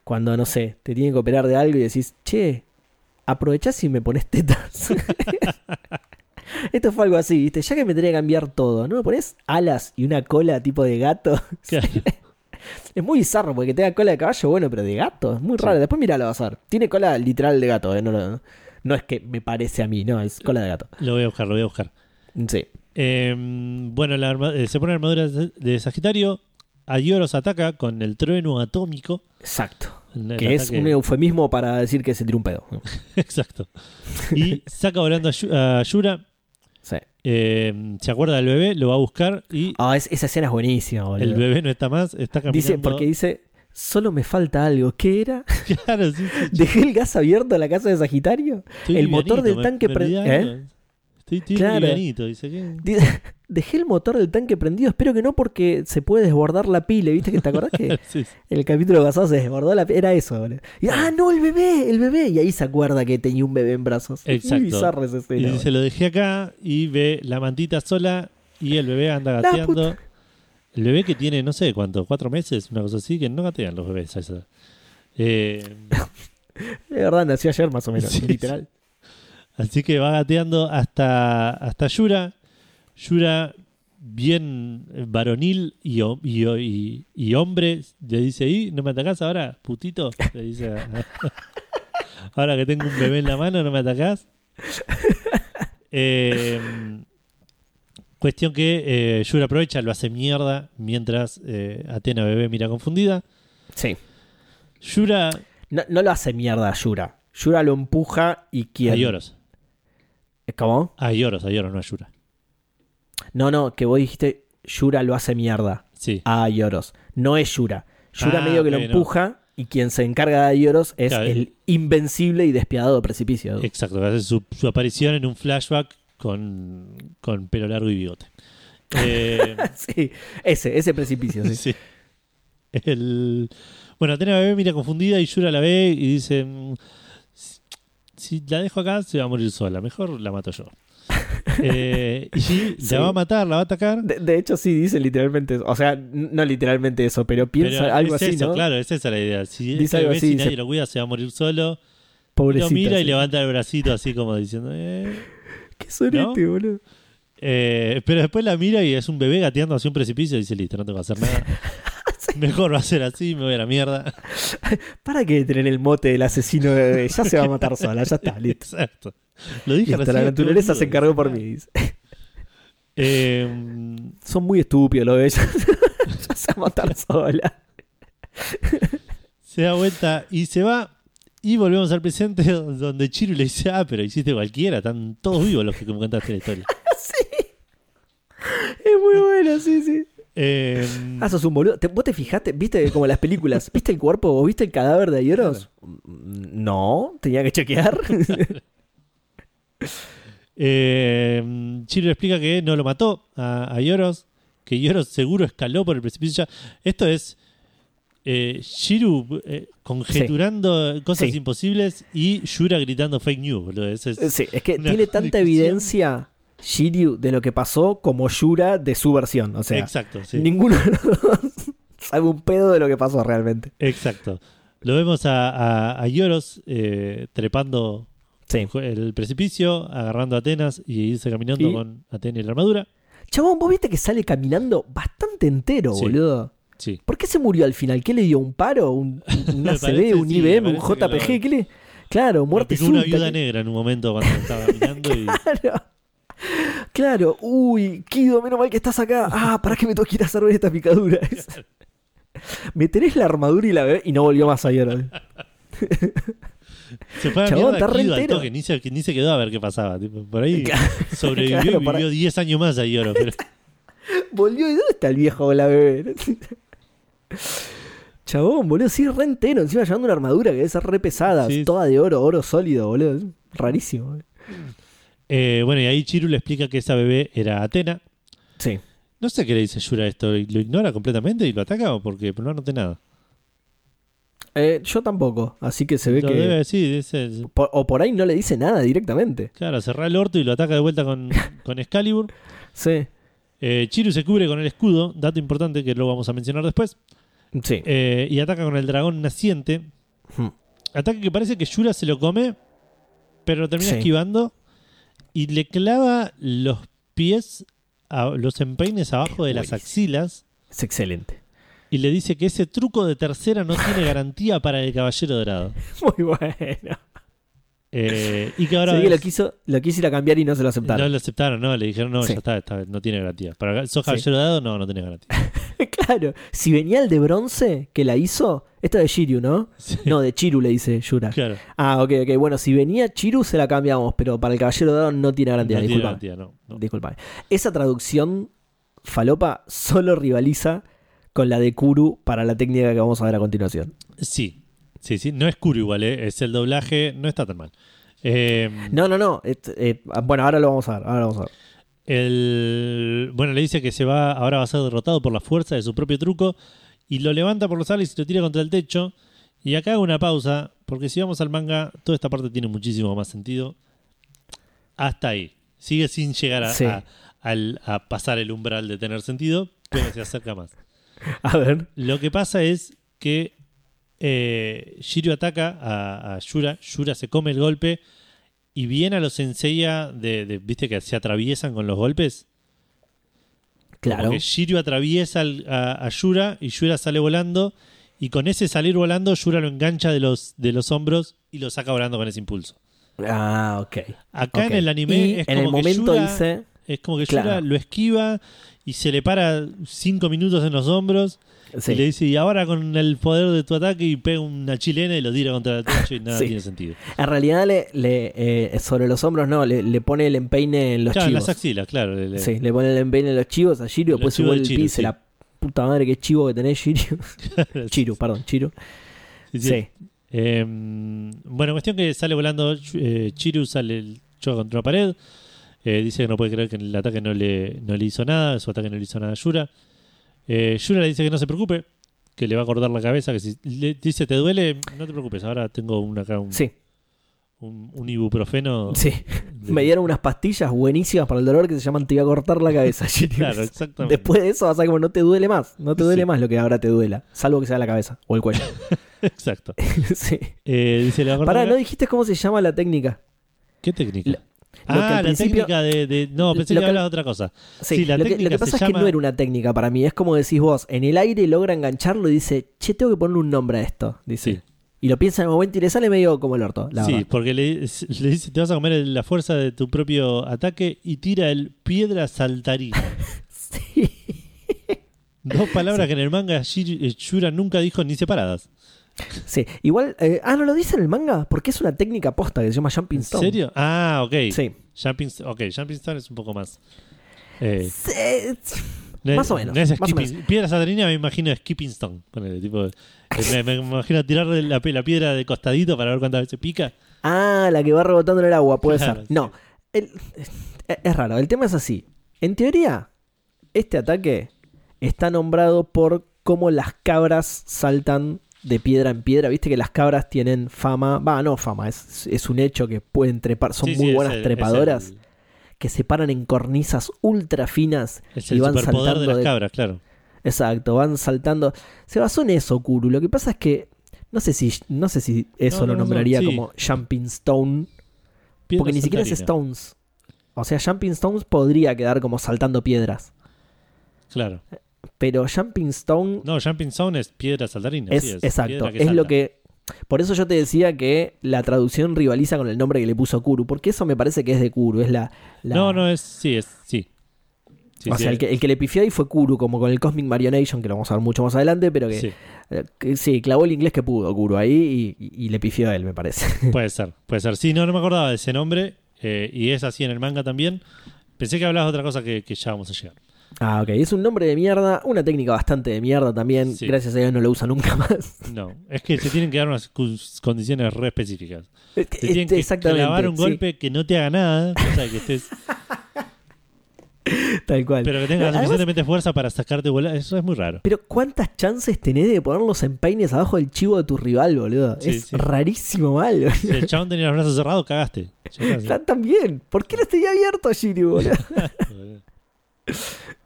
cuando, no sé, te tienen que operar de algo y decís, che, aprovechás y me pones tetas. Esto fue algo así, viste, ya que me tenía que cambiar todo, ¿no me pones alas y una cola tipo de gato? Claro. Es muy bizarro porque tenga cola de caballo, bueno, pero de gato, es muy Sí. raro. Después mira lo vas a ver. Tiene cola literal de gato, ¿eh? no, lo- no es que me parece a mí, no, es cola de gato. Lo voy a buscar, lo voy a buscar. Sí. Eh, bueno, la arma- eh, se pone armadura de Sagitario. Aioros ataca con el trueno atómico. Exacto. El- Que es un eufemismo para decir que se tiró un pedo. Exacto. Y saca volando a Yura. Eh, se acuerda del bebé, lo va a buscar y Ah, es- esa escena es buenísima, boludo. el bebé no está más, está caminando. Dice, porque dice, solo me falta algo. ¿Qué era? Claro, sí, sí, ¿Dejé el gas abierto en la casa de Sagitario? estoy el motor del tanque me pre- olvidé ¿Eh? Estoy, estoy Claro. dice que. Dejé el motor del tanque prendido. Espero que no porque se puede desbordar la pila. ¿Viste que te acordás que Sí, sí. en el capítulo pasado se desbordó la pila? Era eso, boludo. Y, ah, no, el bebé, el bebé. Y ahí se acuerda que tenía un bebé en brazos. Exacto. muy bizarra esa Y escena. dice, lo dejé acá y ve la mantita sola y el bebé anda gateando. El bebé que tiene, no sé cuánto, cuatro meses, una cosa así, que no gatean los bebés a esa. Eh, De verdad, nació ayer más o menos, Sí, literal. así que va gateando hasta, hasta Yura. Yura bien varonil y, y, y- y hombre, le dice, ¿y no me atacás ahora, putito? Le dice, a- ahora que tengo un bebé en la mano, ¿no me atacás? Eh, cuestión que eh, Yura aprovecha, lo hace mierda, mientras eh, Atena bebé mira confundida. Sí. Yura No, no lo hace mierda a Yura. Yura lo empuja y a quien. Yoros. ¿Cómo? A Yoros, a Yoros, no a Yura. No, no, que vos dijiste Yura lo hace mierda Sí. a Yoros. No es Yura. Yura Ah, medio que lo no. empuja y quien se encarga de Yoros es Claro. el invencible y despiadado precipicio. Exacto, hace su, su aparición en un flashback con, con pelo largo y bigote. Eh, sí, ese, ese precipicio, sí. sí. El, bueno, Atena bebé mira confundida y Yura la ve y dice: "Mm, si, si la dejo acá, se va a morir sola. Mejor la mato yo. Eh, y sí, Sí. la va a matar, la va a atacar. De, de hecho, sí, dice literalmente eso. O sea, no literalmente eso, pero piensa pero algo es así, eso, ¿no? claro, es esa la idea. Si Dice ese algo así, si dice- nadie lo cuida, se va a morir solo. Pobrecita. Lo mira y levanta el bracito así como diciendo: "Eh". Qué sorete, boludo. Eh, pero después la mira y es un bebé gateando hacia un precipicio y dice, listo, no tengo que hacer nada. Mejor va a ser así, me voy a la mierda. ¿Para qué tener el mote del asesino de? Ya se va a matar sola, ya está, listo. Exacto. Lo dije recién, la naturaleza se encargó por mí. dice. Eh, Son muy estúpidos los bebés. ya se va a matar sola. se da vuelta y se va. Y volvemos al presente donde Chiru le dice, ah, pero hiciste cualquiera, están todos vivos los que me contaste la historia. Es muy bueno, sí, sí. Eh, Ah, sos un boludo. ¿Te- ¿Vos te fijaste? ¿Viste como las películas? ¿Viste el cuerpo o viste el cadáver de Ayeros? No, tenía que chequear. Eh, explica que no lo mató a, a Yoros, que Yoros seguro escaló por el precipicio. Ya- Esto es eh, Shiru eh, conjeturando cosas Sí. imposibles y Yura gritando fake news. es- sí, es que tiene tanta evidencia Shiryu de lo que pasó como Yura de su versión. O sea, Exacto, sí. ninguno de los dos sabe un pedo de lo que pasó realmente. Exacto. Lo vemos a, a- a Yoros eh, trepando Sí. el precipicio, agarrando a Atenas y irse caminando Y- con Atena y la armadura. Chabón, vos viste que sale caminando bastante entero, Sí. boludo. Sí. ¿Por qué se murió al final? ¿Qué le dio? ¿Un paro? ¿Un, un Me ACB? parece, ¿Un sí, IBM? ¿Un que JPG? lo- ¿Qué le...? Claro, muerte picó una súbita. viuda negra en un momento cuando estaba caminando y Claro. Claro, uy, Kido, menos mal que estás acá. Ah, para que me tengo que ir a hacer ver esta picadura. me tenés la armadura y la bebé y no volvió más a llorar. se fue a Chabón, mierda está Kido al toque, ni se, ni se quedó a ver qué pasaba. tipo, por ahí sobrevivió Claro, y para- vivió 10 años más a Yoro. Pero, Volvió y ¿dónde está el viejo con la bebé? Chabón, boludo, sí, re entero. Encima llevando una armadura que debe ser re pesada, Sí. toda de oro, oro sólido, boludo. Es rarísimo. eh, bueno, y ahí Chiru le explica que esa bebé era Atena. Sí. No sé qué le dice Yura esto. ¿Lo ignora completamente y lo ataca o porque no anoté nada? Eh, yo tampoco, así que se ve Lo que. debe decir. es el- por- o por ahí no le dice nada directamente. claro, cerrá el orto y lo ataca de vuelta con, con Excalibur. Sí. Eh, Chiru se cubre con el escudo, dato importante que lo vamos a mencionar después. Sí. eh, y ataca con el dragón naciente. Hmm. Ataque que parece que Yura se lo come, pero lo termina Sí. esquivando y le clava los pies, a, los empeines abajo de las axilas Es excelente. Y le dice que ese truco de tercera no tiene garantía para el caballero dorado. Muy bueno. Eh, y que ahora que lo quiso, lo quiso ir a cambiar y no se lo aceptaron. no lo aceptaron, no, le dijeron no, Sí. ya está, esta vez no tiene garantía. Para sos Sí. caballero dorado, no, no tiene garantía. claro, si venía el de bronce que la hizo, esto es de Shiryu, ¿no? Sí, No, de Chiru le dice Yura. claro, Ah, ok, ok. Bueno, si venía Chiru se la cambiamos, pero para el caballero dorado no tiene no garantía. tiene disculpame. garantía, no. no. Disculpame. Esa traducción falopa solo rivaliza con la de Kuru para la técnica que vamos a ver a continuación. Sí, sí, sí. No es Kuro igual, ¿eh? es el doblaje, no está tan mal. Eh, No, no, no. et- eh, bueno, ahora lo vamos a ver. Ahora lo vamos a ver. el, bueno, le dice que se va, ahora va a ser derrotado por la fuerza de su propio truco y lo levanta por los alas y lo tira contra el techo. Y acá hago una pausa, porque si vamos al manga, toda esta parte tiene muchísimo más sentido. Hasta ahí. Sigue sin llegar a, Sí. a- al- a pasar el umbral de tener sentido, pero se acerca más. A ver. Lo que pasa es que eh, Shiryu ataca a, a Yura, Yura se come el golpe y viene a los Senseiya de, de- viste que se atraviesan con los golpes. Claro. Porque Shiryu atraviesa al- a, a Yura y Yura sale volando. Y con ese salir volando, Yura lo engancha de los, de los hombros y lo saca volando con ese impulso. Ah, ok. Acá en el anime Y es en como el que momento Yura- dice. Es como que Claro. Yura lo esquiva y se le para cinco minutos en los hombros Sí. y le dice, y ahora con el poder de tu ataque y pega una chilena y lo tira contra el techo y nada Sí. tiene sentido. En realidad, le, le, eh, sobre los hombros, no, le, le pone el empeine en los claro, en chivos. las axilas, claro. le- Sí, le pone el empeine en los chivos a Shiryu, después del el Chiru, pis, sí. la puta madre que chivo que tenés, Shiryu. Chiru, perdón, Chiru. sí. Eh, bueno, cuestión que sale volando, eh, Chiru sale el- choca contra una pared. Eh, dice que no puede creer que el ataque no le, no le hizo nada, su ataque no le hizo nada a Yura. Eh, Yura le dice que no se preocupe, que le va a cortar la cabeza, que si le dice te duele, no te preocupes, ahora tengo un, acá un, Sí, un, un ibuprofeno. sí. de- Me dieron unas pastillas buenísimas para el dolor que se llaman te iba a cortar la cabeza. Claro, exactamente. Después de eso vas a ver como no te duele más. No te duele Sí. más lo que ahora te duela. Salvo que sea la cabeza o el cuello. Exacto. sí. Eh, dice, a Pará, ¿no dijiste cómo se llama la técnica? ¿Qué técnica? Lo- ah, la técnica de, de- No, pensé lo que que- hablabas de otra cosa. Sí, Sí, la lo, que, lo que pasa es que no era una técnica para mí. Es como decís vos, en el aire logra engancharlo y dice, che, tengo que ponerle un nombre a esto. Dice. Sí. Y lo piensa en el momento y le sale medio como el orto, la sí, verdad. porque le, le dice, te vas a comer la fuerza de tu propio ataque y tira el piedra saltarina. Sí. Dos palabras que en el manga eh, Yura nunca dijo ni separadas. Sí. Igual, eh, ah, ¿no lo dice en el manga? Porque es una técnica posta que se llama Jumping ¿En Stone. serio? Ah, ok. Sí. Jumping, ok, Jumping Stone es un poco más. eh, Sí, no Más o menos, no es más o skipping- Piedra saltarina me imagino Skipping Stone. ponele, tipo, eh, me, me imagino tirarle la, la piedra de costadito para ver cuántas veces pica. Ah, la que va rebotando en el agua, puede Claro, ser. No, el- es, es raro. El tema es así. En teoría, este ataque está nombrado por cómo las cabras saltan de piedra en piedra. Viste que las cabras tienen fama. Va, no fama, es, es un hecho que pueden trepar. Son Sí, muy sí, buenas el- trepadoras. el- Que se paran en cornisas ultra finas Es y van saltando de las de- cabras, claro. Exacto, van saltando. Se basó en eso, Kuru. Lo que pasa es que. No sé si, no sé si eso No, lo no, no, nombraría sí. como Jumping Stone. Piedra Porque ni siquiera es. Stones. O sea, Jumping Stones podría quedar como saltando piedras. Claro. Pero Jumping Stone No, Jumping Zone es piedra saltarina. es, sí, exacto. piedra que es lo que. Por eso yo te decía que la traducción rivaliza con el nombre que le puso Kuru. Porque eso me parece que es de Kuru. Es la. la- No, no, es. Sí, es. Sí. Sí, o sí, sea, el que, el que le pifió ahí fue Kuru, como con el Cosmic Marionation, que lo vamos a ver mucho más adelante, pero que sí, eh, que sí, clavó el inglés que pudo Kuru ahí y, y- y le pifió a él, me parece. puede ser. Puede ser. Sí, no, no me acordaba de ese nombre. eh, y es así en el manga también. Pensé que hablabas de otra cosa que, que ya vamos a llegar. Ah, ok. Es un nombre de mierda, una técnica bastante de mierda también. Sí. Gracias a Dios no lo usa nunca más. No, es que se tienen que dar unas condiciones re específicas. Te Este, tienen que exactamente. clavar un sí, golpe que no te haga nada, o sea, que estés, tal cual. pero que tengas Además- suficientemente fuerza para sacarte volar. Eso es muy raro. Pero ¿cuántas chances tenés de poner los empeines abajo del chivo de tu rival, boludo? Sí, es sí. rarísimo mal. boludo. Si el chabón tenía los brazos cerrados, cagaste. Bien. ¿Por qué los tenía abiertos, Shiryu, boludo?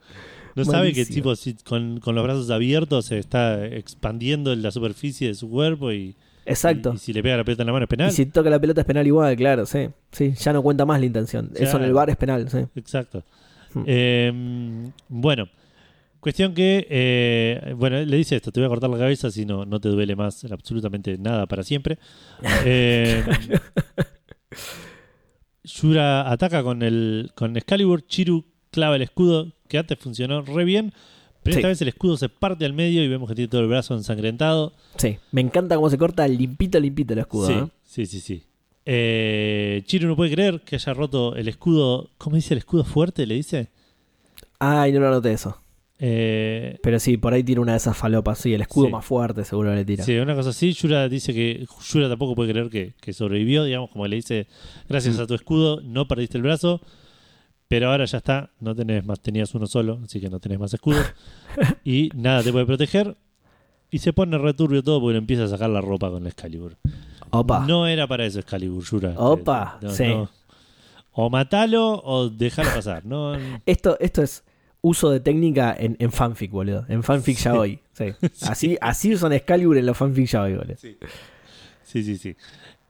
No sabe que tipo si con, con los brazos abiertos se está expandiendo la superficie de su cuerpo y, Exacto. y, y si le pega la pelota en la mano es penal. Y si toca la pelota es penal igual, claro, sí. Sí, ya no cuenta más la intención. Eso en el bar es penal, sí. Exacto. Hmm. Eh, bueno, cuestión que, eh, bueno, le dice esto, te voy a cortar la cabeza si no, no te duele más absolutamente nada para siempre. Eh, Yura ataca con el con Excalibur, Chiru clava el escudo, que antes funcionó re bien, pero Sí. esta vez el escudo se parte al medio y vemos que tiene todo el brazo ensangrentado. Sí, me encanta cómo se corta limpito, limpito el escudo. sí, ¿eh? sí, sí, sí. Eh, Chiru no puede creer que haya roto el escudo. ¿Cómo dice el escudo fuerte? Le dice. Ay, no lo noté eso. Eh, Pero sí, por ahí tiene una de esas falopas. Sí, el escudo Sí. más fuerte seguro le tira. Sí, una cosa así. Yura dice que Yura tampoco puede creer que, que sobrevivió, digamos, como le dice, gracias Mm. a tu escudo no perdiste el brazo, pero ahora ya está, no tenés más, tenías uno solo, así que no tenés más escudo y nada te puede proteger. Y se pone returbio todo porque le empieza a sacar la ropa con la Excalibur. Opa. No era para eso Excalibur, Yura. Opa, No, sí. no. O matalo o déjalo pasar. No, Esto, esto es uso de técnica en, en fanfic, boludo. En fanfic ya hoy. Sí. Así, así usan Excalibur en los fanfic ya hoy, boludo. sí, sí, sí.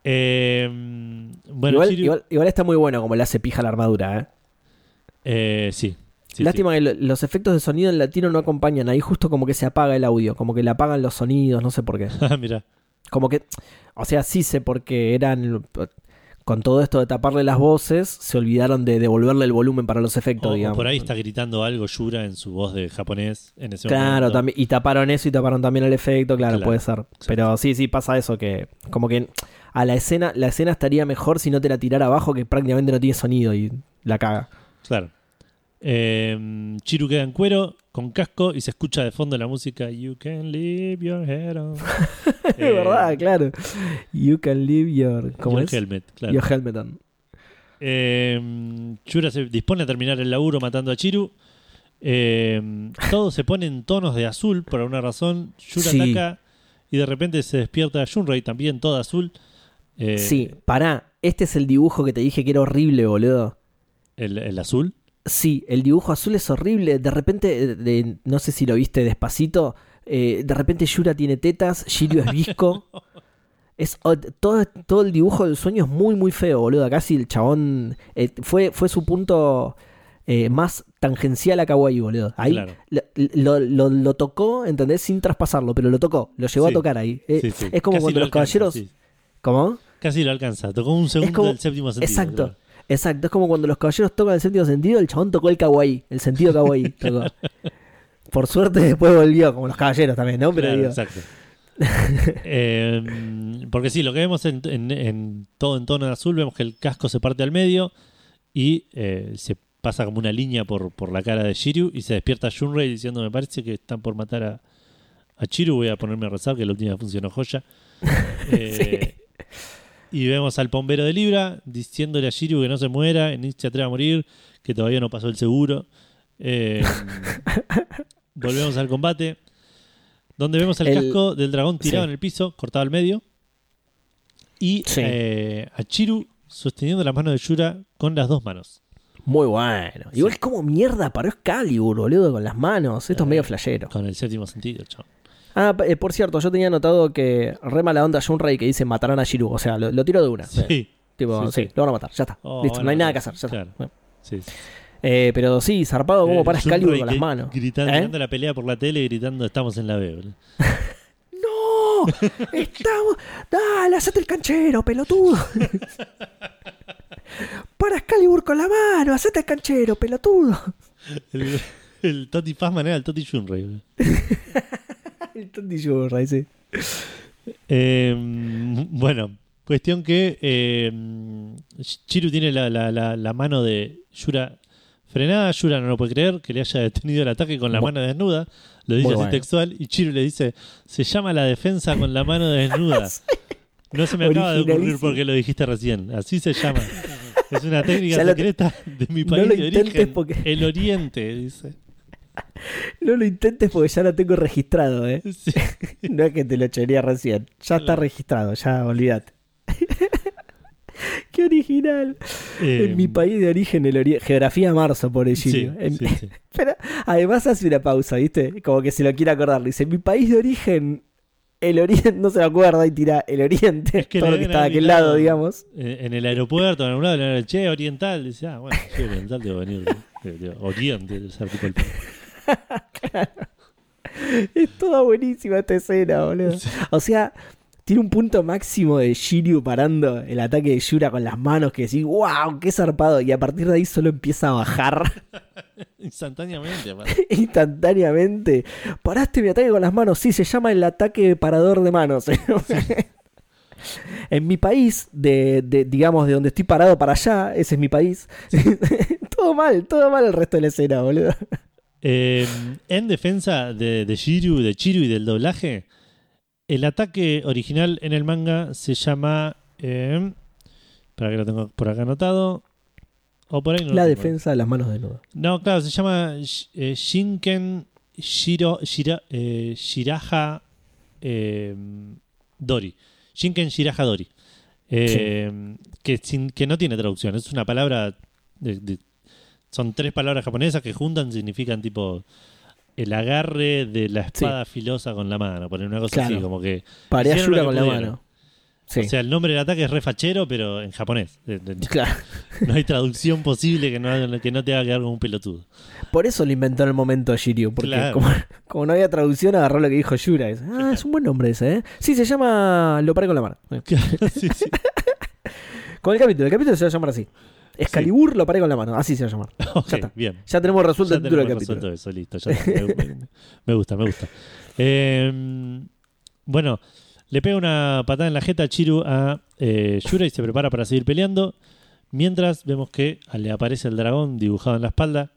Eh, bueno, igual, Shiryu- igual, igual está muy bueno como le hace pija la armadura, ¿eh? Eh, sí. Sí, Lástima que lo- los efectos de sonido en latino no acompañan. Ahí justo como que se apaga el audio, como que le apagan los sonidos, no sé por qué. Mira. Como que, o sea, sí sé porque eran, con todo esto de taparle las voces, se olvidaron de devolverle el volumen para los efectos, O, digamos. por ahí está gritando algo Yura en su voz de japonés en ese Claro, momento. también, y taparon eso y taparon también el efecto, claro, Claro, puede ser. Pero sí, sí, pasa eso, que como que a la escena, la escena estaría mejor si no te la tirara abajo, que prácticamente no tiene sonido y la caga. Claro. Eh, Chiru queda en cuero, con casco, y se escucha de fondo la música You can leave your head on. Es verdad, claro. You can leave your, ¿cómo your es? helmet, claro. Your helmet on. Eh, Yura se dispone a terminar el laburo matando a Chiru. Eh, todo se pone en tonos de azul por alguna razón. Sí. ataca y de repente se despierta Shunrei también, todo azul. Eh, Sí, pará, este es el dibujo que te dije que era horrible, boludo. El, el azul. Sí, el dibujo azul es horrible. De repente, eh, de- no sé si lo viste despacito. eh, de repente Yura tiene tetas, Shiryu es visco. Es, todo, todo el dibujo del sueño es muy, muy feo, boludo. Casi el chabón. eh, fue, fue su punto eh, más tangencial a Kawaii, boludo. Ahí Claro. lo, lo- tocó, ¿entendés? Sin traspasarlo, pero lo tocó. Lo llegó Sí. a tocar ahí. Sí, sí. Es como Casi cuando lo los alcanza, caballeros. ¿Cómo? Casi lo alcanza. Tocó un segundo como- del séptimo sentido. Exacto. claro. Exacto, es como cuando los caballeros tocan el sentido sentido, el chabón tocó el kawaii, el sentido kawaii. tocó. Por suerte después volvió, como los caballeros también, ¿no? Pero Claro, digo, exacto. Eh, porque sí, lo que vemos en, en- en todo en tono de azul, vemos que el casco se parte al medio y eh, se pasa como una línea por, por la cara de Shiryu y se despierta Shunrei diciendo, me parece que están por matar a, a Chiru, voy a ponerme a rezar, que la última funcionó joya. Eh, Y vemos al bombero de Libra diciéndole a Shiryu que no se muera, ni se atreva a morir, que todavía no pasó el seguro. Eh, volvemos al combate, donde vemos el, El- casco del dragón tirado Sí. en el piso, cortado al medio, y Sí. eh, a Chiru sosteniendo la mano de Yura con las dos manos. muy bueno. Igual como mierda paró Excalibur, boludo, con las manos. Esto es Eh, medio flashero. Con el séptimo sentido, chao. Ah, eh, por cierto, yo tenía notado que re mala onda Shunrei que dice matarán a Shiru. O sea, lo, lo tiro de una. Sí. Tipo, sí, lo van a matar, ya está. Oh, Listo, bueno, no hay nada que hacer, ya está. claro. Bueno. Sí, sí. Eh, pero sí, zarpado como Eh, para Excalibur con las manos. Gritando, ¿Eh? mirando la pelea por la tele y gritando, estamos en la B. ¡No! ¡Estamos! ¡Dale, hacete el canchero, pelotudo! ¡Para Excalibur con la mano! ¡Hacete el canchero, pelotudo! El, el Toti Pazman era el Toti Shunrei. Eh, bueno, cuestión que eh, Chiru tiene la, la- la- la mano de Yura frenada. Yura no lo puede creer que le haya detenido el ataque con la mano desnuda. Lo dice así bueno. textual. Y Chiru le dice: Se llama la defensa con la mano desnuda. No se me acaba de ocurrir porque lo dijiste recién. Así se llama. Es una técnica secreta de mi no país lo de origen. porque- El Oriente, dice. No lo intentes porque ya lo tengo registrado, ¿eh? Sí. No es que te lo echaría recién. Ya está registrado, ya olvídate. ¡Qué original! Eh, en mi país de origen, el ori- Geografía Marzo, por Sí, Gilio. En- sí, sí. Pero además hace una pausa, ¿viste? Como que se lo quiere acordar. Dice, mi país de origen, el oriente, no se lo acuerda y tira el oriente, Es que todo lo que está de aquel lado, digamos. Eh, en el aeropuerto, en algún lado, le decir, che, oriental. Dice, ah, bueno, sí, oriental debo venir. de- de- de oriente, Es toda buenísima esta escena, boludo. O sea, tiene un punto máximo de Shiryu parando el ataque de Yura con las manos que decís, wow, qué zarpado. Y a partir de ahí solo empieza a bajar Instantáneamente, instantáneamente. Paraste mi ataque con las manos. Sí, se llama el ataque parador de manos. en mi país, de, de- digamos, de donde estoy parado para allá, ese es mi país. todo mal, todo mal el resto de la escena, boludo. Eh, en defensa de, de Shiryu, de Chiru y del doblaje, el ataque original en el manga se llama. Eh, para que lo tengo por acá anotado. O por ahí no La defensa de las manos desnudas. No, claro, se llama eh, Shinken Shiro, Shira- eh, Shiraha eh, Dori. Shinken Shiraha Dori. Que no tiene traducción. Es una palabra. de- de- son tres palabras japonesas que juntan significan tipo. El agarre de la espada filosa con la mano. Poner una cosa Claro. así, como que. Paré a Hicieron lo Yura que con la mano. Sí. O sea, el nombre del ataque es refachero, pero en japonés. Claro. No hay traducción posible que no, que no te haga quedar como un pelotudo. Por eso lo inventó en el momento Shiryu, porque Claro. como, como no había traducción, agarró lo que dijo Yura. dice, ah, es un buen nombre ese, ¿eh? Sí, se llama Lo paré con la mano. Sí, sí. Con el capítulo, el capítulo se va a llamar así. Excalibur lo paré con la mano, así se va a llamar. Ya está. bien. Ya tenemos resuelto Ya el título del capítulo. eso, listo. ya me, gusta, me gusta. Eh, bueno, le pega una patada en la jeta a Chiru a eh, Yura y se prepara para seguir peleando. Mientras vemos que le aparece el dragón dibujado en la espalda.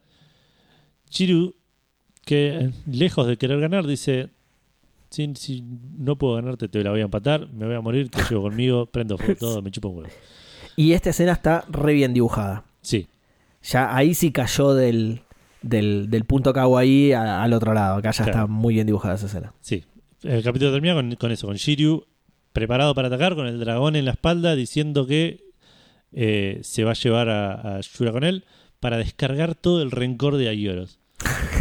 Chiru, que eh, lejos de querer ganar, dice: si, si no puedo ganarte, te la voy a empatar. Me voy a morir, te llevo conmigo, prendo fuego todo, me chupo un huevo. Y esta escena está re bien dibujada. Sí, Ya ahí sí cayó del, del, del punto kawaii a- al otro lado. Acá ya Claro. está muy bien dibujada esa escena. Sí, el capítulo termina con, con eso, con Shiryu preparado para atacar, con el dragón en la espalda, diciendo que eh, se va a llevar a, a Yura con él para descargar todo el rencor de Aioros.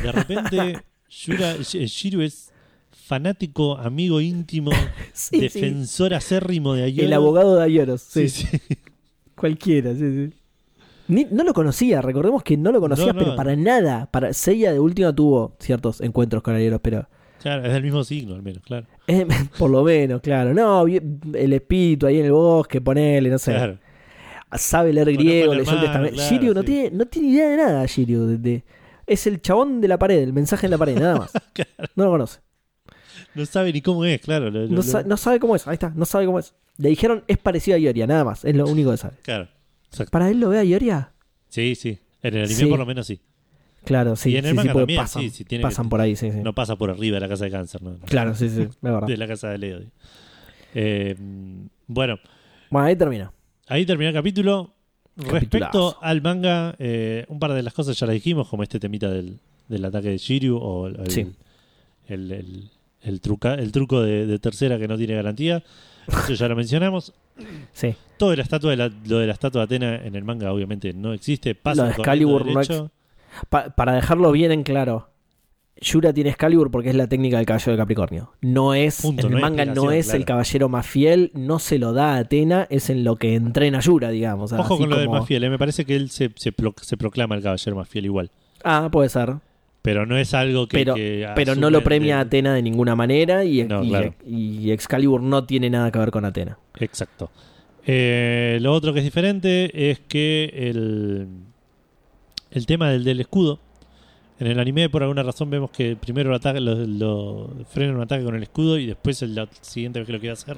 De repente, Yura, Sh- Shiryu es fanático, amigo íntimo, Sí, sí. defensor acérrimo de Aioros. El abogado de Ayoros. Sí, sí. Cualquiera, sí, sí. Ni- no lo conocía, recordemos que no lo conocía, No, no. pero para nada. Para Seiya de última tuvo ciertos encuentros con Ayoros, pero Claro, es del mismo signo al menos, claro. eh, por lo menos, claro. No, el espíritu ahí en el bosque, ponele, no sé. Claro. Sabe leer griego, leyó el testamento. claro, Shiryu no, sí. tiene, no tiene idea de nada, Shiryu. de- de- es el chabón de la pared, el mensaje en la pared, nada más. No lo conoce. No sabe ni cómo es, claro. lo- lo- No, sa- no sabe cómo es, ahí está, no sabe cómo es. Le dijeron es parecido a Ioria, nada más, es lo único que sabe. Claro. Exacto. ¿Para él lo ve a Ioria? Sí, sí. En el anime Sí. por lo menos sí. Claro, sí. Y en el sí, sí, manga porque también, pasan, sí, sí, tiene pasan que- por ahí, sí, sí. No pasa por arriba de la casa de cáncer, ¿no? Claro, sí, sí, es verdad. de la casa de Leo. Eh, bueno, Bueno, ahí termina. ahí termina el capítulo. Respecto al manga, eh, un par de las cosas ya las dijimos, como este temita del, del ataque de Shiryu o el, Sí. el, el- el truca- el truco de, de tercera que no tiene garantía. Eso ya lo mencionamos. Sí. Todo de la estatua de la, lo de la estatua de Atena en el manga obviamente no existe. Pasa Lo de Excalibur no ex- Pa- para dejarlo bien en claro, Yura tiene Excalibur porque es la técnica del caballero de Capricornio. No es, Punto, en el manga no es el caballero más fiel, no se lo da a Atena, es en lo que entrena Yura, digamos. Ojo así con lo de como- más fiel, eh, me parece que él se, se, pro- se proclama el caballero más fiel igual. Ah, puede ser. Pero no es algo que. Pero, que pero no lo premia Atena de ninguna manera y, No, y- claro. y Excalibur no tiene nada que ver con Atena. Exacto. Eh, lo otro que es diferente es que el, el tema del, del escudo. En el anime, por alguna razón, vemos que primero lo, ataca, lo, lo frena un ataque con el escudo y después, el, la siguiente vez que lo quiere hacer,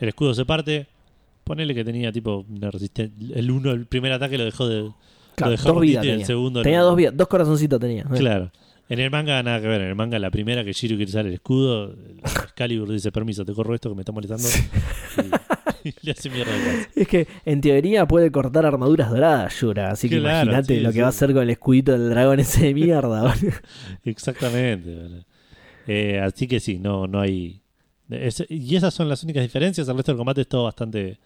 el escudo se parte. Ponele que tenía tipo una resistencia. El uno, el primer ataque lo dejó de. Claro, lo dos vidas tenía. segundo. Tenía lo- dos vidas, dos corazoncitos tenía. Claro. En el manga nada que ver. En el manga, la primera que Shiro quiere usar el escudo, el Excalibur dice: Permiso, te corro esto que me está molestando. Y, y le hace mierda. Es que en teoría puede cortar armaduras doradas, Yura. Así que Claro, imagínate sí, lo que va a hacer con el escudito del dragón ese de mierda. Exactamente. Eh, así que sí, no, no hay. es- y esas son las únicas diferencias. El resto del combate es todo bastante,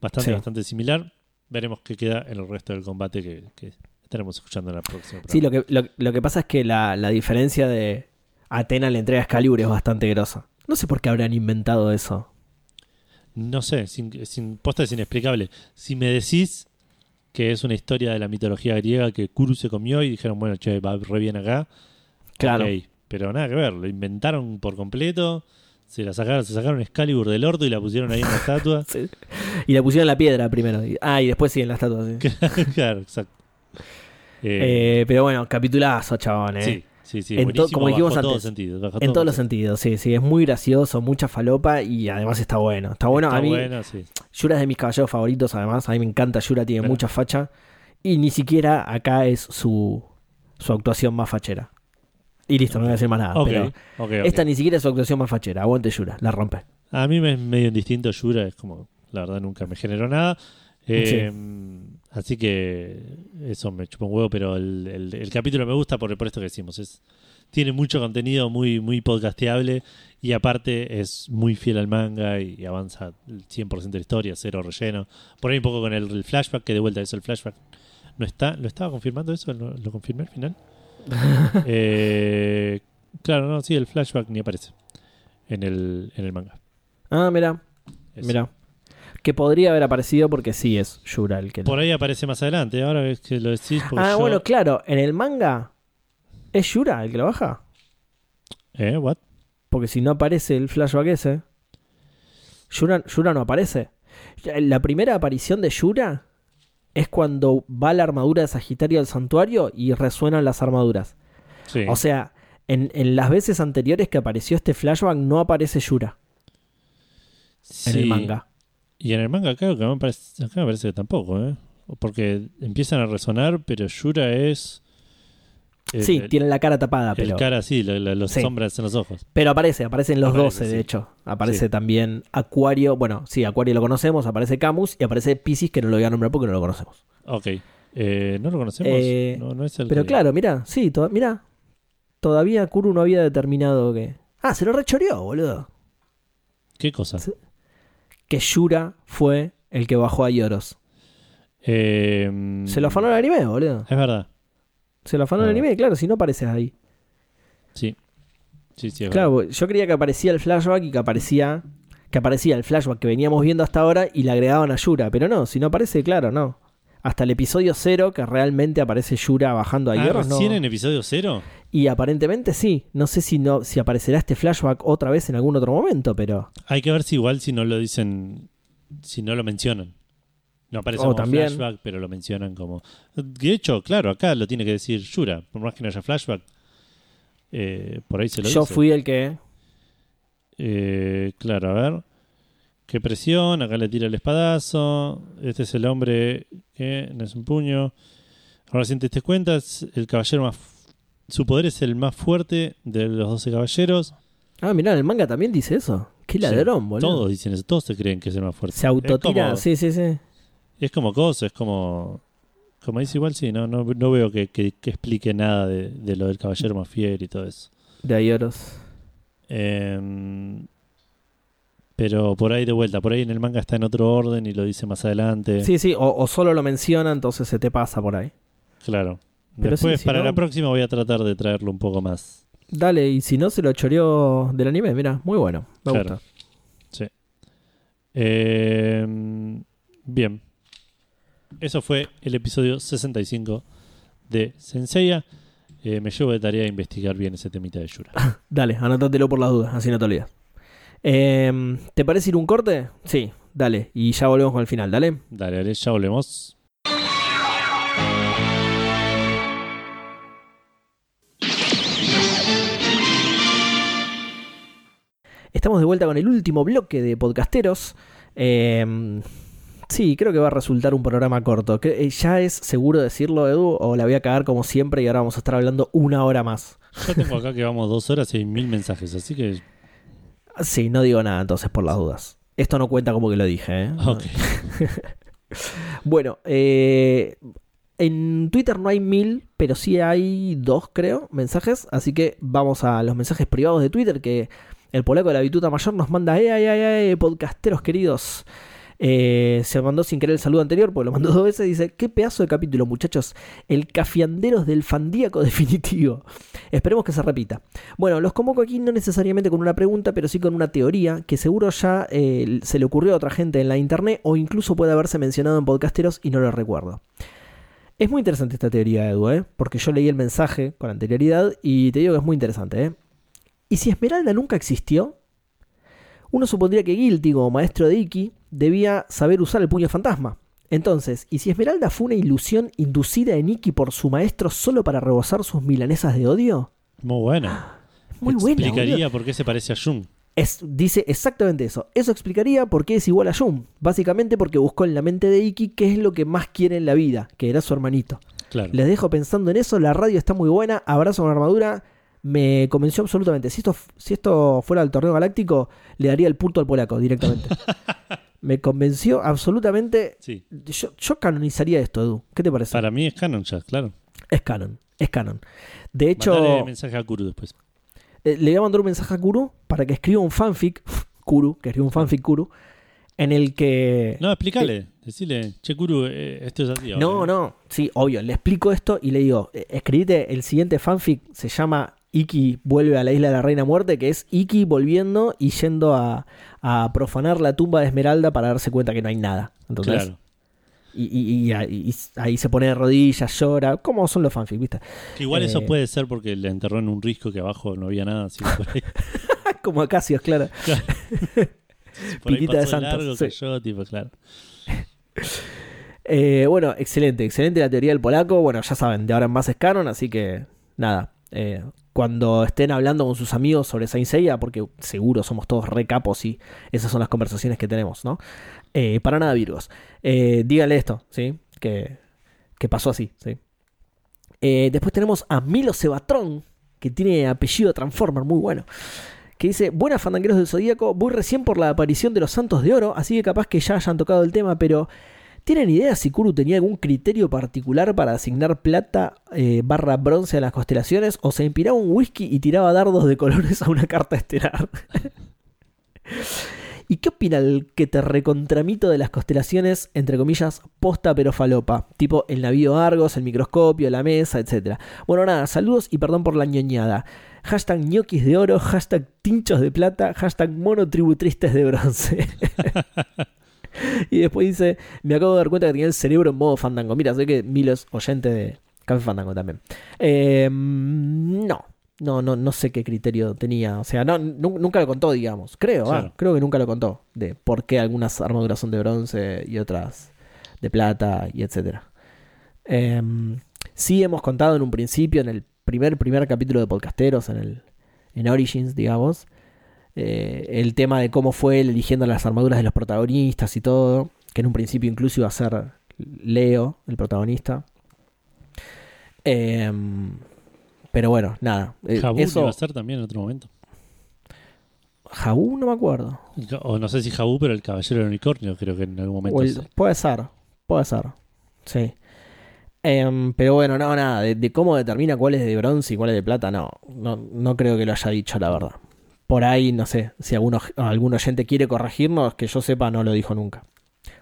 bastante, bastante similar. Veremos qué queda en el resto del combate que, que estaremos escuchando en la próxima. Sí, lo que, lo, lo que pasa es que la, la diferencia de Atena le entrega a Excalibur es bastante grosa. No sé por qué habrán inventado eso. No sé, sin, sin, posta es inexplicable. Si me decís que es una historia de la mitología griega que Kuru se comió y dijeron, bueno, che, va re bien acá. Claro. pero nada que ver, lo inventaron por completo. Se la sacaron, se sacaron Excalibur del orto y la pusieron ahí en la estatua. Sí. Y le pusieron la piedra primero. Ah, y después sí en la estatua. sí. claro, exacto. Eh, Eh, pero bueno, capitulazo, chabón. ¿eh? sí, sí, sí. en to- como dijimos todos sentidos, En todos los sentidos. sentidos, sí, sí, es muy gracioso, mucha falopa y además está bueno. Está bueno, Está a mí, bueno, sí. Yura es de mis caballeros favoritos, además, a mí me encanta, Yura tiene Claro. mucha facha y ni siquiera acá es su, su actuación más fachera. Y listo, no voy a decir más nada. Pero esta ni siquiera es su actuación más fachera, aguante Yura, la rompe. A mí me es medio indistinto Yura, es como, la verdad nunca me generó nada. Eh, Así que eso me chupa un huevo, pero el, el- el capítulo me gusta por, por esto que decimos. Es, tiene mucho contenido muy, muy podcasteable y aparte es muy fiel al manga y avanza el 100% de la historia, cero relleno. Por ahí un poco con el, el flashback, que de vuelta eso, el flashback no está. ¿Lo estaba confirmando eso? ¿Lo, lo confirmé al final? Eh, claro, no, sí, el flashback ni aparece en el, en el manga. Ah, mira. Mira. Que podría haber aparecido porque sí es Yura el que. Por ahí aparece más adelante, ahora es que lo decís porque ah, yo- bueno, claro. En el manga es Yura el que lo baja. ¿Eh? ¿What? Porque si no aparece el flashback ese. Yura, Yura no aparece. La primera aparición de Yura es cuando va la armadura de Sagitario al santuario y resuenan las armaduras. Sí. O sea, en, en las veces anteriores que apareció este flashback no aparece Yura en el manga. Y en el manga creo que me parece, acá me parece que tampoco, ¿eh? Porque empiezan a resonar, pero Yura es... el- sí, el, tiene la cara tapada, el pero, cara así, la- la- los Sí. sombras en los ojos. pero aparece, aparecen los Aparece, 12 de sí. hecho. Aparece Sí. también Acuario, bueno, sí, Acuario lo conocemos, aparece Camus y aparece Pisces que no lo voy a nombrar porque no lo conocemos. Ok. Eh, ¿No lo conocemos? Eh, no, no es el Pero que- claro, mira, sí, to- mira. Todavía Kuru no había determinado que. Ah, se lo rechoreó, boludo. ¿Qué cosa? Sí. Que Yura fue el que bajó a Yoros. Eh, Se lo afanó el anime, boludo. Es verdad. Se lo afanó el Ah. anime, claro, si no apareces ahí. Sí. Sí, sí, es verdad. Claro, yo creía que aparecía el flashback y que aparecía. Que aparecía el flashback que veníamos viendo hasta ahora y le agregaban a Yura. Pero no, si no aparece, claro, no. Hasta el episodio cero que realmente aparece Yura bajando a Ah, no. ¿Recién en episodio cero? Y aparentemente sí. No sé si no, si aparecerá este flashback otra vez en algún otro momento, pero. Hay que ver si igual si no lo dicen, si no lo mencionan. No aparece como también. flashback, pero lo mencionan como... De hecho, claro, acá lo tiene que decir Yura, por más que no haya flashback. eh, por ahí se lo Yo dice. fui el que. Eh, claro, a ver. Qué presión, acá le tira el espadazo. Este es el hombre que no es un puño. Ahora si te das cuenta, es el caballero más... Su poder es el más fuerte de los 12 caballeros. Ah, mirá, el manga también dice eso. Qué Sí, ladrón, boludo. Todos dicen eso, todos se creen que es el más fuerte. Se autotira. Como, Sí, sí, sí. es como cosa, es como... Como dice igual, sí, no, no, no veo que, que- que explique nada de, de lo del caballero más fiel y todo eso. De Ayoros. Em, pero por ahí de vuelta, por ahí en el manga está en otro orden y lo dice más adelante. Sí, sí, o, o solo lo menciona, entonces se te pasa por ahí. Claro. Pero Después, sí, si para no- la próxima, voy a tratar de traerlo un poco más. Dale, y si no, se lo choreó del anime, mira, muy bueno. Me Claro. gusta. Em, bien. Eso fue el episodio 65 de Senseiya. Eh, me llevo de tarea investigar bien ese temita de Yura. Dale, anótatelo por las dudas, así no te olvidas. Em, ¿Te parece ir un corte? Sí, dale, y ya volvemos con el final, dale. Dale, dale, ya volvemos. Estamos de vuelta con el último bloque de podcasteros. Eh, sí, creo que va a resultar un programa corto. Que, eh, ya es seguro decirlo, Edu, o la voy a cagar como siempre y ahora vamos a estar hablando una hora más. Ya tengo acá que vamos dos horas y hay mil mensajes, así que. Sí, no digo nada entonces por las dudas. Esto no cuenta como que lo dije, ¿eh? Ok. Bueno, eh, en Twitter no hay mil, pero sí hay dos, creo, mensajes. Así que vamos a los mensajes privados de Twitter que el polaco de la Bituta Mayor nos manda, ¡eh, ay, ay, ay, podcasteros queridos! Eh, se mandó sin querer el saludo anterior, porque lo mandó dos veces. Dice: Qué pedazo de capítulo, muchachos. El cafianderos del fandíaco definitivo. Esperemos que se repita. Bueno, los convoco aquí no necesariamente con una pregunta, pero sí con una teoría que seguro ya eh, se le ocurrió a otra gente en la internet o incluso puede haberse mencionado en podcasteros y no lo recuerdo. Es muy interesante esta teoría, Edu, ¿eh? porque yo leí el mensaje con anterioridad y te digo que es muy interesante. ¿eh? ¿Y si Esmeralda nunca existió? Uno supondría que Guilty, como maestro de Iki, debía saber usar el puño fantasma. Entonces, ¿y si Esmeralda fue una ilusión inducida en Iki por su maestro solo para rebosar sus milanesas de odio? Muy bueno. Muy buena. Explicaría boludo. por qué se parece a Jun. Es- dice exactamente eso. Eso explicaría por qué es igual a Jun. Básicamente porque buscó en la mente de Iki qué es lo que más quiere en la vida, que era su hermanito. Claro. Les dejo pensando en eso. La radio está muy buena. Abrazo con armadura. Me convenció absolutamente. Si esto, si esto fuera el torneo galáctico, le daría el punto al polaco directamente. Me convenció absolutamente. Sí. Yo, yo canonizaría esto, Edu. ¿Qué te parece? Para mí es canon ya, claro. Es canon. Es canon. De hecho, Mandale mensaje a Kuru después. eh, le voy a mandar un mensaje a Kuru para que escriba un fanfic. Kuru, que escriba un fanfic Kuru. En el que. No, explícale. Decile, che, Kuru, eh, esto es así. No, no, sí, obvio, le explico esto y le digo, eh, escribite el siguiente fanfic, se llama Iki vuelve a la isla de la Reina Muerte, que es Iki volviendo y yendo a, a profanar la tumba de Esmeralda para darse cuenta que no hay nada. Entonces, claro. y, y- y- y ahí se pone de rodillas, llora. ¿Cómo son los fanfics, viste? Que igual eso Eh. puede ser porque le enterró en un risco que abajo no había nada. Así por ahí, Como Acacios, claro. por ahí Piquita de Santos, largo, sí. cayó, tipo, claro. Eh, bueno, excelente, excelente la teoría del polaco. Bueno, ya saben, de ahora en más es canon, así que nada. eh, cuando estén hablando con sus amigos sobre Saint Seiya, porque seguro somos todos re capos y esas son las conversaciones que tenemos, ¿no? Eh, para nada, Virgos. Eh, díganle esto, ¿sí? Que, que pasó así, ¿sí? Eh, después tenemos a Milo Sebatron, que tiene apellido Transformer, muy bueno. Que dice, buenas fandangueros del Zodíaco, voy recién por la aparición de los Santos de Oro, así que capaz que ya hayan tocado el tema, pero ¿tienen idea si Kuru tenía algún criterio particular para asignar plata eh, barra bronce a las constelaciones? ¿O se inspiraba un whisky y tiraba dardos de colores a una carta estelar? ¿Y qué opina el que te recontramito de las constelaciones, entre comillas, posta pero falopa? Tipo el navío Argos, el microscopio, la mesa, etc. Bueno, nada, saludos y perdón por la ñoñada. Hashtag ñoquis de oro, hashtag tinchos de plata, hashtag monotributristes de bronce. y después dice, me acabo de dar cuenta que tenía el cerebro en modo fandango. Mira, sé que Milo es oyente de Café Fandango también. Eh, no, no, no, no sé qué criterio tenía. O sea, no, nu- nunca lo contó, digamos. Creo, ah, creo que nunca lo contó. De por qué algunas armaduras son de bronce y otras de plata y etcétera. Em, sí hemos contado en un principio, en el primer, primer capítulo de Podcasteros, en el en Origins, digamos, eh, el tema de cómo fue él eligiendo las armaduras de los protagonistas y todo, que en un principio incluso iba a ser Leo, el protagonista. Em, pero bueno, nada. eh, Jabú eso, iba a ser también en otro momento. Jabú no me acuerdo. O no sé si Jabú, pero el Caballero del Unicornio creo que en algún momento. El- puede ser, puede ser. Sí. Em, pero bueno, no, nada. De, de cómo determina cuál es de bronce y cuál es de plata, no, no. No creo que lo haya dicho, la verdad. Por ahí, no sé, si alguno, algún oyente quiere corregirnos, que yo sepa, no lo dijo nunca.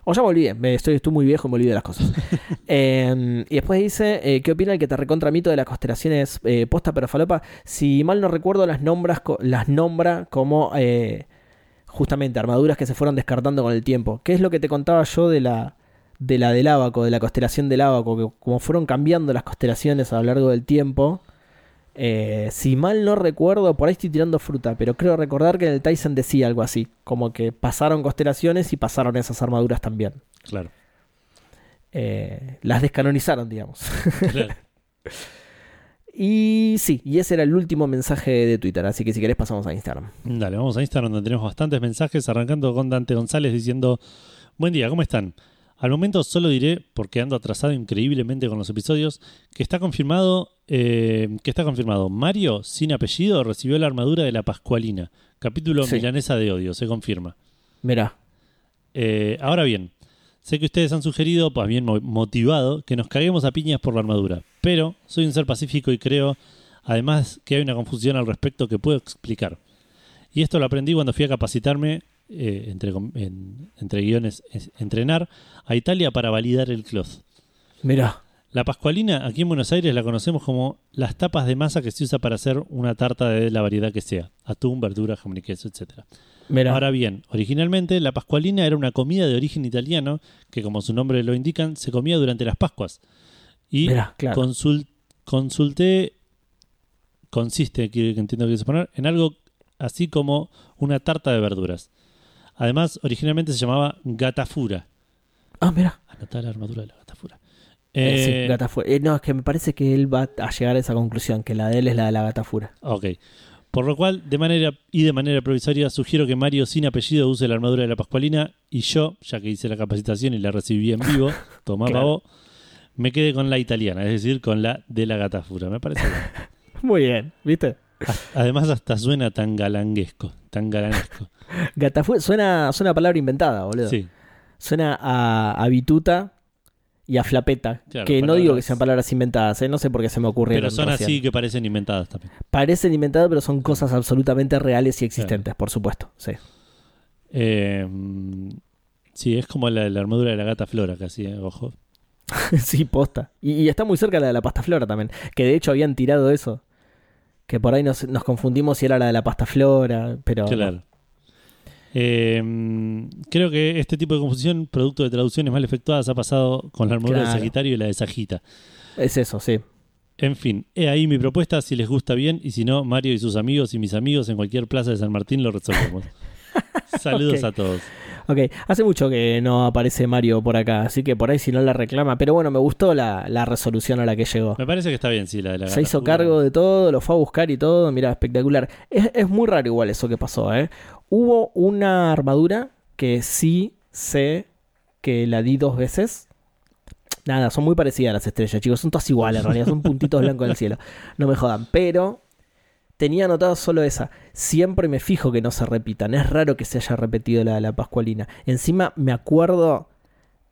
O ya me olvidé, me estoy, estoy muy viejo y me olvidé de las cosas. Em, y después dice, eh, ¿qué opina el que te recontra mito de las constelaciones eh, posta pero falopa? Si mal no recuerdo, las, nombras, las nombra como eh, justamente armaduras que se fueron descartando con el tiempo. ¿Qué es lo que te contaba yo de la de la del Ábaco, de la constelación del Ábaco? Que como fueron cambiando las constelaciones a lo largo del tiempo, eh, si mal no recuerdo, por ahí estoy tirando fruta, pero creo recordar que en el Tyson decía algo así, como que pasaron constelaciones y pasaron esas armaduras también. Claro. Eh, las descanonizaron, digamos. claro. y sí, y ese era el último mensaje de Twitter, así que si querés pasamos a Instagram. Dale, vamos a Instagram donde tenemos bastantes mensajes, arrancando con Dante González diciendo, buen día, ¿cómo están? Al momento solo diré, porque ando atrasado increíblemente con los episodios, que está confirmado, eh, que está confirmado. Mario, sin apellido, recibió la armadura de la Pascualina. Capítulo Sí. Milanesa de Odio, se confirma. Mirá, Eh, ahora bien, sé que ustedes han sugerido, pues bien mo- motivado, que nos caguemos a piñas por la armadura. Pero soy un ser pacífico y creo, además, que hay una confusión al respecto que puedo explicar. Y esto lo aprendí cuando fui a capacitarme, eh, entre, en- entre guiones, es- entrenar, a Italia para validar el cloth. mirá. La pascualina, aquí en Buenos Aires, la conocemos como las tapas de masa que se usa para hacer una tarta de la variedad que sea. Atún, verdura, jamón y queso, etcétera. Mirá. Ahora bien, originalmente la pascualina era una comida de origen italiano que, como su nombre lo indican, se comía durante las Pascuas. Y Mirá, claro. consul- consulté, consiste, que entiendo que se poner, en algo así como una tarta de verduras. Además, originalmente se llamaba gatafura. Ah, mirá. Anotar la armadura de la gatafura. Eh, sí, Eh, gata fu- eh, no, es que me parece que él va a llegar a esa conclusión, que la de él es la de la gata fura. Ok. Por lo cual, de manera y de manera provisoria, sugiero que Mario sin apellido use la armadura de la Pascualina y yo, ya que hice la capacitación y la recibí en vivo, toma Claro. pavo, me quede con la italiana, es decir, con la de la gatafura. Me parece bien. Muy bien, ¿viste? Además, hasta suena tan galanguesco, tan galanesco. Gata fu- suena, suena a palabra inventada, boludo. Sí, Suena a, a bituta y a flapeta. Claro, que no digo que sean palabras inventadas, ¿eh? no sé por qué se me ocurrieron. pero son recién. así que parecen inventadas también. Parecen inventadas, pero son cosas absolutamente reales y existentes, por supuesto. Sí. Eh, sí, es como la, la armadura de la gata flora, casi, eh, ojo. sí, posta. Y, y está muy cerca la de la pasta flora también. Que de hecho habían tirado eso. Que por ahí nos, nos confundimos si era la de la pasta flora, pero... Claro. Eh, creo que este tipo de confusión, producto de traducciones mal efectuadas, ha pasado con la armadura Claro. de Sagitario y la de Sagita. Es eso, sí. En fin, he ahí mi propuesta, si les gusta bien, y si no, Mario y sus amigos y mis amigos en cualquier plaza de San Martín lo resolvemos. Saludos a todos. Ok, hace mucho que no aparece Mario por acá, así que por ahí si no la reclama. Pero bueno, me gustó la, la resolución a la que llegó. Me parece que está bien, sí, la de la Se hizo oscura. cargo de todo, lo fue a buscar y todo. Mira, espectacular. Es, es muy raro igual eso que pasó, ¿eh? Hubo una armadura que sí sé que la di dos veces. Nada, son muy parecidas las estrellas, chicos. Son todas iguales, en realidad. Son puntitos blancos en el cielo. No me jodan. Pero tenía anotado solo esa. Siempre me fijo que no se repitan. Es raro que se haya repetido la de la Pascualina. Encima me acuerdo.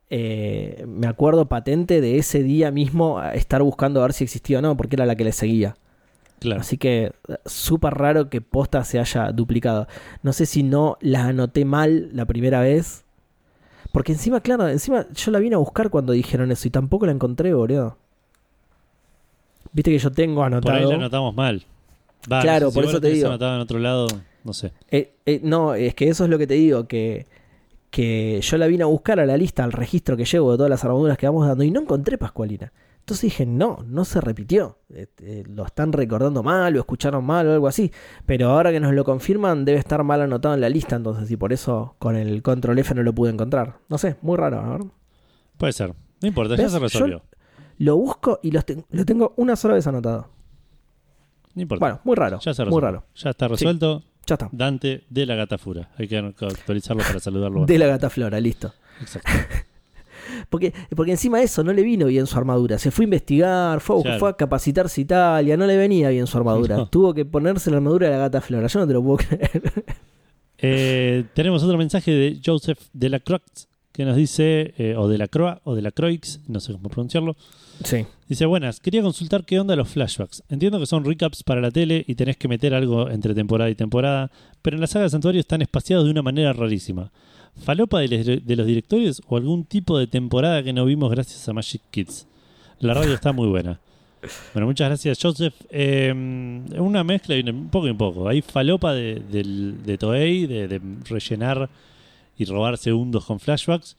eh, me acuerdo patente de ese día mismo estar buscando a ver si existía o no, porque era la que le seguía. Claro. Así que súper raro que posta se haya duplicado. No sé si no la anoté mal la primera vez. Porque encima, claro, encima yo la vine a buscar cuando dijeron eso y tampoco la encontré, boludo. Viste que yo tengo Por ahí anotado. la anotamos mal. Claro, no sé, si por eso te digo. anotado en otro lado, no sé. Eh, eh, no, es que eso es lo que te digo, que, que yo la vine a buscar a la lista, al registro que llevo de todas las armaduras que vamos dando y no encontré Pascualina. Entonces dije, no, no se repitió. Eh, eh, lo están recordando mal o escucharon mal o algo así. Pero ahora que nos lo confirman, debe estar mal anotado en la lista entonces y por eso con el control F no lo pude encontrar. No sé, muy raro. A ver. Puede ser. No importa, ya se Yo- resolvió. Lo busco y los lo tengo una sola vez anotado. No importa. Bueno, muy raro. ya se muy raro. Ya está resuelto. Ya está. Dante de la Gata Fura. Hay que actualizarlo para saludarlo. De la gata flora, listo. Exacto. Porque, porque encima de eso no le vino bien su armadura. Se fue a investigar, fue, a- Claro. fue a capacitarse a Italia, no le venía bien su armadura. No. Tuvo que ponerse la armadura de la gata flora. Yo no te lo puedo creer. Eh, tenemos otro mensaje de Joseph de la Croix que nos dice, eh, o de la Croix, o de la Croix, no sé cómo pronunciarlo. Sí. Dice, buenas, quería consultar qué onda los flashbacks. Entiendo que son recaps para la tele y tenés que meter algo entre temporada y temporada, pero en la saga de Santuario están espaciados de una manera rarísima. ¿Falopa de, los directores o algún tipo de temporada que no vimos gracias a Magic Kids? La radio está muy buena. Bueno, muchas gracias, Joseph. Eh, una mezcla un poco y un poco. Hay falopa de, Toei, de, de rellenar y robar segundos con flashbacks.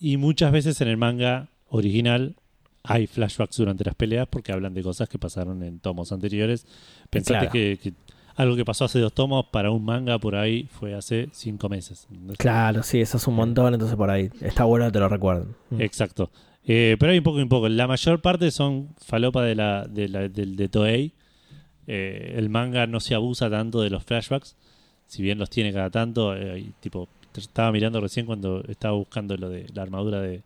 Y muchas veces en el manga original hay flashbacks durante las peleas porque hablan de cosas que pasaron en tomos anteriores. Pensate Claro. que, que algo que pasó hace dos tomos para un manga por ahí fue hace cinco meses. Claro, sí, eso es un montón, entonces por ahí. Está bueno que te lo recuerden. Mm. Exacto. Eh, pero hay un poco y un poco. La mayor parte son falopa de la, de, la- del- de Toei. Eh, el manga no se abusa tanto de los flashbacks. Si bien los tiene cada tanto. eh, tipo, estaba mirando recién cuando estaba buscando lo de la armadura de,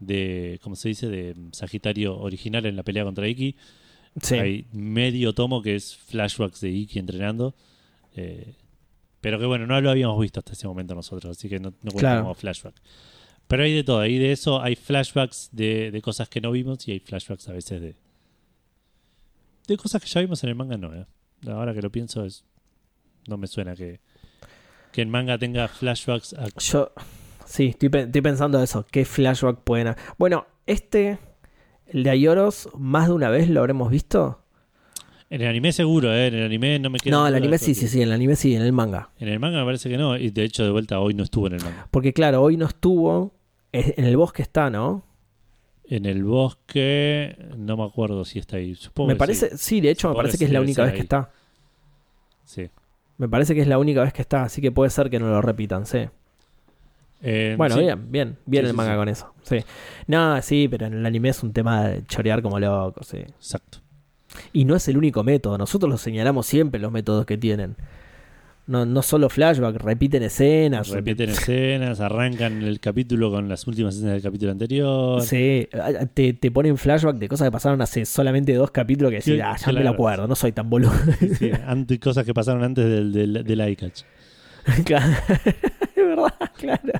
de ¿cómo se dice? De Sagitario original en la pelea contra Iki. Sí. Hay medio tomo que es flashbacks de Iki entrenando. eh, pero que bueno, no lo habíamos visto hasta ese momento nosotros, así que no, no Claro. como flashback. Pero hay de todo, hay de eso, hay flashbacks de, de cosas que no vimos y hay flashbacks a veces de. De cosas que ya vimos en el manga, no, eh. Ahora que lo pienso, es. No me suena que. Que el manga tenga flashbacks a. Yo, sí, estoy, estoy pensando eso. ¿Qué flashback pueden haber? Bueno, este, el de Ayoros, más de una vez lo habremos visto. En el anime seguro, eh. En el anime no me queda. No, el duda anime sí, sí, sí, en el anime sí, en el manga. En el manga me parece que no, y de hecho, de vuelta, hoy no estuvo en el manga. Porque claro, hoy no estuvo. es- En el bosque está, ¿no? En el bosque, no me acuerdo si está ahí. Supongo Me que parece, sí. sí, de hecho me parece que que es la única vez que está. Sí. Me parece que es la única vez que está, así que puede ser que no lo repitan, sí. Eh, Bueno, sí. bien, bien, bien Sí, el manga sí. con eso. Sí. No, sí, pero en el anime es un tema de chorear como loco, sí. Exacto. Y no es el único método, nosotros los señalamos siempre los métodos que tienen. No, no solo flashback, repiten escenas. Repiten escenas, arrancan el capítulo con las últimas escenas del capítulo anterior. Sí, te, te ponen flashback de cosas que pasaron hace solamente dos capítulos que decís, Sí, ah, ya me lo acuerdo, no soy tan boludo. Sí, antes, cosas que pasaron antes del, del, del iCatch. Claro. es verdad, claro.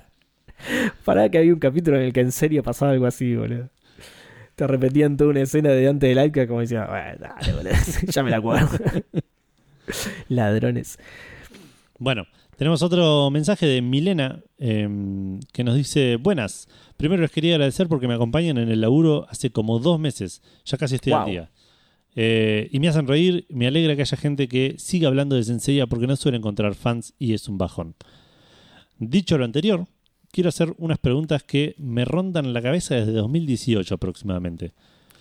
Pará que había un capítulo en el que en serio pasaba algo así, boludo. Te repetían toda una escena de antes del Alca como decía, bueno, dale, boludo, ya me la acuerdo. Ladrones. Bueno, tenemos otro mensaje de Milena eh, que nos dice: Buenas, primero les quería agradecer porque me acompañan en el laburo hace como dos meses, ya casi estoy al Wow. día. Eh, y me hacen reír, me alegra que haya gente que siga hablando de Senseiya porque no suele encontrar fans y es un bajón. Dicho lo anterior, quiero hacer unas preguntas que me rondan la cabeza desde 2018 aproximadamente.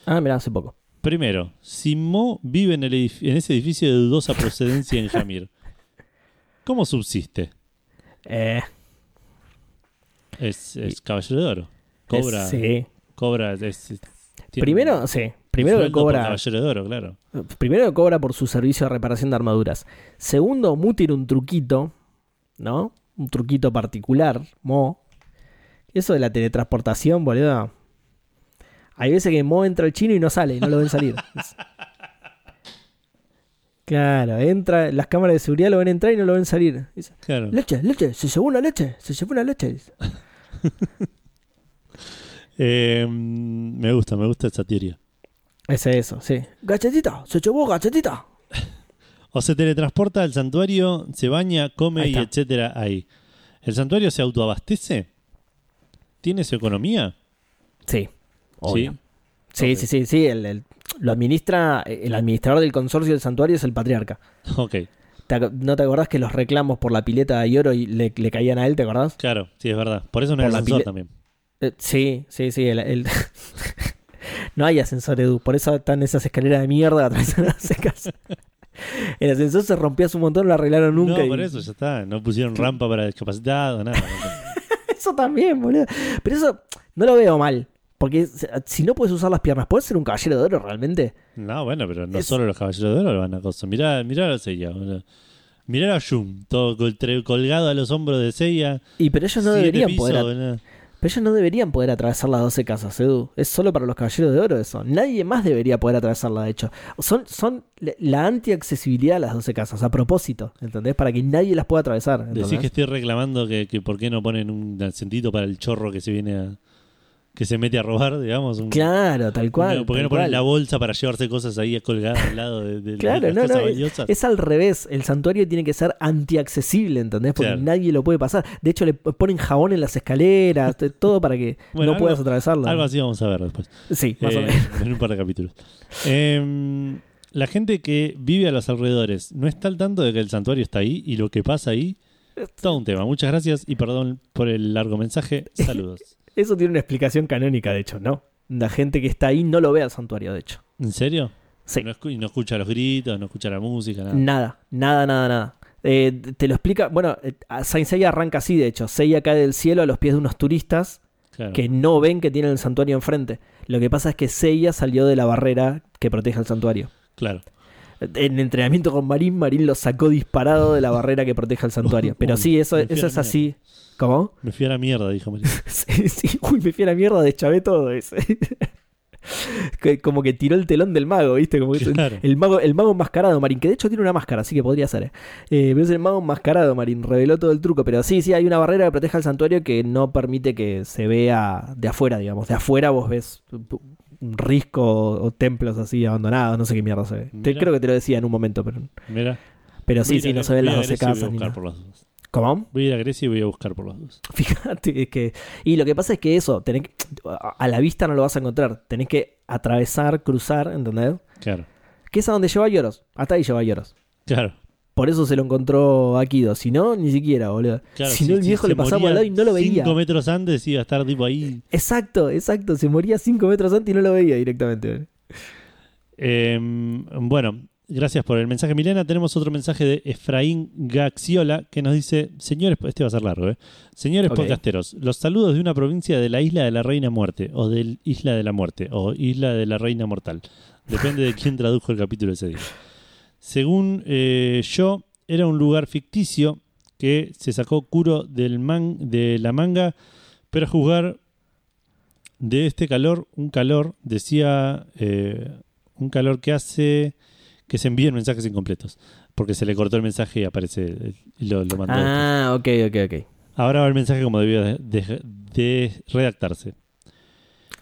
Ah, mira, hace poco. Primero, si Mo vive en, el en ese edificio de dudosa procedencia en Jamir, ¿cómo subsiste? Eh, Es, es caballero de oro. Cobra, es- sí. cobra, es- Primero, sí. Primero que cobra. caballero de oro, claro. Primero que cobra por su servicio de reparación de armaduras. Segundo, Mu tiene un truquito, ¿no? Un truquito particular, Mo. Eso de la teletransportación, boludo. Hay veces que Mo entra al chino y no sale, y no lo ven salir. Claro, entra, las cámaras de seguridad lo ven entrar y no lo ven salir. Dice, Claro. leche, leche, se llevó una leche, se llevó una leche. Eh, me gusta, me gusta esa teoría. Es eso, sí. Gachetita, se llevó gachetita. O se teletransporta al santuario, se baña, come y etcétera ahí. ¿El santuario se autoabastece? ¿Tiene su economía? Sí, obvio. Sí. Sí, sí, sí, sí. El, el- lo administra, el administrador del consorcio del santuario es el patriarca. Ok, ¿Te ac- ¿No te acordás que los reclamos por la pileta de Ioro y le, le caían a él, te acordás? claro, sí, es verdad. Por eso no Por hay ascensor también. Eh, sí, sí, sí. el- el- no hay ascensor, Edu. Por eso están esas escaleras de mierda atravesando las secas. El ascensor se rompió hace un montón, no lo arreglaron nunca. no, y- por eso ya está. No pusieron rampa para discapacitados, nada. Eso también, boludo. Pero eso no lo veo mal. Porque si- no puedes usar las piernas, ¿puedes ser un caballero de oro realmente? No, bueno, pero no Es- solo los caballeros de oro van a cosas. Mirá, mirá a Seiya. Mirá a Shun, todo colgado a los hombros de Seiya. Y pero ellos no deberían poder. Pero ellos no deberían poder atravesar las 12 casas, Edu. Es solo para los caballeros de oro eso. Nadie más debería poder atravesarla, de hecho. Son, son la- anti-accesibilidad a las 12 casas, a propósito, ¿entendés? Para que nadie las pueda atravesar. ¿entendés? Decís que estoy reclamando que, que por qué no ponen un asentito para el chorro que se viene a. que se mete a robar, digamos. Un, Claro, tal cual. ¿Por qué no ponen la bolsa para llevarse cosas ahí colgadas al lado de, de Claro, las no, cosas no, valiosas? Es al revés. El santuario tiene que ser anti-accesible, ¿entendés? Porque Claro. nadie lo puede pasar. De hecho, le ponen jabón en las escaleras, todo para que Bueno, no algo- puedas atravesarlo. Algo así vamos a ver después. Sí, más o Eh, menos. en un par de capítulos. Em, la gente que vive a los alrededores no está al tanto de que el santuario está ahí y lo que pasa ahí. Todo un tema. Muchas gracias y perdón por el largo mensaje. Saludos. Eso tiene una explicación canónica, de hecho, ¿no? La gente que está ahí no lo ve al santuario, de hecho. ¿En serio? Sí. No, escu- no escucha los gritos, no escucha la música, nada. Nada, nada, nada, nada. Eh, te lo explica. Bueno, eh, Saint Seiya arranca así, de hecho. Seiya cae del cielo a los pies de unos turistas Claro. que no ven que tienen el santuario enfrente. Lo que pasa es que Seiya salió de la barrera que protege el santuario. Claro. En entrenamiento con Marín, Marín lo sacó disparado de la barrera que protege el santuario. Pero sí, eso, eso es así. ¿Cómo? Me fui a la mierda, dijo María. Sí, sí. Uy, me fui a la mierda, deschavé todo ese. Que- Como que tiró el telón del mago, ¿viste? Como que Claro. el mago, el mago enmascarado, Marín, que de hecho tiene una máscara, así que podría ser. ¿eh? Eh, pero es el mago enmascarado, Marín, reveló todo el truco. Pero sí, sí, hay una barrera que protege al santuario que no permite que se vea de afuera, digamos. De afuera vos ves un risco o templos así abandonados, no sé qué mierda se ve. Te- Mira. creo que te lo decía en un momento, pero, Mira. pero sí, Voy a sí, no se ven las a 12 Grecia y voy a casas. buscar por las dudas. ¿Cómo? Voy a ir a Grecia y voy a buscar por las dudas. Fíjate es que. Y lo que pasa es que eso, tenés que- a a la vista no lo vas a encontrar. Tenés que atravesar, cruzar, ¿entendés? Claro. Que es a donde lleva Lloros. Hasta ahí lleva Lloros. Claro. Por eso se lo encontró Akido. Si no, ni siquiera, boludo. claro si no, el viejo le pasaba al lado y no lo veía. Cinco metros antes iba a estar tipo ahí. Exacto, exacto. Se moría 5 metros antes y no lo veía directamente. Em, bueno, gracias por el mensaje, Milena. Tenemos otro mensaje de Efraín Gaxiola que nos dice: Señores, este va a ser largo, ¿eh? Señores podcasteros, los saludos de una provincia de la isla de la Reina Muerte, o del Isla de la Muerte, o Isla de la Reina Mortal. Depende de quién tradujo el capítulo ese día. Según eh, yo, era un lugar ficticio que se sacó Kuro del man, de la manga, pero a juzgar de este calor, un calor, decía, eh, un calor que hace que se envíen mensajes incompletos, porque se le cortó el mensaje y aparece, lo, lo mandó. después. Ah, ok, ok, ok. Ahora va el mensaje como debió de, de- de redactarse.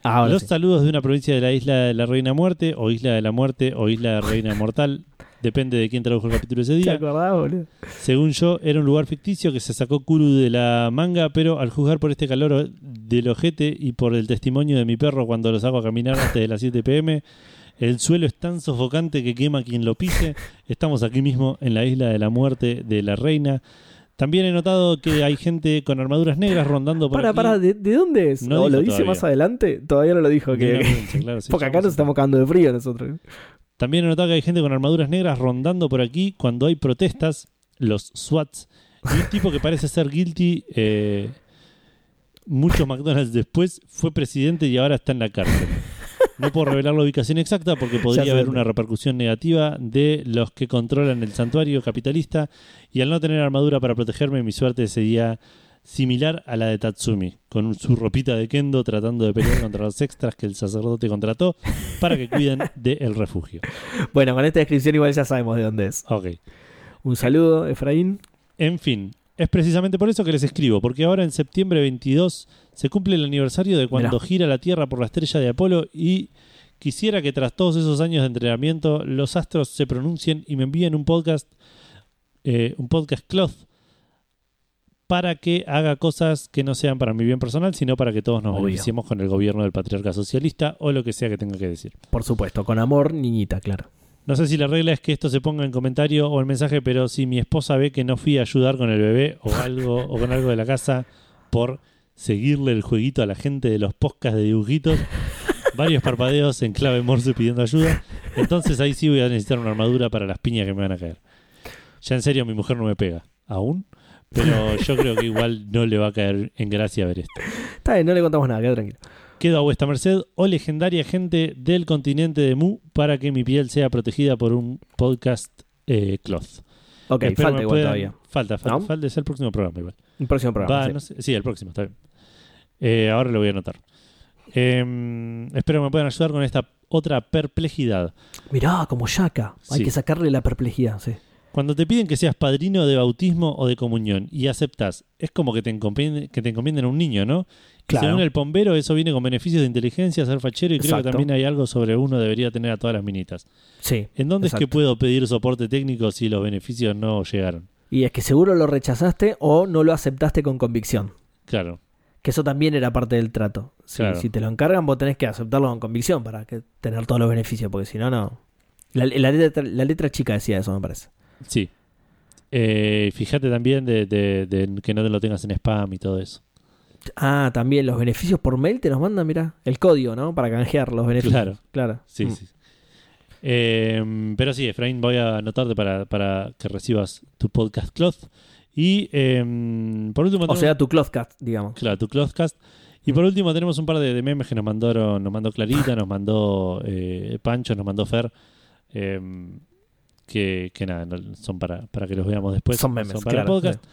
Los sí. saludos de una provincia de la isla de la Reina Muerte, o Isla de la Muerte, o Isla de Reina Mortal. Depende de quién tradujo el capítulo ese ¿Te día. acordás, boludo? Según yo, era un lugar ficticio que se sacó Kuru de la manga, pero al juzgar por este calor del ojete y por el testimonio de mi perro cuando lo saco a caminar antes de las 7 pm, El suelo es tan sofocante que quema quien lo pise. Estamos aquí mismo en la isla de la muerte de la reina. También he notado que hay gente con armaduras negras rondando por Para, aquí. para, ¿de, de dónde es? No lo dice todavía. más adelante. Todavía no lo dijo. Que, claro, sí, porque acá nos estamos cagando de frío nosotros. También he notado que hay gente con armaduras negras rondando por aquí cuando hay protestas, los SWATs, y un tipo que parece ser guilty, eh, muchos McDonald's después, fue presidente y ahora está en la cárcel. No puedo revelar la ubicación exacta porque podría haber una repercusión negativa de los que controlan el santuario capitalista y al no tener armadura para protegerme mi suerte sería similar a la de Tatsumi, con su ropita de kendo tratando de pelear contra los extras que el sacerdote contrató para que cuiden del refugio. Bueno, con esta descripción igual ya sabemos de dónde es. Ok. Un saludo, Efraín. En fin, es precisamente por eso que les escribo, porque ahora en septiembre 22 se cumple el aniversario de cuando Mirá. gira la Tierra por la estrella de Apolo y quisiera que tras todos esos años de entrenamiento los astros se pronuncien y me envíen un podcast, eh, un podcast cloth para que haga cosas que no sean para mi bien personal, sino para que todos nos Obvio. beneficiemos con el gobierno del patriarca socialista o lo que sea que tenga que decir. Por supuesto, con amor, niñita, claro. No sé si la regla es que esto se ponga en comentario o en mensaje, pero si mi esposa ve que no fui a ayudar con el bebé o algo o con algo de la casa por seguirle el jueguito a la gente de los podcasts de dibujitos, varios parpadeos en clave morse pidiendo ayuda, entonces ahí sí voy a necesitar una armadura para las piñas que me van a caer. Ya en serio mi mujer no me pega, aún, pero yo creo que igual no le va a caer en gracia ver esto. Está bien, no le contamos nada, queda tranquilo. Quedo a vuestra merced, o legendaria gente del continente de Mu, para que mi piel sea protegida por un podcast eh, cloth. Ok, Espero falta igual puedan- todavía. Falta, falta, ¿No? falta es el próximo programa igual. Un próximo programa. Va, sí. no sé- sí, el próximo, está bien. Eh, ahora lo voy a anotar. Em, espero que me puedan ayudar con esta otra perplejidad. Mirá, como Yaka. Hay Sí. que sacarle la perplejidad, sí. Cuando te piden que seas padrino de bautismo o de comunión y aceptas, es como que te encomienden, que te encomienden a un niño, ¿no? Y Claro. según el pombero, eso viene con beneficios de inteligencia, ser fachero y creo que también hay algo sobre uno debería tener a todas las minitas. Sí. ¿En dónde es que puedo pedir soporte técnico si los beneficios no llegaron? Y es que seguro lo rechazaste o no lo aceptaste con convicción. Claro, Que eso también era parte del trato. Si, Claro. si te lo encargan, vos tenés que aceptarlo con convicción para que tener todos los beneficios, porque si no, no. La, la letra, la letra chica decía eso, me parece. Sí. Eh, fíjate también de, de- de que no te lo tengas en spam y todo eso. Ah, también los beneficios por mail te los mandan, mira, el código, ¿no? Para canjear los beneficios. Claro. claro. Sí, Mm. sí. Eh, pero sí, Efraín, voy a anotarte para, para que recibas tu podcast cloth. Y eh, por último, O tenemos- sea, tu clothcast, digamos. claro, tu clothcast. Y por último tenemos un par de, de memes que nos mandaron, nos mandó Clarita, nos mandó eh, Pancho, nos mandó Fer. Que, que nada, no- son para, para que los veamos después. Son memes, para el podcast.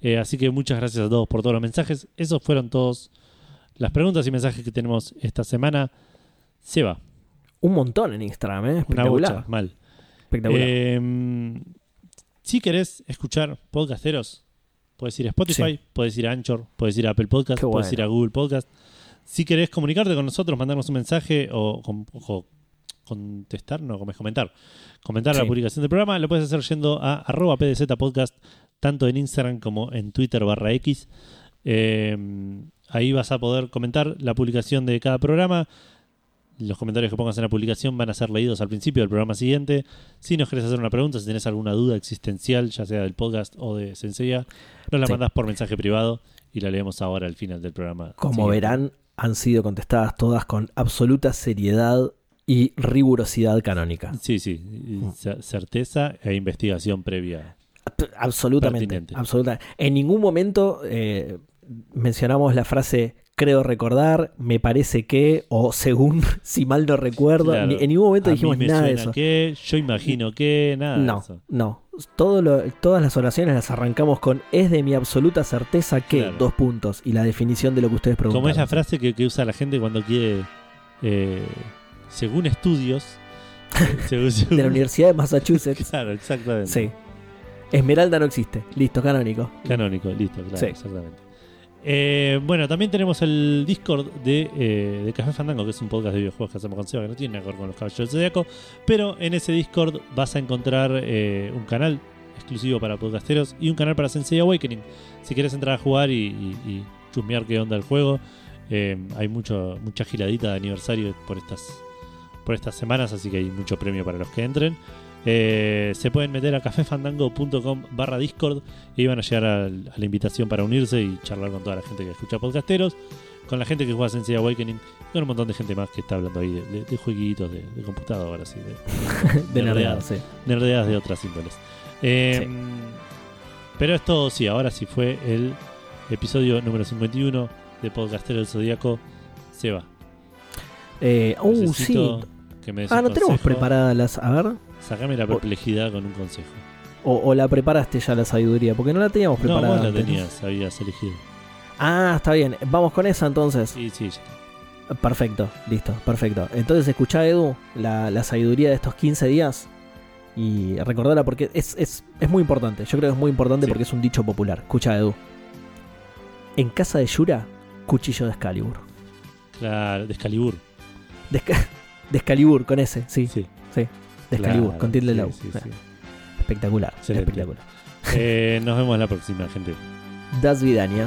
Eh, así que muchas gracias a todos por todos los mensajes. Esos fueron todos las preguntas y mensajes que tenemos esta semana. Seba, Un montón en Instagram, ¿eh? una Espectacular. bocha, mal. Espectacular. Eh, si querés escuchar podcasteros, puedes ir a Spotify, Sí. puedes ir a Anchor, puedes ir a Apple Podcast, Qué puedes bueno. ir a Google Podcast. Si querés comunicarte con nosotros, mandarnos un mensaje o contestar, no, comentar. Comentar la publicación del programa, lo puedes hacer yendo a arroba PDZ Podcast, tanto en Instagram como en Twitter barra X. Eh, ahí vas a poder comentar la publicación de cada programa. Los comentarios que pongas en la publicación van a ser leídos al principio del programa siguiente. Si nos querés hacer una pregunta, si tenés alguna duda existencial, ya sea del podcast o de Senseiya, nos la Sí. mandás por mensaje privado y la leemos ahora al final del programa. Como siguiente. verán, han sido contestadas todas con absoluta seriedad y rigurosidad canónica. Sí, sí. Mm. Certeza e investigación previa. Ab- Absolutamente. Pertinente. En ningún momento eh, mencionamos la frase creo recordar, me parece que, o según, si mal no recuerdo. Claro. En ningún momento dijimos nada de eso. que, yo imagino que, nada de No, eso. no. Todo lo- todas las oraciones las arrancamos con es de mi absoluta certeza que, Claro. dos puntos, y la definición de lo que ustedes preguntan. Como es la frase que, que usa la gente cuando quiere, eh, según estudios, según- según- De la Universidad de Massachusetts. Claro, exactamente. sí. Esmeralda no existe. Listo, canónico. Canónico, listo, claro, Sí. exactamente. Eh, bueno, también tenemos el Discord de, eh, de Café Fandango, que es un podcast de videojuegos que hacemos con Seba, que no tiene nada que ver con los caballeros del Zodíaco, pero en ese Discord vas a encontrar eh, un canal exclusivo para podcasteros y un canal para Sensei Awakening. Si quieres entrar a jugar y, y- y chusmear qué onda el juego, eh, hay mucho, mucha giladita de aniversario por estas por estas semanas, así que hay mucho premio para los que entren. Eh, se pueden meter a cafefandango.com barra Discord y van a llegar a, la invitación para unirse y charlar con toda la gente que escucha podcasteros, con la gente que juega Sensei Awakening y con un montón de gente más que está hablando ahí de, de- de jueguitos, de, de computadoras y de, De nerdeada. nerdeada, sí. nerdeadas de otras índoles. Eh, Pero esto sí, ahora sí fue el episodio número 51 de Podcastero del Zodíaco. Se va. Eh, uh, sí. Necesito que me des Ah, un no tenemos consejo. preparadas las. A ver. Sacame la perplejidad con un consejo. O, o la preparaste ya la sabiduría, porque no la teníamos No, preparada. vos la antes. tenías, habías elegido. Ah, está bien. Vamos con esa entonces. Sí, sí, ya. Perfecto, listo, perfecto. Entonces escuchá, Edu, la, la sabiduría de estos 15 días y recordala porque es, es, es muy importante. Yo creo que es muy importante Sí. porque es un dicho popular. Escucha, Edu. En casa de Yura, cuchillo de Excalibur. Claro, de Excalibur. De, de Excalibur, con ese, sí, Sí, de Excalibur, claro, con tilde sí, la U. sí, sí. Espectacular, Excelente. espectacular. Eh, nos vemos la próxima, gente. Das Vidania.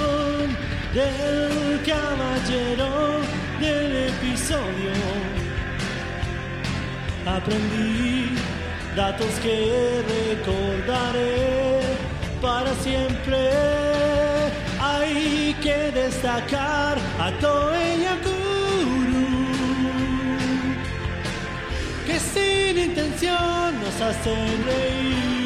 del caballero del episodio. Aprendí datos que recordaré para siempre. Hay que destacar a Toei Yakuru que sin intención nos hacen reír.